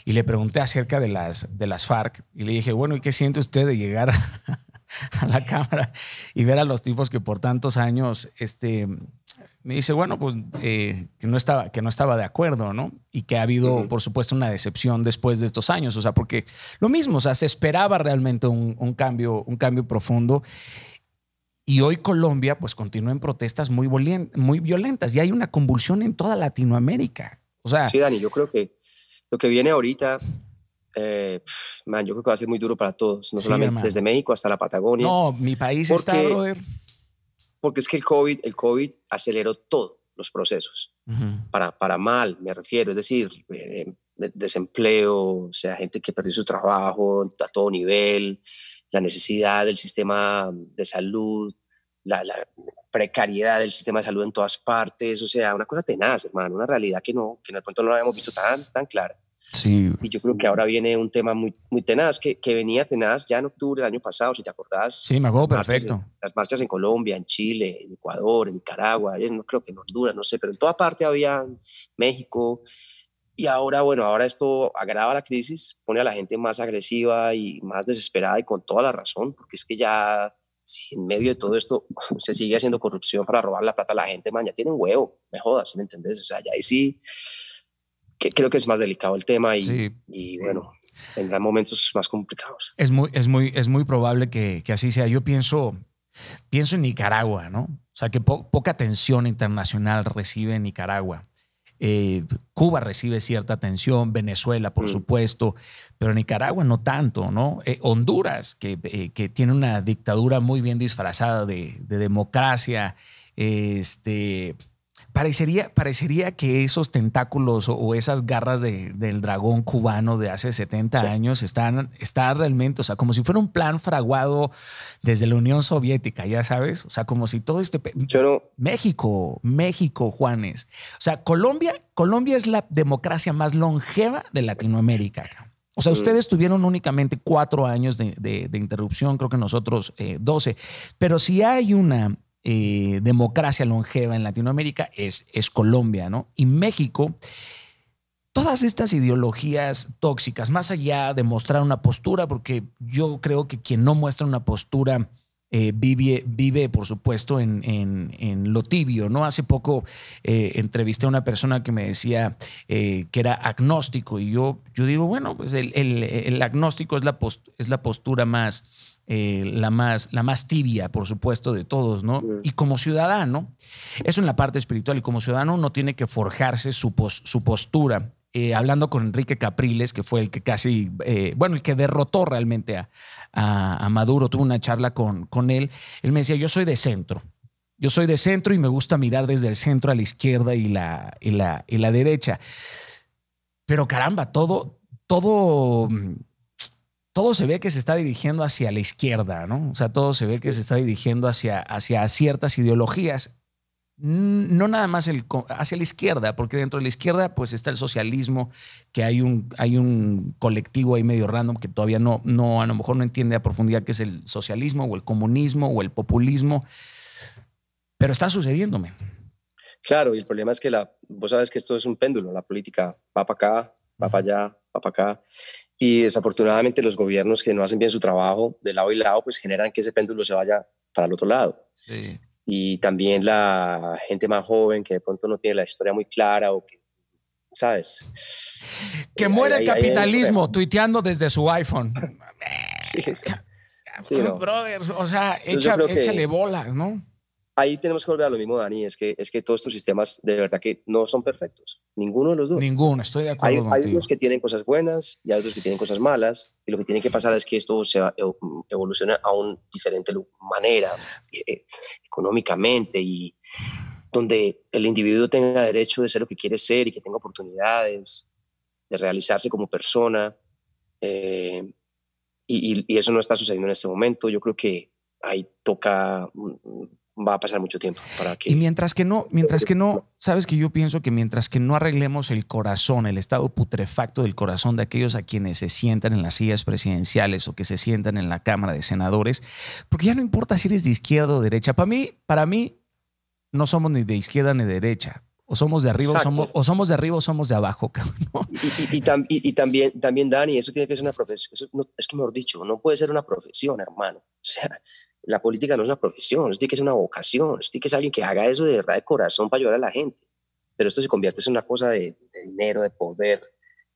Y le pregunté acerca de las, de las FARC y le dije, bueno, ¿y qué siente usted de llegar a, a la cámara y ver a los tipos que por tantos años, este, me dice, bueno, pues eh, que, no estaba, que no estaba de acuerdo, ¿no? Y que ha habido, por supuesto, una decepción después de estos años, o sea, porque lo mismo, o sea, se esperaba realmente un, un cambio, un cambio profundo. Y hoy Colombia, pues continúa en protestas muy, muy violentas y hay una convulsión en toda Latinoamérica. O sea, Sí, Dani, yo creo que lo que viene ahorita, eh, man, yo creo que va a ser muy duro para todos, no Sí, solamente hermano. desde México hasta la Patagonia, no, mi país está, Porque- brother. Porque es que el COVID, el COVID aceleró todos los procesos, Ujú. para, para mal, me refiero, es decir, eh, de- desempleo, o sea, gente que perdió su trabajo a todo nivel, la necesidad del sistema de salud, la, la precariedad del sistema de salud en todas partes, o sea, una cosa tenaz, hermano, una realidad que no, que de pronto no la habíamos visto tan, tan clara. Sí, Y yo creo que ahora viene un tema muy, muy tenaz, que, que venía tenaz ya en octubre del año pasado, si te acordás. sí, me acuerdo marchas en- perfecto. las marchas en Colombia, en Chile, en Ecuador, en Nicaragua, yo no creo que en Honduras, no sé, pero en toda parte había México. Y ahora, bueno, ahora esto agrava la crisis, pone a la gente más agresiva y más desesperada y con toda la razón, porque es que ya, si en medio de todo esto se sigue haciendo corrupción para robar la plata a la gente, man, ya tienen huevo, me jodas, ¿sí ¿me entendés? O sea, ya ahí sí, que creo que es más delicado el tema y, Sí. y bueno, tendrán momentos más complicados. Es muy, es muy, es muy probable que, que así sea. Yo pienso, pienso en Nicaragua, ¿no? O sea, que po- poca atención internacional recibe Nicaragua. Eh, Cuba recibe cierta atención, Venezuela, por Mm. supuesto, pero Nicaragua no tanto, ¿no? Eh, Honduras, que, eh, que tiene una dictadura muy bien disfrazada de, de democracia, este, parecería, parecería que esos tentáculos o, o esas garras de- del dragón cubano de hace 70 Sí. años están, está realmente, o sea, como si fuera un plan fraguado desde la Unión Soviética, ya sabes, o sea, como si todo este... pe- Yo no, México, México, Juanes. O sea, Colombia, Colombia es la democracia más longeva de Latinoamérica. O sea, ustedes tuvieron únicamente cuatro años de, de- de interrupción, creo que nosotros eh, 12. Pero si hay una eh, democracia longeva en Latinoamérica, es, Colombia, ¿no? Y México, todas estas ideologías tóxicas, más allá de mostrar una postura, porque yo creo que quien no muestra una postura eh, vive, vive, por supuesto, en, lo tibio, ¿no? Hace poco eh, entrevisté a una persona que me decía que era agnóstico y yo, yo digo, bueno, pues el, agnóstico es la, es la postura más, eh, la, más, la más tibia, por supuesto, de todos, ¿no? Y como ciudadano, eso en la parte espiritual, y como ciudadano uno tiene que forjarse su, pos- su postura. Eh, hablando con Enrique Capriles, que fue el que casi, eh, bueno, el que derrotó realmente a, a- a Maduro, tuve una charla con, con él, él me decía, yo soy de centro, yo soy de centro y me gusta mirar desde el centro a la izquierda y la, y la, y la derecha. Pero caramba, todo, todo, mm, todo se ve que se está dirigiendo hacia la izquierda, ¿no? O sea, todo se ve que se está dirigiendo hacia, hacia ciertas ideologías. No nada más el, hacia la izquierda, porque dentro de la izquierda pues está el socialismo, que hay un, hay un colectivo ahí medio random que todavía no, no, a lo mejor no entiende a profundidad qué es el socialismo o el comunismo o el populismo, pero está sucediendo, men. Claro, y el problema es que la, vos sabes que esto es un péndulo, la política va para acá, va para allá, va para acá, y desafortunadamente los gobiernos que no hacen bien su trabajo de lado y lado, pues generan que ese péndulo se vaya para el otro lado. Y también la gente más joven que de pronto no tiene la historia muy clara o que, ¿sabes? Que Eh, muere ahí- el ahí capitalismo problema. tuiteando desde su iPhone. Sí, sí. Sí, no. Brothers, o sea, echa- creo que- échale bolas, ¿no? Ahí tenemos que volver a lo mismo, Dani, es que, es que todos estos sistemas de verdad que no son perfectos, ninguno de los dos. Ninguno, estoy de acuerdo Hay, hay unos que tienen cosas buenas y hay otros que tienen cosas malas. Y lo que tiene que pasar es que esto se va- evo- evolucione a una diferente manera, eh, económicamente, y donde el individuo tenga derecho de ser lo que quiere ser y que tenga oportunidades de realizarse como persona. eh, y, y- y eso no está sucediendo en este momento. Yo creo que ahí toca, mm, va a pasar mucho tiempo para que... Y mientras que no, mientras que no, sabes que yo pienso que mientras que no arreglemos el corazón, el estado putrefacto del corazón de aquellos a quienes se sientan en las sillas presidenciales o que se sientan en la Cámara de Senadores, porque ya no importa si eres de izquierda o derecha. Para mí, para mí, no somos ni de izquierda ni de derecha. O somos de arriba o somos, o somos de arriba o somos de abajo. ¿no? Y, y- y tam- y- y también, también, Dani, eso tiene que ser una profesión. no- es que, mejor dicho, no puede ser una profesión, hermano. O sea, la política no es una profesión, tiene que ser una vocación, tiene que ser alguien que haga eso de verdad de corazón para ayudar a la gente. Pero esto se convierte en una cosa de, de dinero, de poder,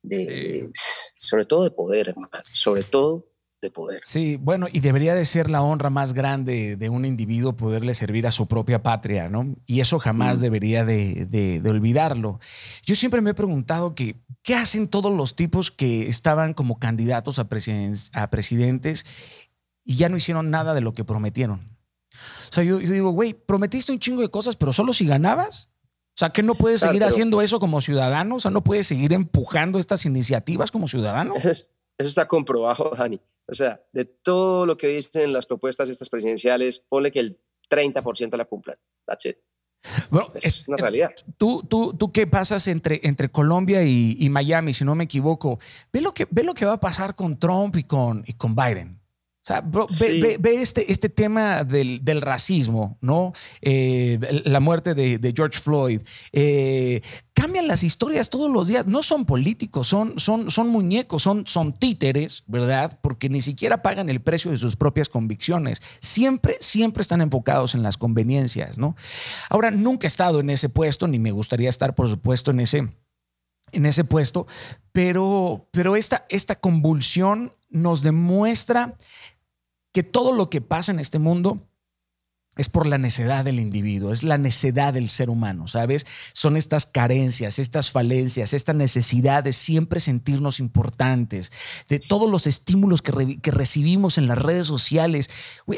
de, sobre todo de poder, hermano, sobre todo de poder. Sí, bueno, y debería de ser la honra más grande de un individuo poderle servir a su propia patria, ¿no? Y eso jamás Mm. debería de, de- de olvidarlo. Yo siempre me he preguntado que, ¿qué hacen todos los tipos que estaban como candidatos a, presiden- a presidentes y ya no hicieron nada de lo que prometieron? O sea, yo, yo digo, güey, prometiste un chingo de cosas, pero solo si ganabas. O sea, que no puedes Claro, seguir pero- haciendo eso como ciudadano, o sea, no puedes seguir empujando estas iniciativas como ciudadano. Eso, es- eso está comprobado, Dani. O sea, de todo lo que dicen las propuestas estas presidenciales, ponle que el 30% la cumplan. That's it. Bueno, Eso es una realidad. Tú, tú, tú qué pasas entre, entre Colombia y, y Miami, si no me equivoco. Ve lo que, ve lo que va a pasar con Trump y con, y con Biden. O sea, bro, ve, Sí. ve- ve este, este tema del, del racismo, ¿no? Eh, la muerte de, de George Floyd. Eh, cambian las historias todos los días. No son políticos, son, son, son muñecos, son, son títeres, ¿verdad? Porque ni siquiera pagan el precio de sus propias convicciones. Siempre, siempre están enfocados en las conveniencias, ¿no? Ahora, nunca he estado en ese puesto, ni me gustaría estar, por supuesto, en ese, en ese puesto, pero, pero esta, esta convulsión nos demuestra que todo lo que pasa en este mundo es por la necedad del individuo, es la necedad del ser humano, ¿sabes? Son estas carencias, estas falencias, esta necesidad de siempre sentirnos importantes, de todos los estímulos que, re- que recibimos en las redes sociales.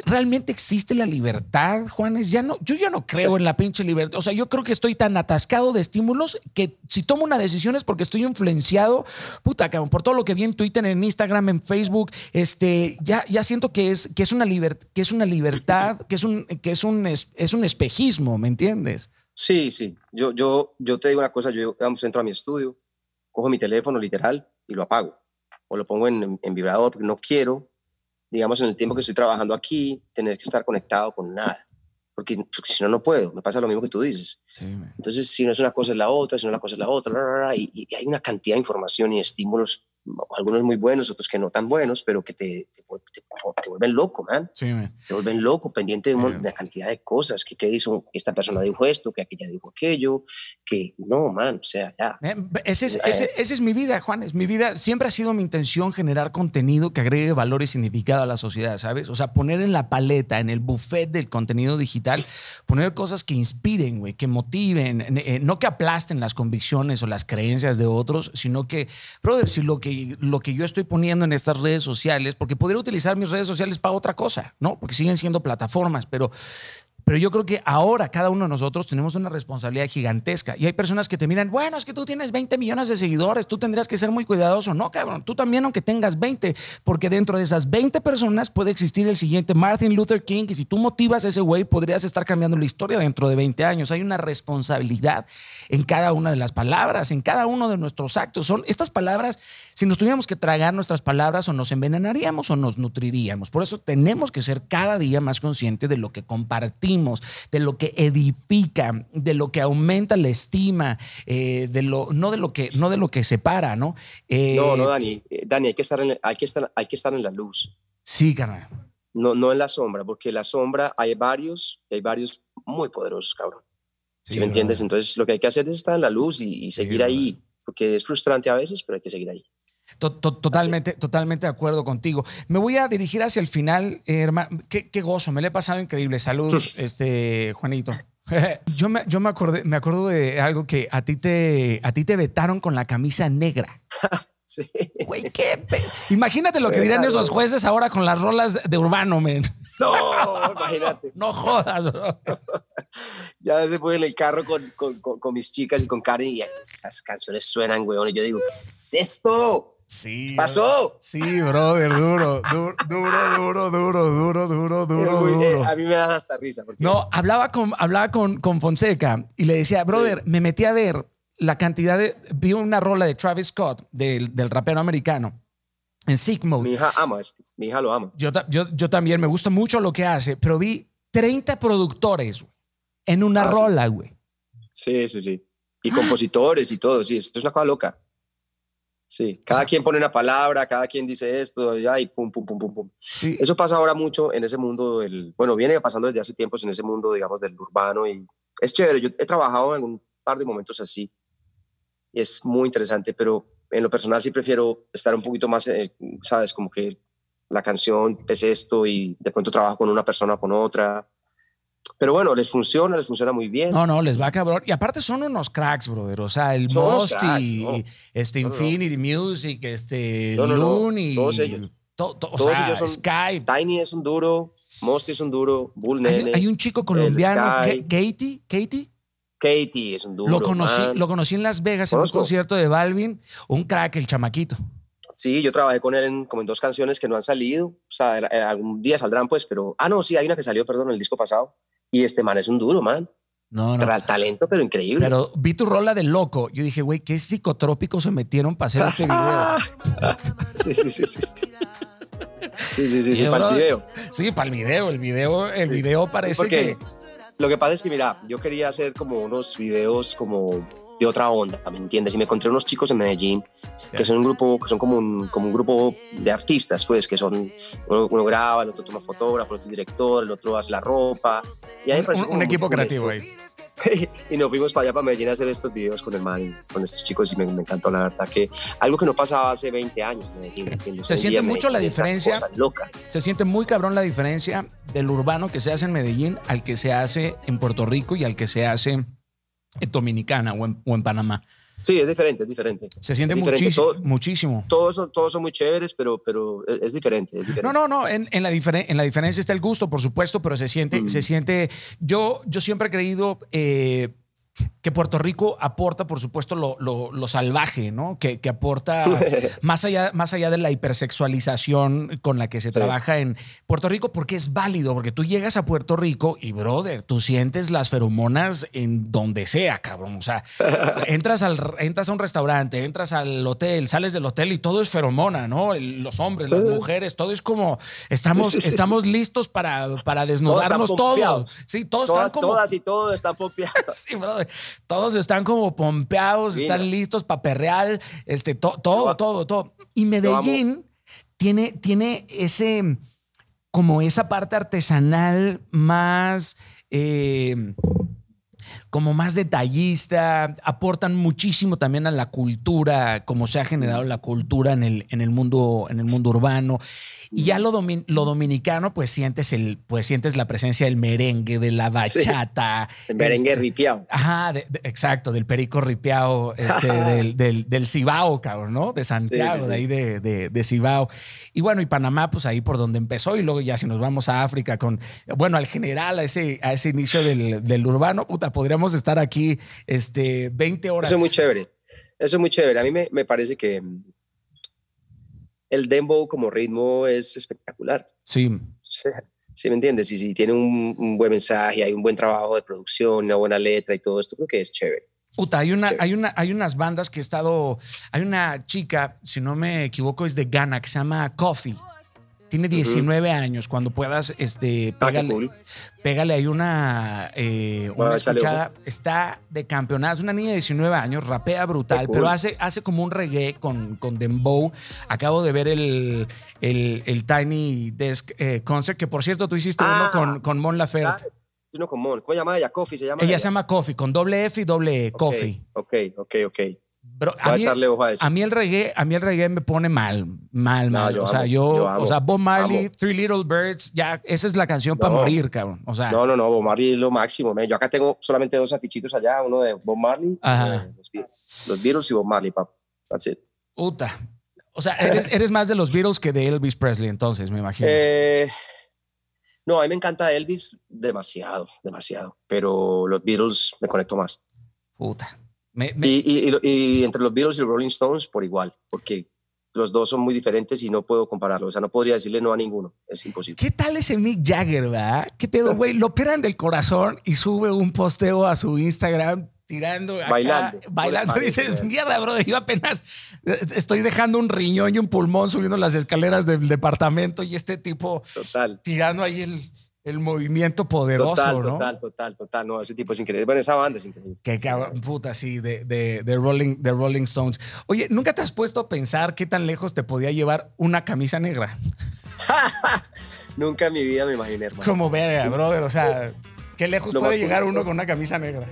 ¿Realmente existe la libertad, Juanes? Ya no, yo ya no creo Sí. en la pinche libertad. O sea, yo creo que estoy tan atascado de estímulos que si tomo una decisión es porque estoy influenciado, puta, cabrón, por todo lo que vi en Twitter, en Instagram, en Facebook, este, ya, ya siento que es, que es una liber- que es una libertad, que es un, que es un, es, es un espejismo, ¿me entiendes? Sí, sí. Yo, yo, yo te digo una cosa, yo digamos, entro a mi estudio, cojo mi teléfono literal y lo apago. O lo pongo en, en- en vibrador porque no quiero, digamos, en el tiempo que estoy trabajando aquí, tener que estar conectado con nada. Porque, porque si no, no puedo. Me pasa lo mismo que tú dices. Entonces, si no es una cosa es la otra, si no la cosa es la otra, ra, ra, ra, y, y hay una cantidad de información y estímulos, algunos muy buenos, otros que no tan buenos, pero que te, te, te- te vuelven loco, man. Sí, man. Te vuelven loco, pendiente de, una cantidad de cosas, que, que hizo, esta persona dijo esto, que aquella dijo aquello, que no, man, o sea, ya. Eh, Ese es, ese- esa es mi vida, Juan. Es mi vida. Siempre ha sido mi intención generar contenido que agregue valor y significado a la sociedad, ¿sabes? O sea, poner en la paleta, en el buffet del contenido digital, poner cosas que inspiren, güey, que motiven, eh, no que aplasten las convicciones o las creencias de otros, sino que, brother, si lo que, lo que yo estoy poniendo en estas redes sociales, porque podría utilizar mis redes sociales para otra cosa, ¿no? Porque siguen siendo plataformas, pero pero yo creo que ahora cada uno de nosotros tenemos una responsabilidad gigantesca. Y hay personas que te miran, bueno, es que tú tienes 20 millones de seguidores, tú tendrías que ser muy cuidadoso. No, cabrón, tú también aunque tengas 20, porque dentro de esas 20 personas puede existir el siguiente Martin Luther King, y si tú motivas a ese güey, podrías estar cambiando la historia dentro de 20 años. Hay una responsabilidad en cada una de las palabras, en cada uno de nuestros actos. Son estas palabras, si nos tuviéramos que tragar nuestras palabras, o nos envenenaríamos o nos nutriríamos. Por eso tenemos que ser cada día más conscientes de lo que compartimos, de lo que edifica, de lo que aumenta la estima, eh, de lo, no, de lo que, no de lo que separa, ¿no? Eh, No, no, Dani, eh, Dani, hay que estar en, hay que estar, hay que estar en la luz, Sí, carnal. no, no en la sombra, porque en la sombra hay varios, hay varios muy poderosos, cabrón. Sí, ¿Sí me entiendes? Entonces, lo que hay que hacer es estar en la luz y, y seguir brother. ahí, porque es frustrante a veces, pero hay que seguir ahí. To- to- Totalmente, totalmente de acuerdo contigo. Me voy a dirigir hacia el final, eh, hermano. Qué, qué gozo, me le he pasado increíble. Salud, este, Juanito. Yo me, yo me acordé, me acuerdo de algo que a ti te, a ti te vetaron con la camisa negra. Sí. Güey, qué pe- Imagínate lo que dirán esos jueces ahora con las rolas de Urbano, men. No, imagínate. No jodas, bro. Ya se fue en el carro con, con, con, con mis chicas y con Karen y esas canciones suenan, weón. Y yo digo, ¿qué es esto? Sí. ¿Pasó? Sí, brother, duro, duro, duro, duro, duro, duro, duro, duro, Muy- eh, a mí me da hasta risa. Porque No, hablaba con, hablaba con, con Fonseca y le decía, brother, me metí a ver la cantidad de. Vi una rola de Travis Scott, del, del rapero americano, en Sick Mode. Mi hija ama esto. Mi hija lo ama. Yo, yo, yo también me gusta mucho lo que hace, pero vi 30 productores en una Ah, sí. rola, güey. Sí, sí, sí. y compositores y todo, sí, esto es una cosa loca. Sí, cada quien pone una palabra, cada quien dice esto, ya, y pum, pum, pum, pum, pum. Sí. Eso pasa ahora mucho en ese mundo del, bueno, viene pasando desde hace tiempos en ese mundo, digamos, del urbano y es chévere. Yo he trabajado en un par de momentos así y es muy interesante, pero en lo personal sí prefiero estar un poquito más, eh, sabes, como que la canción es esto y de pronto trabajo con una persona o con otra. Pero bueno, les funciona, les funciona muy bien. No, no, les va cabrón. Y aparte son unos cracks, brother. O sea, el Son Most cracks, y no. este No, no, no. Infinity Music, este no. Looney. Todos ellos. to- to- o Todos sea, ellos son- Sky. Tiny es un duro, Mosty es un duro, Bull Hay, Nene, hay un chico colombiano, Katie, Katie. Katie es un duro. Lo conocí, man. lo conocí en Las Vegas en un Conozco. concierto de Balvin. Un crack, el chamaquito. Sí, yo trabajé con él en, como en dos canciones que no han salido. O sea, algún día saldrán, pues, pero. Ah, no, sí, hay una que salió, perdón, el disco pasado. Y este man es un duro, man. No, no. Tra- talento, pero increíble. Pero vi tu rola de loco. Yo dije, güey, qué psicotrópicos se metieron para hacer este video. sí, sí, sí, sí. Sí, sí, sí, sí, sí, para el video. Sí, para el video. El video, el video parece Porque que. lo que pasa es que, mira, yo quería hacer como unos videos como de otra onda, ¿me entiendes? Y me encontré unos chicos en Medellín que son un grupo, que son como un, como un grupo de artistas, pues, que son, uno, uno graba, el otro toma fotógrafo, el otro director, el otro hace la ropa. Y ahí Un, equipo creativo esto. ahí. y nos fuimos para allá, para Medellín, a hacer estos videos con el man, con estos chicos, y me, me encantó, la verdad, que algo que no pasaba hace 20 años en Medellín. Se Hoy siente mucho la Medellín es diferencia. loca. Se siente muy cabrón la diferencia del urbano que se hace en Medellín al que se hace en Puerto Rico y al que se hace Dominicana o en, o en Panamá. Sí, es diferente, es diferente. Se siente muchísimo. Todo- muchísimo. Todos son, todos son muy chéveres, pero, pero es, es diferente, es diferente. No, no, no. En, en la en la diferencia está el gusto, por supuesto, pero se siente, Mm. se siente. Yo, yo siempre he creído eh, que Puerto Rico aporta, por supuesto, lo, lo- lo salvaje, ¿no? Que, que aporta más allá, más allá de la hipersexualización con la que se Sí. trabaja en Puerto Rico, porque es válido, porque tú llegas a Puerto Rico y, brother, tú sientes las feromonas en donde sea, cabrón. O sea, entras, al, entras a un restaurante, entras al hotel, sales del hotel y todo es feromona, ¿no? Los hombres, las mujeres, todo es como, estamos, estamos listos para, para desnudarnos todos. Sí, todos todas, están como... todas y todos están pompeados. Sí, brother. Todos están como pompeados, Mira. están listos para perrear, este, to- todo, todo, todo. Y Medellín tiene, tiene ese, como esa parte artesanal más, eh, como más detallista, aportan muchísimo también a la cultura, como se ha generado la cultura en el, en el, mundo, en el mundo urbano. Y ya lo, domin- lo dominicano, pues sientes, el, pues sientes la presencia del merengue, de la Sí. bachata. El merengue este, ripiado. Ajá, de- de- exacto, del perico ripiao, este, del, del, del Cibao, cabrón, ¿no? De Santiago, Sí, sí, de ahí de, de, de Cibao. Y bueno, y Panamá, pues ahí por donde empezó. Y luego ya si nos vamos a África con, bueno, al general, a ese, a ese inicio del, del urbano, puta, podríamos estar aquí este, 20 horas. Eso es muy chévere. Eso es muy chévere. A mí me, me parece que mm, el dembow como ritmo es espectacular. Sí, Sí, sí, me entiendes. Y si tiene un, un buen mensaje, hay un buen trabajo de producción, una buena letra y todo esto, creo que es chévere. Puta, hay, una, hay, una, hay unas bandas que he estado. Hay una chica, si no me equivoco, es de Ghana, que se llama Coffee. Tiene 19 años. Cuando puedas, este, Ah, pégale, cool. pégale ahí una, eh, una escuchada. Está de campeonato. Es una niña de 19 años, rapea brutal, cool. pero hace, hace como un reggae con, con Dembow. Acabo de ver el, el, el Tiny Desk eh, Concert, que por cierto tú hiciste uno Ah. con, con Mon Laferte. Ah, es uno común. ¿Cómo se llama ella? Coffee se llama. Ella se llama Coffee, con doble F y doble E, Ok, Coffee. Ok, ok, ok. Bro, a mí- echarle ojo a eso. A mí el reggae, a mí el reggae me pone mal, mal, No, mal. yo o sea, amo, yo, yo amo, o sea, Bob Marley, amo. Three Little Birds, ya, esa es la canción para morir, cabrón. O sea, No, no, no, Bob Marley es lo máximo. man. Yo acá tengo solamente dos afichitos allá, uno de Bob Marley, Ajá. los, Beatles. los Beatles y Bob Marley, papá. That's it. puta. O sea, eres, eres más de los Beatles que de Elvis Presley, entonces, me imagino. Eh, no, a mí me encanta Elvis demasiado, demasiado, pero los Beatles me conecto más. puta. Me- me- Y, entre los Beatles y los Rolling Stones por igual, porque los dos son muy diferentes y no puedo compararlos. O sea, no podría decirle no a ninguno. Es imposible. ¿Qué tal ese Mick Jagger, verdad? ¿Qué pedo, güey? Lo operan del corazón y sube un posteo a su Instagram tirando acá, Bailando. bailando. Dices, mierda, bro, yo apenas estoy dejando un riñón y un pulmón subiendo las escaleras del departamento y este tipo Total. tirando ahí el, el movimiento poderoso, Total, ¿no? total, total, total. No, ese tipo es increíble. Bueno, esa banda es increíble. Que cabrón, puta, sí, de, de, de Rolling, de Rolling Stones. Oye, ¿nunca te has puesto a pensar qué tan lejos te podía llevar una camisa negra? Nunca en mi vida me imaginé, hermano. Como verga, brother. O sea, ¿qué lejos puede llegar uno con una camisa negra?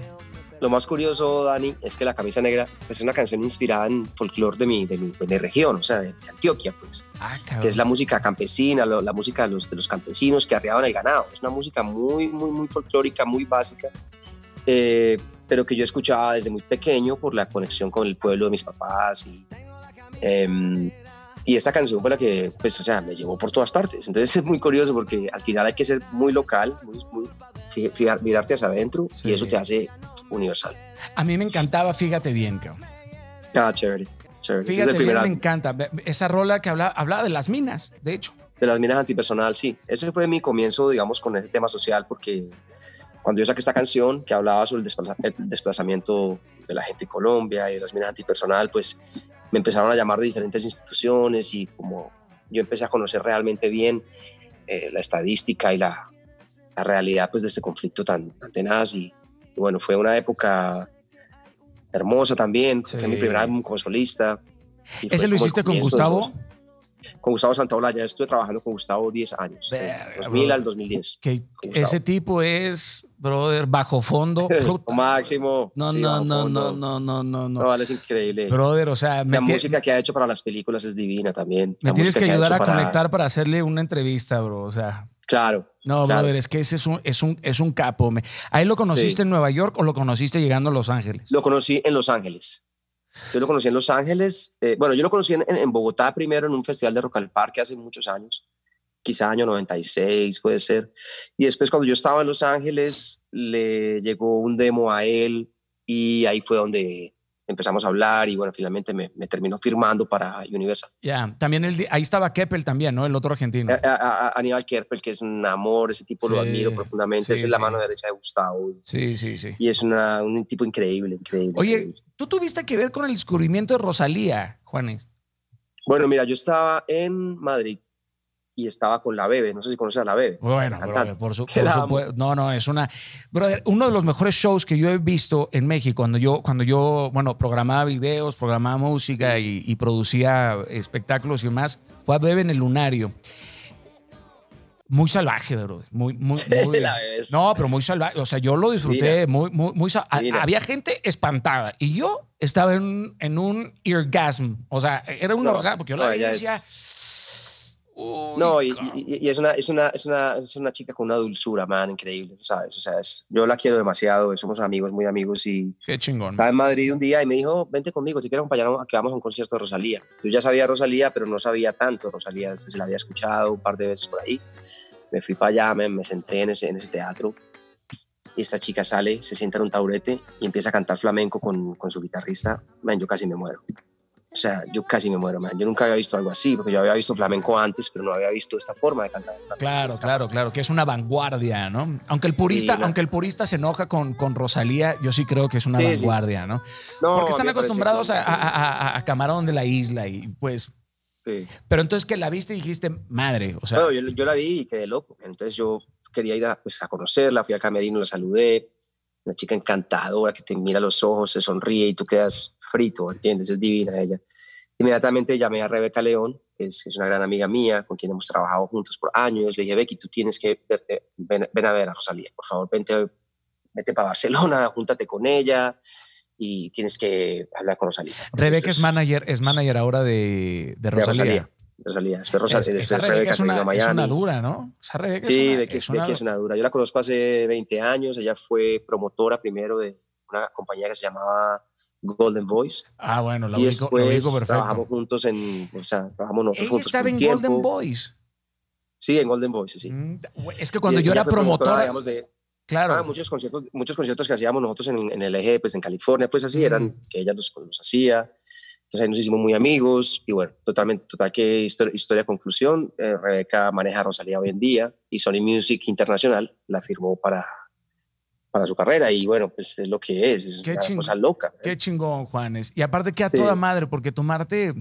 Lo más curioso, Dani, es que La Camisa Negra es una canción inspirada en folclore de mi, de mi, de mi región, o sea, de, de Antioquia, pues. Ah, que es la música campesina, lo- la música de los, de los campesinos que arriaban el ganado. Es una música muy, muy, muy folclórica, muy básica, eh, pero que yo escuchaba desde muy pequeño por la conexión con el pueblo de mis papás. Y, em, y esta canción fue la que, pues, o sea, me llevó por todas partes. Entonces es muy curioso porque al final hay que ser muy local, muy, muy- mirarte hacia adentro Sí. y eso te hace universal. A mí me encantaba, fíjate bien, cabrón. Ah, chévere. chévere. Es Fíjate el bien, me encanta. Esa rola que hablaba, hablaba de las minas, de hecho. De las minas antipersonal, sí. Ese fue mi comienzo, digamos, con ese tema social, porque cuando yo saqué esta canción que hablaba sobre el, desplaza- el desplazamiento de la gente en Colombia y de las minas antipersonal, pues me empezaron a llamar de diferentes instituciones y como yo empecé a conocer realmente bien eh, la estadística y la, la realidad pues, de este conflicto tan, tan tenaz. Y, y bueno, fue una época hermosa también. Sí. Fue mi primer álbum como solista. ¿Ese lo hiciste con de Gustavo? Con Gustavo Santaolalla. Estuve trabajando con Gustavo 10 años, del Verga, 2000 bro. al 2010. Que con Gustavo. ese tipo es, brother, bajo fondo. Lo máximo. No, sí, no, no, no, no, no, no, No, no. vale, es increíble. Brother, o sea, me, la música que ha hecho para las películas es divina también. me La tienes que ayudar a para- conectar para hacerle una entrevista, bro. O sea, Claro. no, Claro. brother, es que ese es un, es un, es un capo. ¿Ahí lo conociste Sí. en Nueva York o lo conociste llegando a Los Ángeles? Lo conocí en Los Ángeles. Yo lo conocí en Los Ángeles. eh, bueno, yo lo conocí en, en Bogotá primero en un festival de Rock al Parque hace muchos años, quizá año 96 puede ser. Y después cuando yo estaba en Los Ángeles le llegó un demo a él y ahí fue donde empezamos a hablar y bueno, finalmente me, me terminó firmando para Universal. Ya, también el, ahí estaba Keppel también, ¿no? El otro argentino. A, a- a- Aníbal Kerpel, que es un amor, ese tipo lo Sí, admiro profundamente, sí, es la sí. mano derecha de Gustavo Sí, sí, sí. y es una, un tipo increíble, increíble. Oye, increíble. Tú tuviste que ver con el descubrimiento de Rosalía, Juanes. Bueno, mira, yo estaba en Madrid y estaba con la Bebe, no sé si conoces a la Bebe. Bueno, brother, por, su- por supuesto. No, no, es una. Brother, uno de los mejores shows que yo he visto en México, cuando yo, cuando yo bueno, programaba videos, programaba música y, y producía espectáculos y demás, fue a Bebe en el Lunario. Muy salvaje, bro. Muy, muy, muy- La No, pero muy salvaje. O sea, yo lo disfruté muy, muy, muy. sa- a- Divina. Había gente espantada y yo estaba en, en un eargasm. O sea, era un No, orgasmo porque yo la no, veía y ella decía. es- "Uy, No, y, cabrón". y- y es, una, es, una, es, una, es una chica con una dulzura, man, increíble, ¿sabes? O sea, es, yo la quiero demasiado, somos amigos, muy amigos y Qué chingón. estaba en Madrid un día y me dijo, vente conmigo, te quiero acompañar a que vamos a un concierto de Rosalía. Yo ya sabía Rosalía, pero no sabía tanto Rosalía, se la había escuchado un par de veces por ahí. Me fui para allá, me, me senté en ese, en ese teatro y esta chica sale, se sienta en un taburete y empieza a cantar flamenco con, con su guitarrista. Man, yo casi me muero. O sea, yo casi me muero, man. Yo nunca había visto algo así, porque yo había visto flamenco antes, pero no había visto esta forma de cantar. Claro, claro, claro, que es una vanguardia, ¿no? Aunque el purista, Sí, no. aunque el purista se enoja con, con Rosalía, yo sí creo que es una Sí, sí. vanguardia, ¿no? No, Porque están acostumbrados a, a- a- a Camarón de la isla y pues. Sí. Pero entonces que la viste y dijiste, madre, o sea, Bueno, yo, yo la vi y quedé loco. Entonces yo quería ir a, pues, a conocerla, fui al camerino, la saludé. Una chica encantadora que te mira a los ojos, se sonríe y tú quedas frito, ¿entiendes? Es divina ella. Inmediatamente llamé a Rebeca León, que es, es una gran amiga mía, con quien hemos trabajado juntos por años. Le dije, Becky, tú tienes que verte, ven, ven a ver a Rosalía, por favor, vente, vete para Barcelona, júntate con ella y tienes que hablar con Rosalía. Rebeca es manager, es manager ahora de, de de Rosalía. Rosalía. Rosalía. Después, Rosa- Es- después Rebeca es se vino a es Miami. una dura, ¿no? Esa Rebeca Sí, es una, Becky, es una- Becky es una dura. Yo la conozco hace 20 años. Ella fue promotora primero de una compañía que se llamaba Golden Voice. Ah, bueno, la y ubico, después ubico perfecto. trabajamos juntos en, o sea, trabajamos nosotros juntos estaba en tiempo. Golden Boys. Sí, en Golden Voice, sí. Mm, Es que cuando Y yo era promotora, digamos, de claro. ah, muchos conciertos, muchos conciertos que hacíamos nosotros en, en el eje, pues en California, pues así eran Mm. que ella los, los hacía. Entonces ahí nos hicimos muy amigos y bueno, totalmente, total que historia, historia conclusión. eh, Rebeca maneja a Rosalía hoy en día y Sony Music Internacional la firmó para, para su carrera y bueno, pues es lo que es, es Qué una ching- cosa loca. ¿eh? Qué chingón, Juanes. Y aparte que a Sí. toda madre, porque tomarte,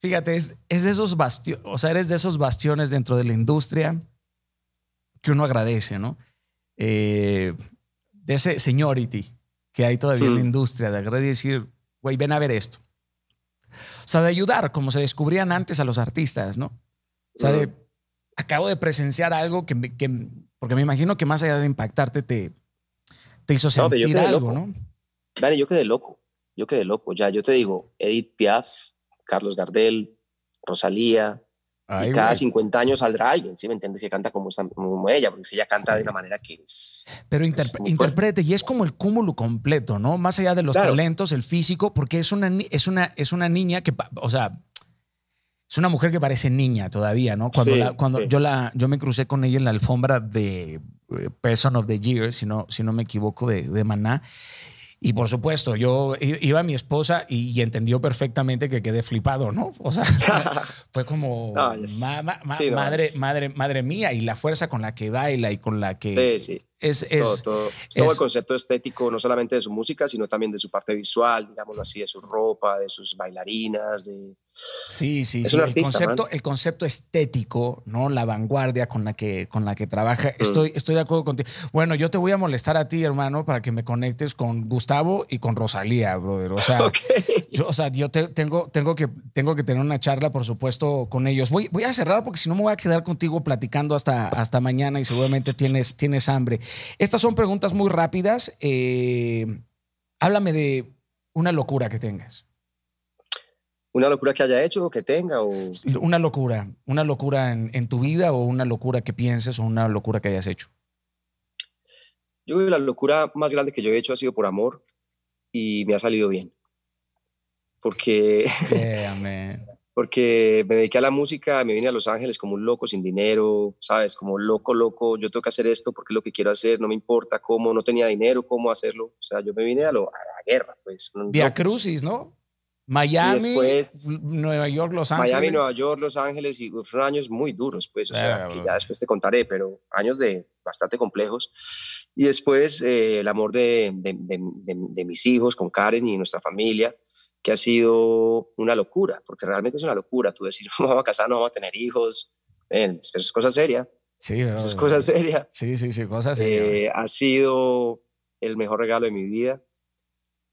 fíjate, es, es de esos bastiones, o sea, eres de esos bastiones dentro de la industria que uno agradece, ¿no? Eh, de ese seniority que hay todavía en la Mm. industria, de agarrar y decir, güey, ven a ver esto. O sea, de ayudar, como se descubrían antes a los artistas, ¿no? O sea, de, acabo de presenciar algo que, que- porque me imagino que más allá de impactarte, te, te hizo No, sentir quedé algo, loco. ¿no? Dani, yo quedé loco. Yo quedé loco. Ya, yo te digo, Edith Piaf, Carlos Gardel, Rosalía. Ay, y cada güey. 50 años saldrá alguien, ¿sí me entiendes? Que canta como, esta- como ella, porque ella canta de una manera que es. Pero Es interpre- muy fuerte. interprete, y es como el cúmulo completo, ¿no? Más allá de los Claro. talentos, el físico, porque es una, es una, es una niña que, o sea, es una mujer que parece niña todavía, ¿no? Cuando, Sí, la- cuando sí. yo, la, yo me crucé con ella en la alfombra de eh, Person of the Year, si no, si no me equivoco, de, de Maná. Y por supuesto, yo iba a mi esposa y, y entendió perfectamente que quedé flipado, ¿no? O sea, fue como No, es- ma- ma- ma- sí, no, madre, madre, madre mía, y la fuerza con la que baila y con la que Sí, sí. es, es todo, todo, todo el concepto estético, no solamente de su música, sino también de su parte visual, digámoslo así, de su ropa, de sus bailarinas, de... Sí, sí, Es sí. un el, concepto, man. el concepto estético, ¿no? La vanguardia con la que, con la que trabaja. Mm. Estoy, estoy de acuerdo contigo. Bueno, yo te voy a molestar a ti, hermano, para que me conectes con Gustavo y con Rosalía, brother. O sea, yo, o sea, yo te- tengo, tengo, que, tengo que tener una charla, por supuesto, con ellos. Voy, voy a cerrar porque si no me voy a quedar contigo platicando hasta, hasta mañana y seguramente tienes, tienes hambre. Estas son preguntas muy rápidas. Eh, háblame de una locura que tengas. Una locura que haya hecho o que tenga, o... Una locura, una locura en, en tu vida o una locura que pienses o una locura que hayas hecho. Yo creo que la locura más grande que yo he hecho ha sido por amor y me ha salido bien. Porque, Yeah, porque me dediqué a la música, me vine a Los Ángeles como un loco sin dinero, ¿sabes? Como loco, loco, yo tengo que hacer esto porque es lo que quiero hacer, no me importa cómo, no tenía dinero, cómo hacerlo. O sea, yo me vine a, lo, a la guerra, pues. Via. Crucis, ¿no? Miami, después- Nueva York, Los Ángeles. Miami, Nueva York, Los Ángeles, y fueron años muy duros, pues, o sea, que ya después te contaré, pero años de bastante complejos. Y después eh, el amor de, de, de- de- mis hijos con Karen y nuestra familia, que ha sido una locura, porque realmente es una locura. Tú decir, no vamos a casar, no vamos a tener hijos, eso es cosa seria, Sí, es cosa seria. Sí, sí, sí, cosas serias. Eh, ha sido el mejor regalo de mi vida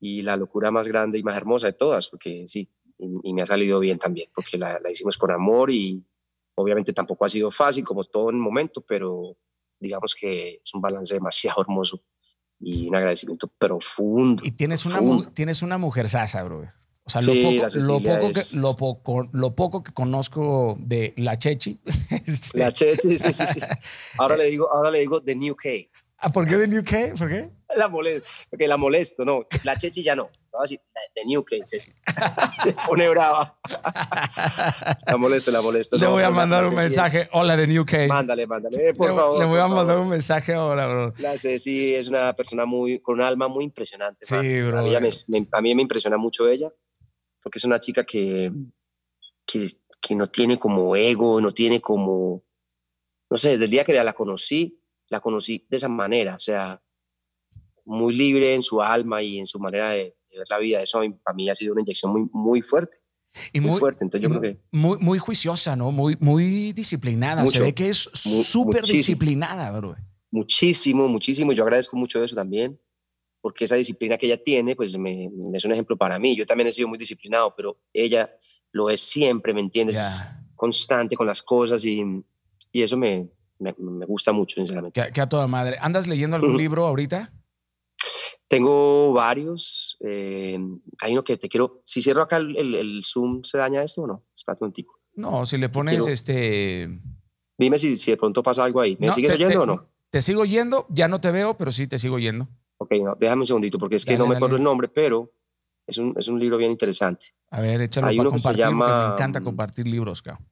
y la locura más grande y más hermosa de todas, porque sí, y, y me ha salido bien también, porque la, la hicimos con amor y obviamente tampoco ha sido fácil como todo en el momento, pero digamos que es un balance demasiado hermoso y un agradecimiento profundo. Y tienes una, profundo. tienes una mujer sasa, bro. O sea, Sí, lo, poco, lo, poco que, es- lo, poco, lo poco que conozco de la Chechi. este, La che, sí, sí, sí, sí. Ahora le digo, ahora le digo The New K. ah, ¿Por qué de New K? ¿Por qué? La molesto, porque la molesto, no. La Chechi ya no. No, así, la The New K, Ceci. Se pone brava. La molesto, la molesto. Le no, voy a mandar un Ceci es- mensaje. Hola de New K. Mándale, mándale, eh, por le, favor. le voy a mandar favor. un mensaje ahora, bro. La Ceci es una persona muy, con un alma muy impresionante. Sí, man. bro. A mí, me, me- a mí me impresiona mucho ella, porque es una chica que, que, que no tiene como ego, no tiene como, no sé, desde el día que la conocí, la conocí de esa manera, o sea, muy libre en su alma y en su manera de, de ver la vida. Eso para mí ha sido una inyección muy, muy fuerte, Y muy, muy, fuerte. Entonces y yo mu- creo que muy, muy juiciosa, ¿no? Muy, muy disciplinada. Se Mucho. ve que es súper disciplinada, bro. muchísimo, muchísimo. Yo agradezco mucho de eso también, porque esa disciplina que ella tiene, pues me, me es un ejemplo para mí. Yo también he sido muy disciplinado, pero ella lo es siempre, ¿me entiendes? Es constante con las cosas y, y eso me, me, me gusta mucho, sinceramente. Que, que a toda madre. ¿Andas leyendo algún Ujú. libro ahorita? Tengo varios. eh, hay uno que te quiero. Si cierro acá el, el- el Zoom, ¿se daña esto o no? Espérate un tico. No, si le pones quiero- este. Dime si, si de pronto pasa algo ahí. ¿Me No, sigues oyendo o no? Te sigo yendo, ya no te veo, pero sí te sigo yendo. Ok, no, déjame un segundito porque es que Dale, no me dale. acuerdo el nombre, pero es un, es un libro bien interesante. A ver, échalo Hay para uno que se compartir, llama, me encanta mm, compartir libros, cabrón.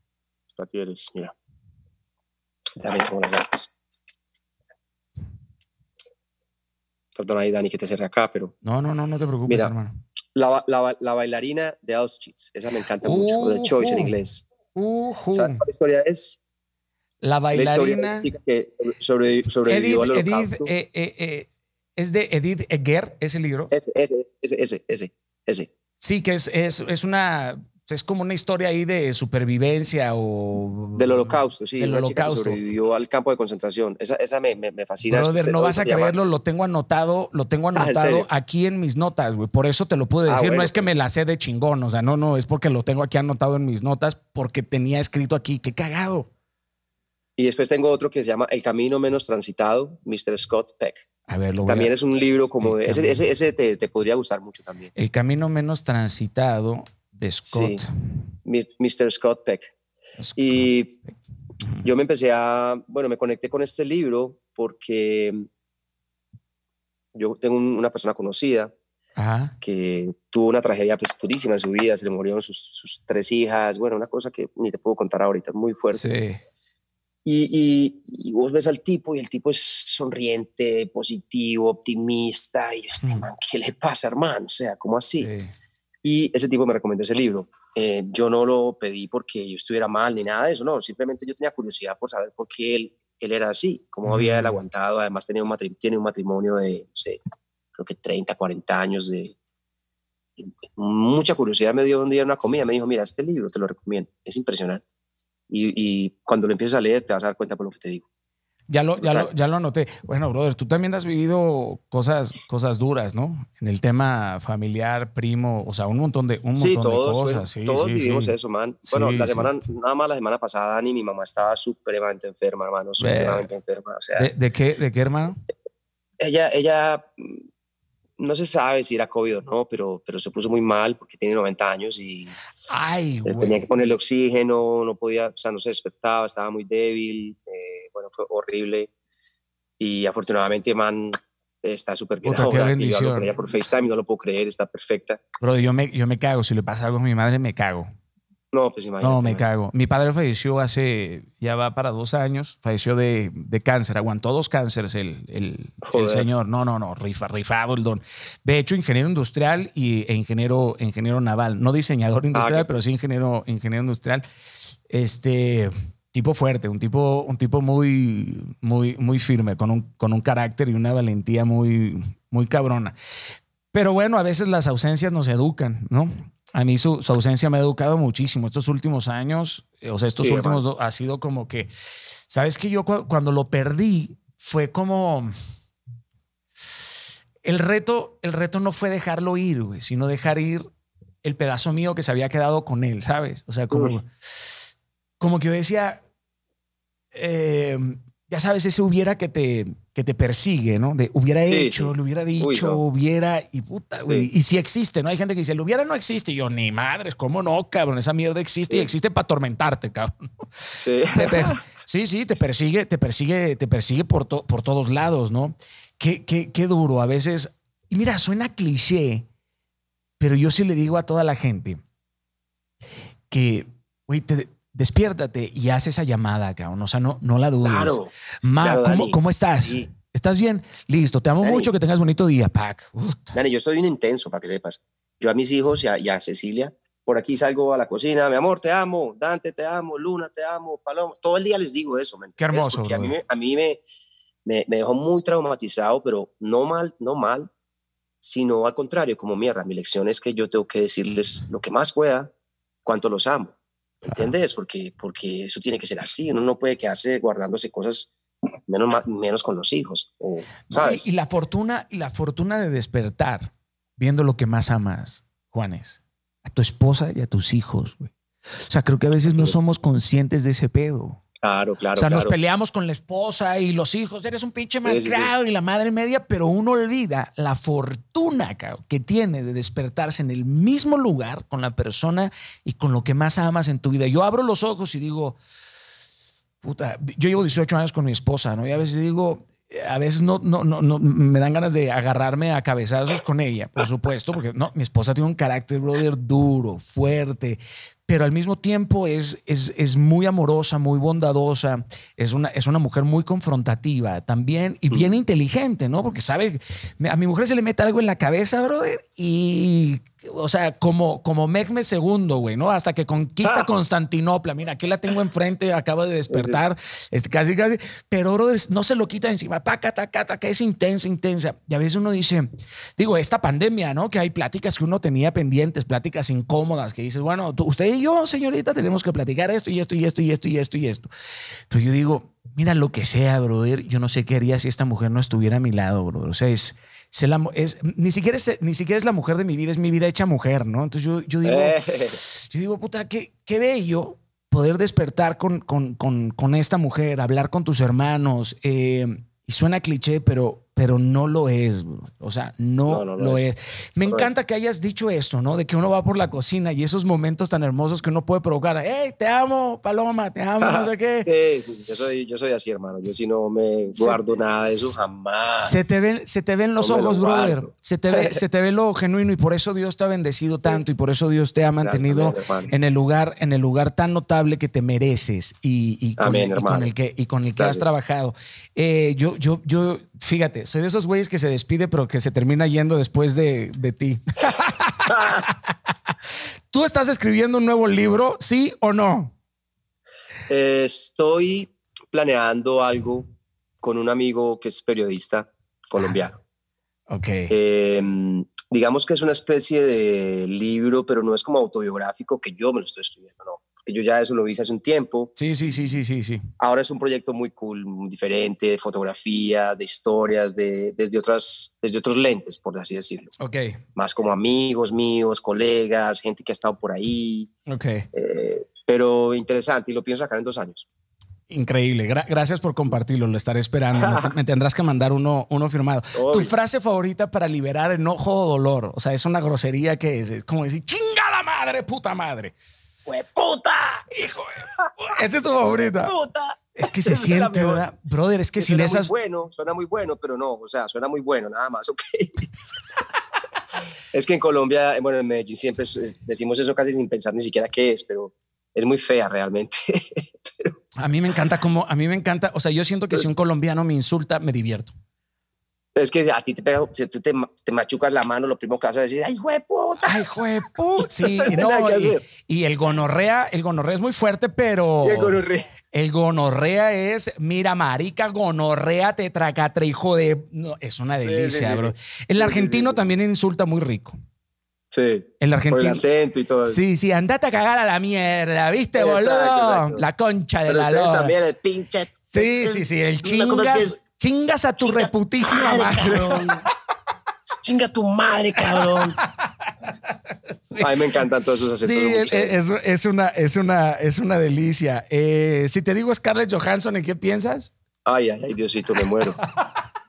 Mira. Perdona ahí, Dani, que te cerré acá, pero No, no, no, no te preocupes, Mira. hermano. la, la, ba- la bailarina de Auschwitz, esa me encanta mucho, o de Choice en Ujú. inglés. Ujú. ¿Sabes cuál historia es? La La historia bailarina. una chica que sobrevivió Edith, al Edith, holocausto. eh, eh, eh, es de Edith Eger, ese libro. Ese, ese, ese, ese, ese, ese. Sí, que es, es, es una es como una historia ahí de supervivencia o... Del holocausto, sí. Del una chica que holocausto. sobrevivió al campo de concentración. Esa, esa me, me, me fascina. Brother, no vas a creerlo, lo tengo anotado, lo tengo Ah, ¿en anotado aquí en mis notas, güey. Por eso te lo pude Ah, decir. no es que me la sé de chingón, o sea, no, no, es porque lo tengo aquí anotado en mis notas porque tenía escrito aquí. Qué cagado. Y después tengo otro que se llama El camino menos transitado, Mr. Scott Peck. A ver, lo voy También a- es un libro como de... Ese, ese, ese te, te podría gustar mucho también. El camino menos transitado de Scott. Sí. Mr. Scott Peck. Scott. Y yo me empecé a, bueno, me conecté con este libro porque yo tengo un- una persona conocida Ajá. que tuvo una tragedia pues durísima en su vida, se le murieron sus, sus tres hijas, bueno, una cosa que ni te puedo contar ahorita, muy fuerte. Sí. Y, y- y vos ves al tipo y el tipo es sonriente, positivo, optimista, y yo, este Mm. man, ¿qué le pasa, hermano? O sea, ¿cómo así? sí. Y ese tipo me recomendó ese libro. Eh, yo no lo pedí porque yo estuviera mal ni nada de eso, no, simplemente yo tenía curiosidad por saber por qué él, él era así, cómo había él aguantado, además tenía un tiene un matrimonio de, no sé, creo que 30, 40 años de... Mucha curiosidad me dio un día una comida, me dijo, mira, este libro te lo recomiendo, es impresionante. Y, y cuando lo empieces a leer te vas a dar cuenta por lo que te digo. Ya lo, ya, lo, ya lo anoté. Bueno, brother, tú también has vivido cosas, cosas duras, ¿no? En el tema familiar, primo, o sea, un montón de, un Sí, montón todos, de cosas. Sí, todos sí, vivimos sí. eso, man. Bueno, Sí, la sí. semana, nada más la semana pasada, Dani, mi mamá estaba supremamente enferma, hermano, supremamente enferma. O sea, ¿De, de qué, ¿De qué, hermano? ella, ella no se sabe si era COVID o no, pero, pero se puso muy mal porque tiene 90 años y Ay, güey. tenía que ponerle oxígeno, no podía, o sea, no se despertaba, estaba muy débil, eh, fue horrible. Y afortunadamente, man, está súper bien Puta, qué ahora. yo hablo bendición. con ella por FaceTime no lo puedo creer, está perfecta. Brother, yo me, yo me cago. Si le pasa algo a mi madre, me cago. No, pues imagínate. No, me cago. Mi padre falleció hace, ya va para dos años, falleció de, de cáncer, aguantó dos cánceres el, el, señor. No, no, no, rifa, rifado el don. De hecho, ingeniero industrial y, e ingeniero, ingeniero naval. No diseñador industrial, Ah, qué- pero sí ingeniero, ingeniero industrial. Este tipo fuerte, un tipo, un tipo muy, muy, muy firme, con un, con un carácter y una valentía muy, muy cabrona. Pero bueno, a veces las ausencias nos educan, ¿no? A mí su, su ausencia me ha educado muchísimo. Estos últimos años, eh, o sea, estos Sí, últimos ha sido como que, ¿sabes que Yo cu- cuando lo perdí fue como... El reto, el reto no fue dejarlo ir, güey, sino dejar ir el pedazo mío que se había quedado con él, ¿sabes? O sea, como. Como que yo decía, eh, ya sabes, ese hubiera que te, que te persigue, ¿no? De hubiera Sí, hecho, sí. lo hubiera dicho, Uy, no. hubiera, y puta, güey. Sí. Y si existe, ¿no? Hay gente que dice, lo hubiera no existe. Y yo, ni madres, ¿cómo no, cabrón? Esa mierda existe y existe para atormentarte, cabrón. Sí, sí, te persigue, te persigue, te persigue por, to- por todos lados, ¿no? Qué, qué, qué duro a veces. Y mira, suena cliché, pero yo sí le digo a toda la gente que, güey, te- despiértate y haz esa llamada, cabrón. O sea, no, no la dudes. Claro. Ma, claro, ¿cómo, cómo estás? Sí. ¿Estás bien? Listo, te amo Dani. mucho, que tengas bonito día, Pac. Uf, Dani, yo soy un intenso, para que sepas. Yo a mis hijos y a, y a Cecilia, por aquí salgo a la cocina, mi amor, te amo, Dante, te amo, Luna, te amo, Paloma. Todo el día les digo eso, ¿me Qué hermoso, a mí, me, a mí me, me, me dejó muy traumatizado, pero no mal, no mal, sino al contrario, como mierda. Mi lección es que yo tengo que decirles lo que más pueda, cuánto los amo. ¿Me ¿Entiendes? Porque, porque eso tiene que ser así. Uno no puede quedarse guardándose cosas, menos, menos con los hijos. o, ¿Sabes? Y, y la fortuna, y la fortuna de despertar viendo lo que más amas, Juanes, a tu esposa y a tus hijos, güey. O sea, creo que a veces no somos conscientes de ese pedo. Claro, claro. o sea, nos peleamos con la esposa y los hijos, eres un pinche Sí, sí, sí. malcriado y la madre media, pero uno olvida la fortuna cabrón, que tiene de despertarse en el mismo lugar con la persona y con lo que más amas en tu vida. Yo abro los ojos y digo, puta, yo llevo 18 años con mi esposa, ¿no? Y a veces digo, a veces no, no, no, no me dan ganas de agarrarme a cabezazos con ella, por supuesto, porque no, mi esposa tiene un carácter, brother, duro, fuerte, pero al mismo tiempo es, es, es muy amorosa, muy bondadosa, es una, es una mujer muy confrontativa también y bien inteligente, ¿no? Porque sabe, a mi mujer se le mete algo en la cabeza, brother, y, o sea, como, como Mehmed II, güey, ¿no? Hasta que conquista Ah. Constantinopla. Mira, aquí la tengo enfrente, acaba de despertar, este, casi, casi, pero, brother, no se lo quita de encima, paca, taca, taca, es intensa, intensa. Y a veces uno dice, digo, esta pandemia, ¿no? Que hay pláticas que uno tenía pendientes, pláticas incómodas, que dices, bueno, tú- usted y yo, señorita, tenemos que platicar esto y esto y esto y esto y esto y esto. Pero yo digo, mira, lo que sea, brother, yo no sé qué haría si esta mujer no estuviera a mi lado, brother. O sea, es, es la es- ni, siquiera es, ni siquiera es la mujer de mi vida, es mi vida hecha mujer, ¿no? Entonces yo, yo digo, Eh, yo digo, puta, qué, qué bello poder despertar con, con, con, con esta mujer, hablar con tus hermanos. eh, y suena cliché, pero, pero no lo es. bro. O sea, no, No, no lo lo es. es. Me No encanta que hayas dicho esto, ¿no? De que uno va por la cocina y esos momentos tan hermosos que uno puede provocar. Hey, te amo, Paloma, te amo, no sé qué. Sí, sí, sí, yo soy, yo soy así, hermano. Yo sí no me guardo nada de eso jamás. Se te ven, se te ven los lo ojos, brother. Se te, ve, se te ve lo genuino y por eso Dios te ha bendecido tanto y por eso Dios te ha mantenido en el lugar, en el lugar tan notable que te mereces y, y con, Amén, el, y con hermano. el que y con el que has trabajado. Eh, yo, yo, yo, fíjate, soy de esos güeyes que se despide, pero que se termina yendo después de, de ti. ¿Tú estás escribiendo un nuevo libro, sí o no? Eh, estoy planeando algo con un amigo que es periodista colombiano. Ok. Eh, digamos que es una especie de libro, pero no es como autobiográfico que yo me lo estoy escribiendo, no. Porque yo ya eso lo hice hace un tiempo. Sí, sí, sí, sí, sí, sí. Ahora es un proyecto muy cool, muy diferente, de fotografía, de historias, de, desde, otras, desde otros lentes, por así decirlo. Ok, Más como amigos míos, colegas, gente que ha estado por ahí. ok. eh, pero interesante y lo pienso sacar en dos años. Increíble. Gra- gracias por compartirlo. Lo estaré esperando. Me, te- me tendrás que mandar uno, uno firmado. Tu Obvio. frase favorita para liberar enojo o dolor. O sea, es una grosería que es, es como decir, chinga la madre, puta madre. ¡Puta! Hijo de- Esa es tu favorita. ¡Puta! Es que se es siente. ¿verdad? Brother, es que Que sin suena esas. muy bueno, suena muy bueno, pero no, o sea, suena muy bueno, nada más, ok. es que en Colombia, bueno, en Medellín siempre decimos eso casi sin pensar ni siquiera qué es, pero es muy fea realmente. A mí me encanta como. A mí me encanta. O sea, yo siento que si un colombiano me insulta, me divierto. Es que a ti te pega, si tú te, ma- te machucas la mano, lo primero que vas a decir, ¡ay, puta! Ay, jue pu- Sí, No Y, el gonorrea, el gonorrea es muy fuerte, pero. Y el gonorrea. El gonorrea es, mira, marica, gonorrea, tetracatre, hijo de. No, es una delicia, sí, sí, bro. El argentino también insulta muy rico. Sí, El por el argentino. acento y todo. eso. Sí, sí, andate a cagar a la mierda, ¿viste, Exacto, boludo? exacto. La concha de Pero la ustedes lora. también, el pinche... Sí, sí, sí, el ¿Cómo es que chingas? Chingas a tu Chinga reputísima madre. Chinga tu madre, cabrón. A mí me encantan todos esos acentos. Sí, muy el- chéveres. es, es una, es, una, es una delicia. Eh, si te digo Scarlett Johansson, ¿en qué piensas? Ay, ay, ay, Diosito, me muero.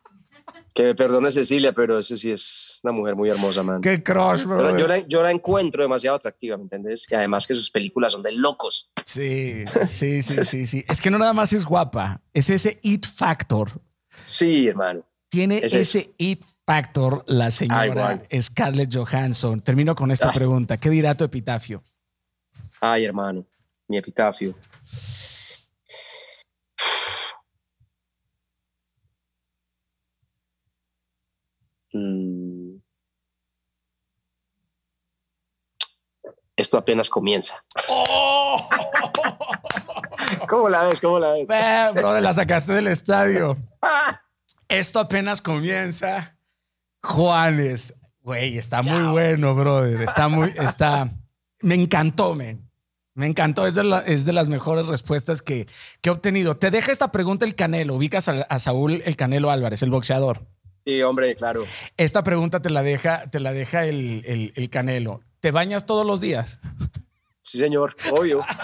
que me perdone Cecilia, pero ese sí es una mujer muy hermosa, man. Qué crush, Yo, bro. la- yo la, yo la encuentro demasiado atractiva, ¿me entiendes? Y además que sus películas son de locos. Sí, sí, sí, sí, sí. Es que no nada más es guapa, es ese it factor. Sí, hermano. Tiene Es eso. ese it factor la señora igual. Scarlett Johansson. Termino con esta Ay. pregunta. ¿Qué dirá tu epitafio? Ay, hermano, mi epitafio. Mm. Esto apenas comienza. ¿Cómo la ves? ¿Cómo la ves? Eh, brother, la sacaste del estadio. Esto apenas comienza. Juanes. Güey, está muy bueno, brother. Está muy, está. Me encantó, men. Me encantó. Es de, la- es de las mejores respuestas que, que he obtenido. Te deja esta pregunta el Canelo. Ubicas a, a Saúl el Canelo Álvarez, el boxeador. Sí, hombre, claro. Esta pregunta te la deja, te la deja el, el- el Canelo. ¿Te bañas todos los días? Sí, señor, obvio.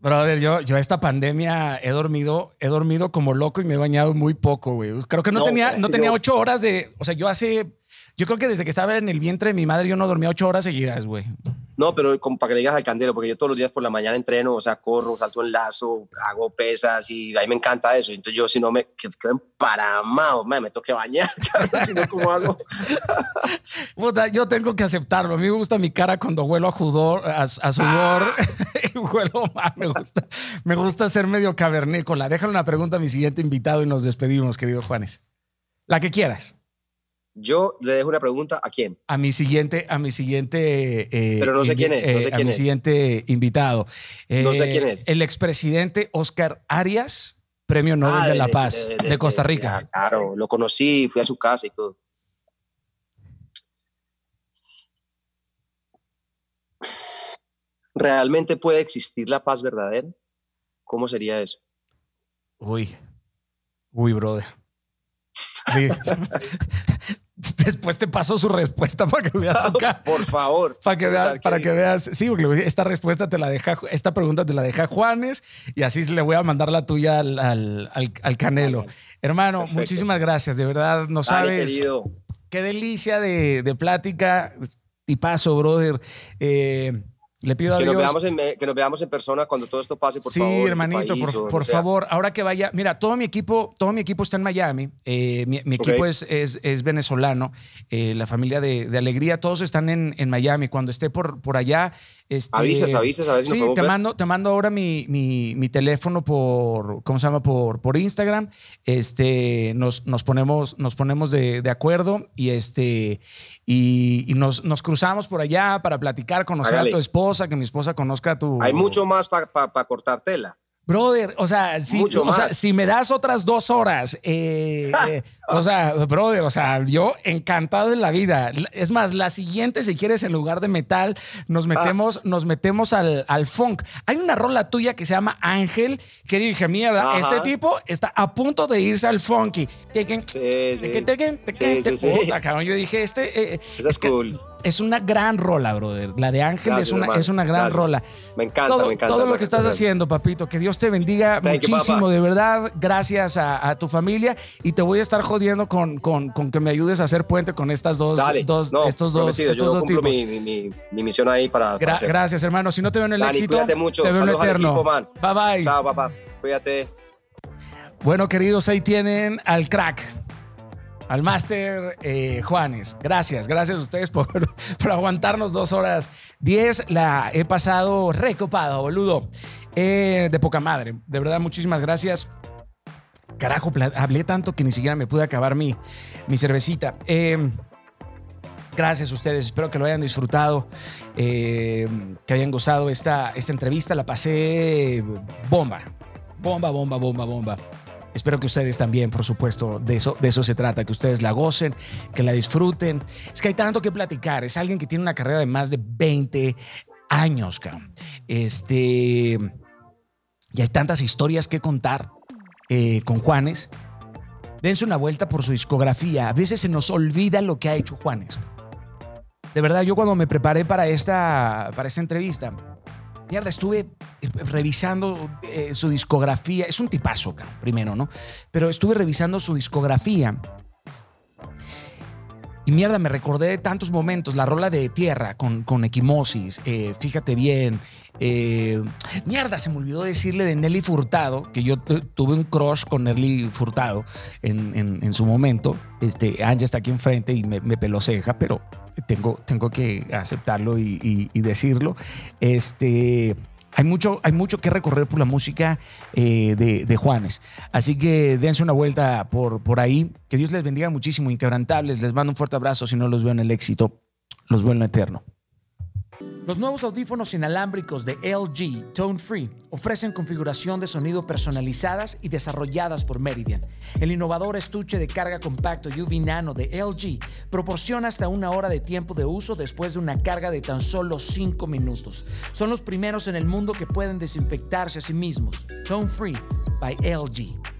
Brother, yo, yo esta pandemia he dormido, he dormido como loco y me he bañado muy poco, güey. Creo que no, No, tenía, no tenía ocho horas de, o sea, yo hace, yo creo que desde que estaba en el vientre de mi madre yo no dormía ocho horas seguidas, güey. No, pero como para que le digas al candelo, porque yo todos los días por la mañana entreno, o sea, corro, salto en lazo, hago pesas y a mí me encanta eso. Entonces yo si no me que- quedo emparamado, me, me tengo que bañar, cabrón, si no, ¿cómo hago? Yo tengo que aceptarlo. A mí me gusta mi cara cuando huelo a, judor, a, a sudor y huelo mal. Me gusta, me gusta ser medio cavernícola. Déjale una pregunta a mi siguiente invitado y nos despedimos, querido Juanes. La que quieras. Yo le dejo una pregunta a quién. A mi siguiente, a mi siguiente. eh, Pero no sé quién es, no eh, sé a quién mi es. siguiente invitado. No sé Eh, quién es. El expresidente Oscar Arias, Premio Nobel Ah, de la Paz de, Costa Rica. claro, lo conocí, fui a su casa y todo. ¿Realmente puede existir la paz verdadera? ¿Cómo sería eso? Uy, uy, brother. Después te paso su respuesta para que veas. Por favor. Para que, veas, para que veas, sí, porque esta respuesta te la deja, esta pregunta te la deja Juanes y así le voy a mandar la tuya al, al, al- al Canelo. Hermano, Perfecto. muchísimas gracias, de verdad, no sabes qué delicia de, de plática, tipazo, brother. Eh, le pido a Que nos, veamos en, que nos veamos en persona cuando todo esto pase, por sí, favor. tu hermanito, país por, favor, ahora que vaya, mira, todo mi equipo, todo mi equipo está en Miami. eh, mi, equipo es, es, es venezolano, eh, la familia de, de Alegría, todos están en, en Miami. Cuando esté por, por allá, este, Avisas, avisas, a ver si nos Sí, te ver. mando, te mando ahora mi, mi, mi teléfono por, ¿cómo se llama? Por, por Instagram. Este, nos, nos ponemos, nos ponemos de, de acuerdo y este, y, y nos, nos cruzamos por allá para platicar, conocer Hágale. a tu esposa, que mi esposa conozca a tu. Hay mucho más para cortar tela. Brother, o sea, si, Mucho o sea, más. si me das otras dos horas, eh, eh, o sea, brother, o sea, yo encantado en la vida. Es más, la siguiente, si quieres, en lugar de metal, nos metemos, nos metemos al, al funk. Hay una rola tuya que se llama Ángel, que dije, mierda, Ajá. este tipo está a punto de irse al funky. Yo dije, este... eh, Esa es que cool. Es una gran rola, brother. La de Ángel Gracias, es, una, hermano. es una gran Gracias. rola Me encanta, todo, me encanta. todo lo que estás haciendo, papito. Que Dios te bendiga Thank muchísimo, de verdad. Gracias a, a tu familia. Y te voy a estar jodiendo con, con, con que me ayudes a hacer puente con estas dos, Dale, dos no, estos dos, estos yo dos tipos. mi, mi, mi, mi misión ahí para... para Gra- hacer. gracias, hermano. Si no te veo en el Dani, éxito, cuídate mucho. te veo en el eterno. equipo, man. bye bye. Chao, papá. Cuídate. Bueno, queridos, ahí tienen al crack. Al máster eh, Juanes. Gracias, gracias a ustedes por, por aguantarnos dos horas diez. La he pasado recopado, boludo. Eh, de poca madre. De verdad, muchísimas gracias. Carajo, hablé tanto que ni siquiera me pude acabar mi, mi cervecita. Eh, gracias a ustedes, espero que lo hayan disfrutado, que hayan gozado esta, esta entrevista. La pasé bomba, bomba, bomba, bomba, bomba. Espero que ustedes también, por supuesto, de eso, se trata, que ustedes la gocen, que la disfruten. Es que hay tanto que platicar. Es alguien que tiene una carrera de más de 20 años. Este. Y hay tantas historias que contar eh, con Juanes. Dense una vuelta por su discografía. A veces se nos olvida lo que ha hecho Juanes. De verdad, yo cuando me preparé para esta, para esta entrevista, mierda, estuve eh, revisando eh, su discografía. Es un tipazo, primero, ¿no? Pero estuve revisando su discografía. Y mierda, me recordé de tantos momentos. La rola de Tierra con, con Equimosis, eh, Fíjate bien. eh, mierda, se me olvidó decirle de Nelly Furtado, que yo tu- tuve un crush con Nelly Furtado en, en- su momento. Este, Anja está aquí enfrente y me, me peló ceja, pero tengo, tengo que aceptarlo y- y decirlo. Este, hay mucho, hay mucho que recorrer por la música eh, de, Juanes. Así que dense una vuelta por, por ahí. Que Dios les bendiga muchísimo, inquebrantables. Les mando un fuerte abrazo. Si no los veo en el éxito, los veo en lo eterno. Los nuevos audífonos inalámbricos de LG Tone Free ofrecen configuración de sonido personalizadas y desarrolladas por Meridian. El innovador estuche de carga compacto UV Nano de LG proporciona hasta una hora de tiempo de uso después de una carga de tan solo 5 minutos. Son los primeros en el mundo que pueden desinfectarse a sí mismos. Tone Free by LG.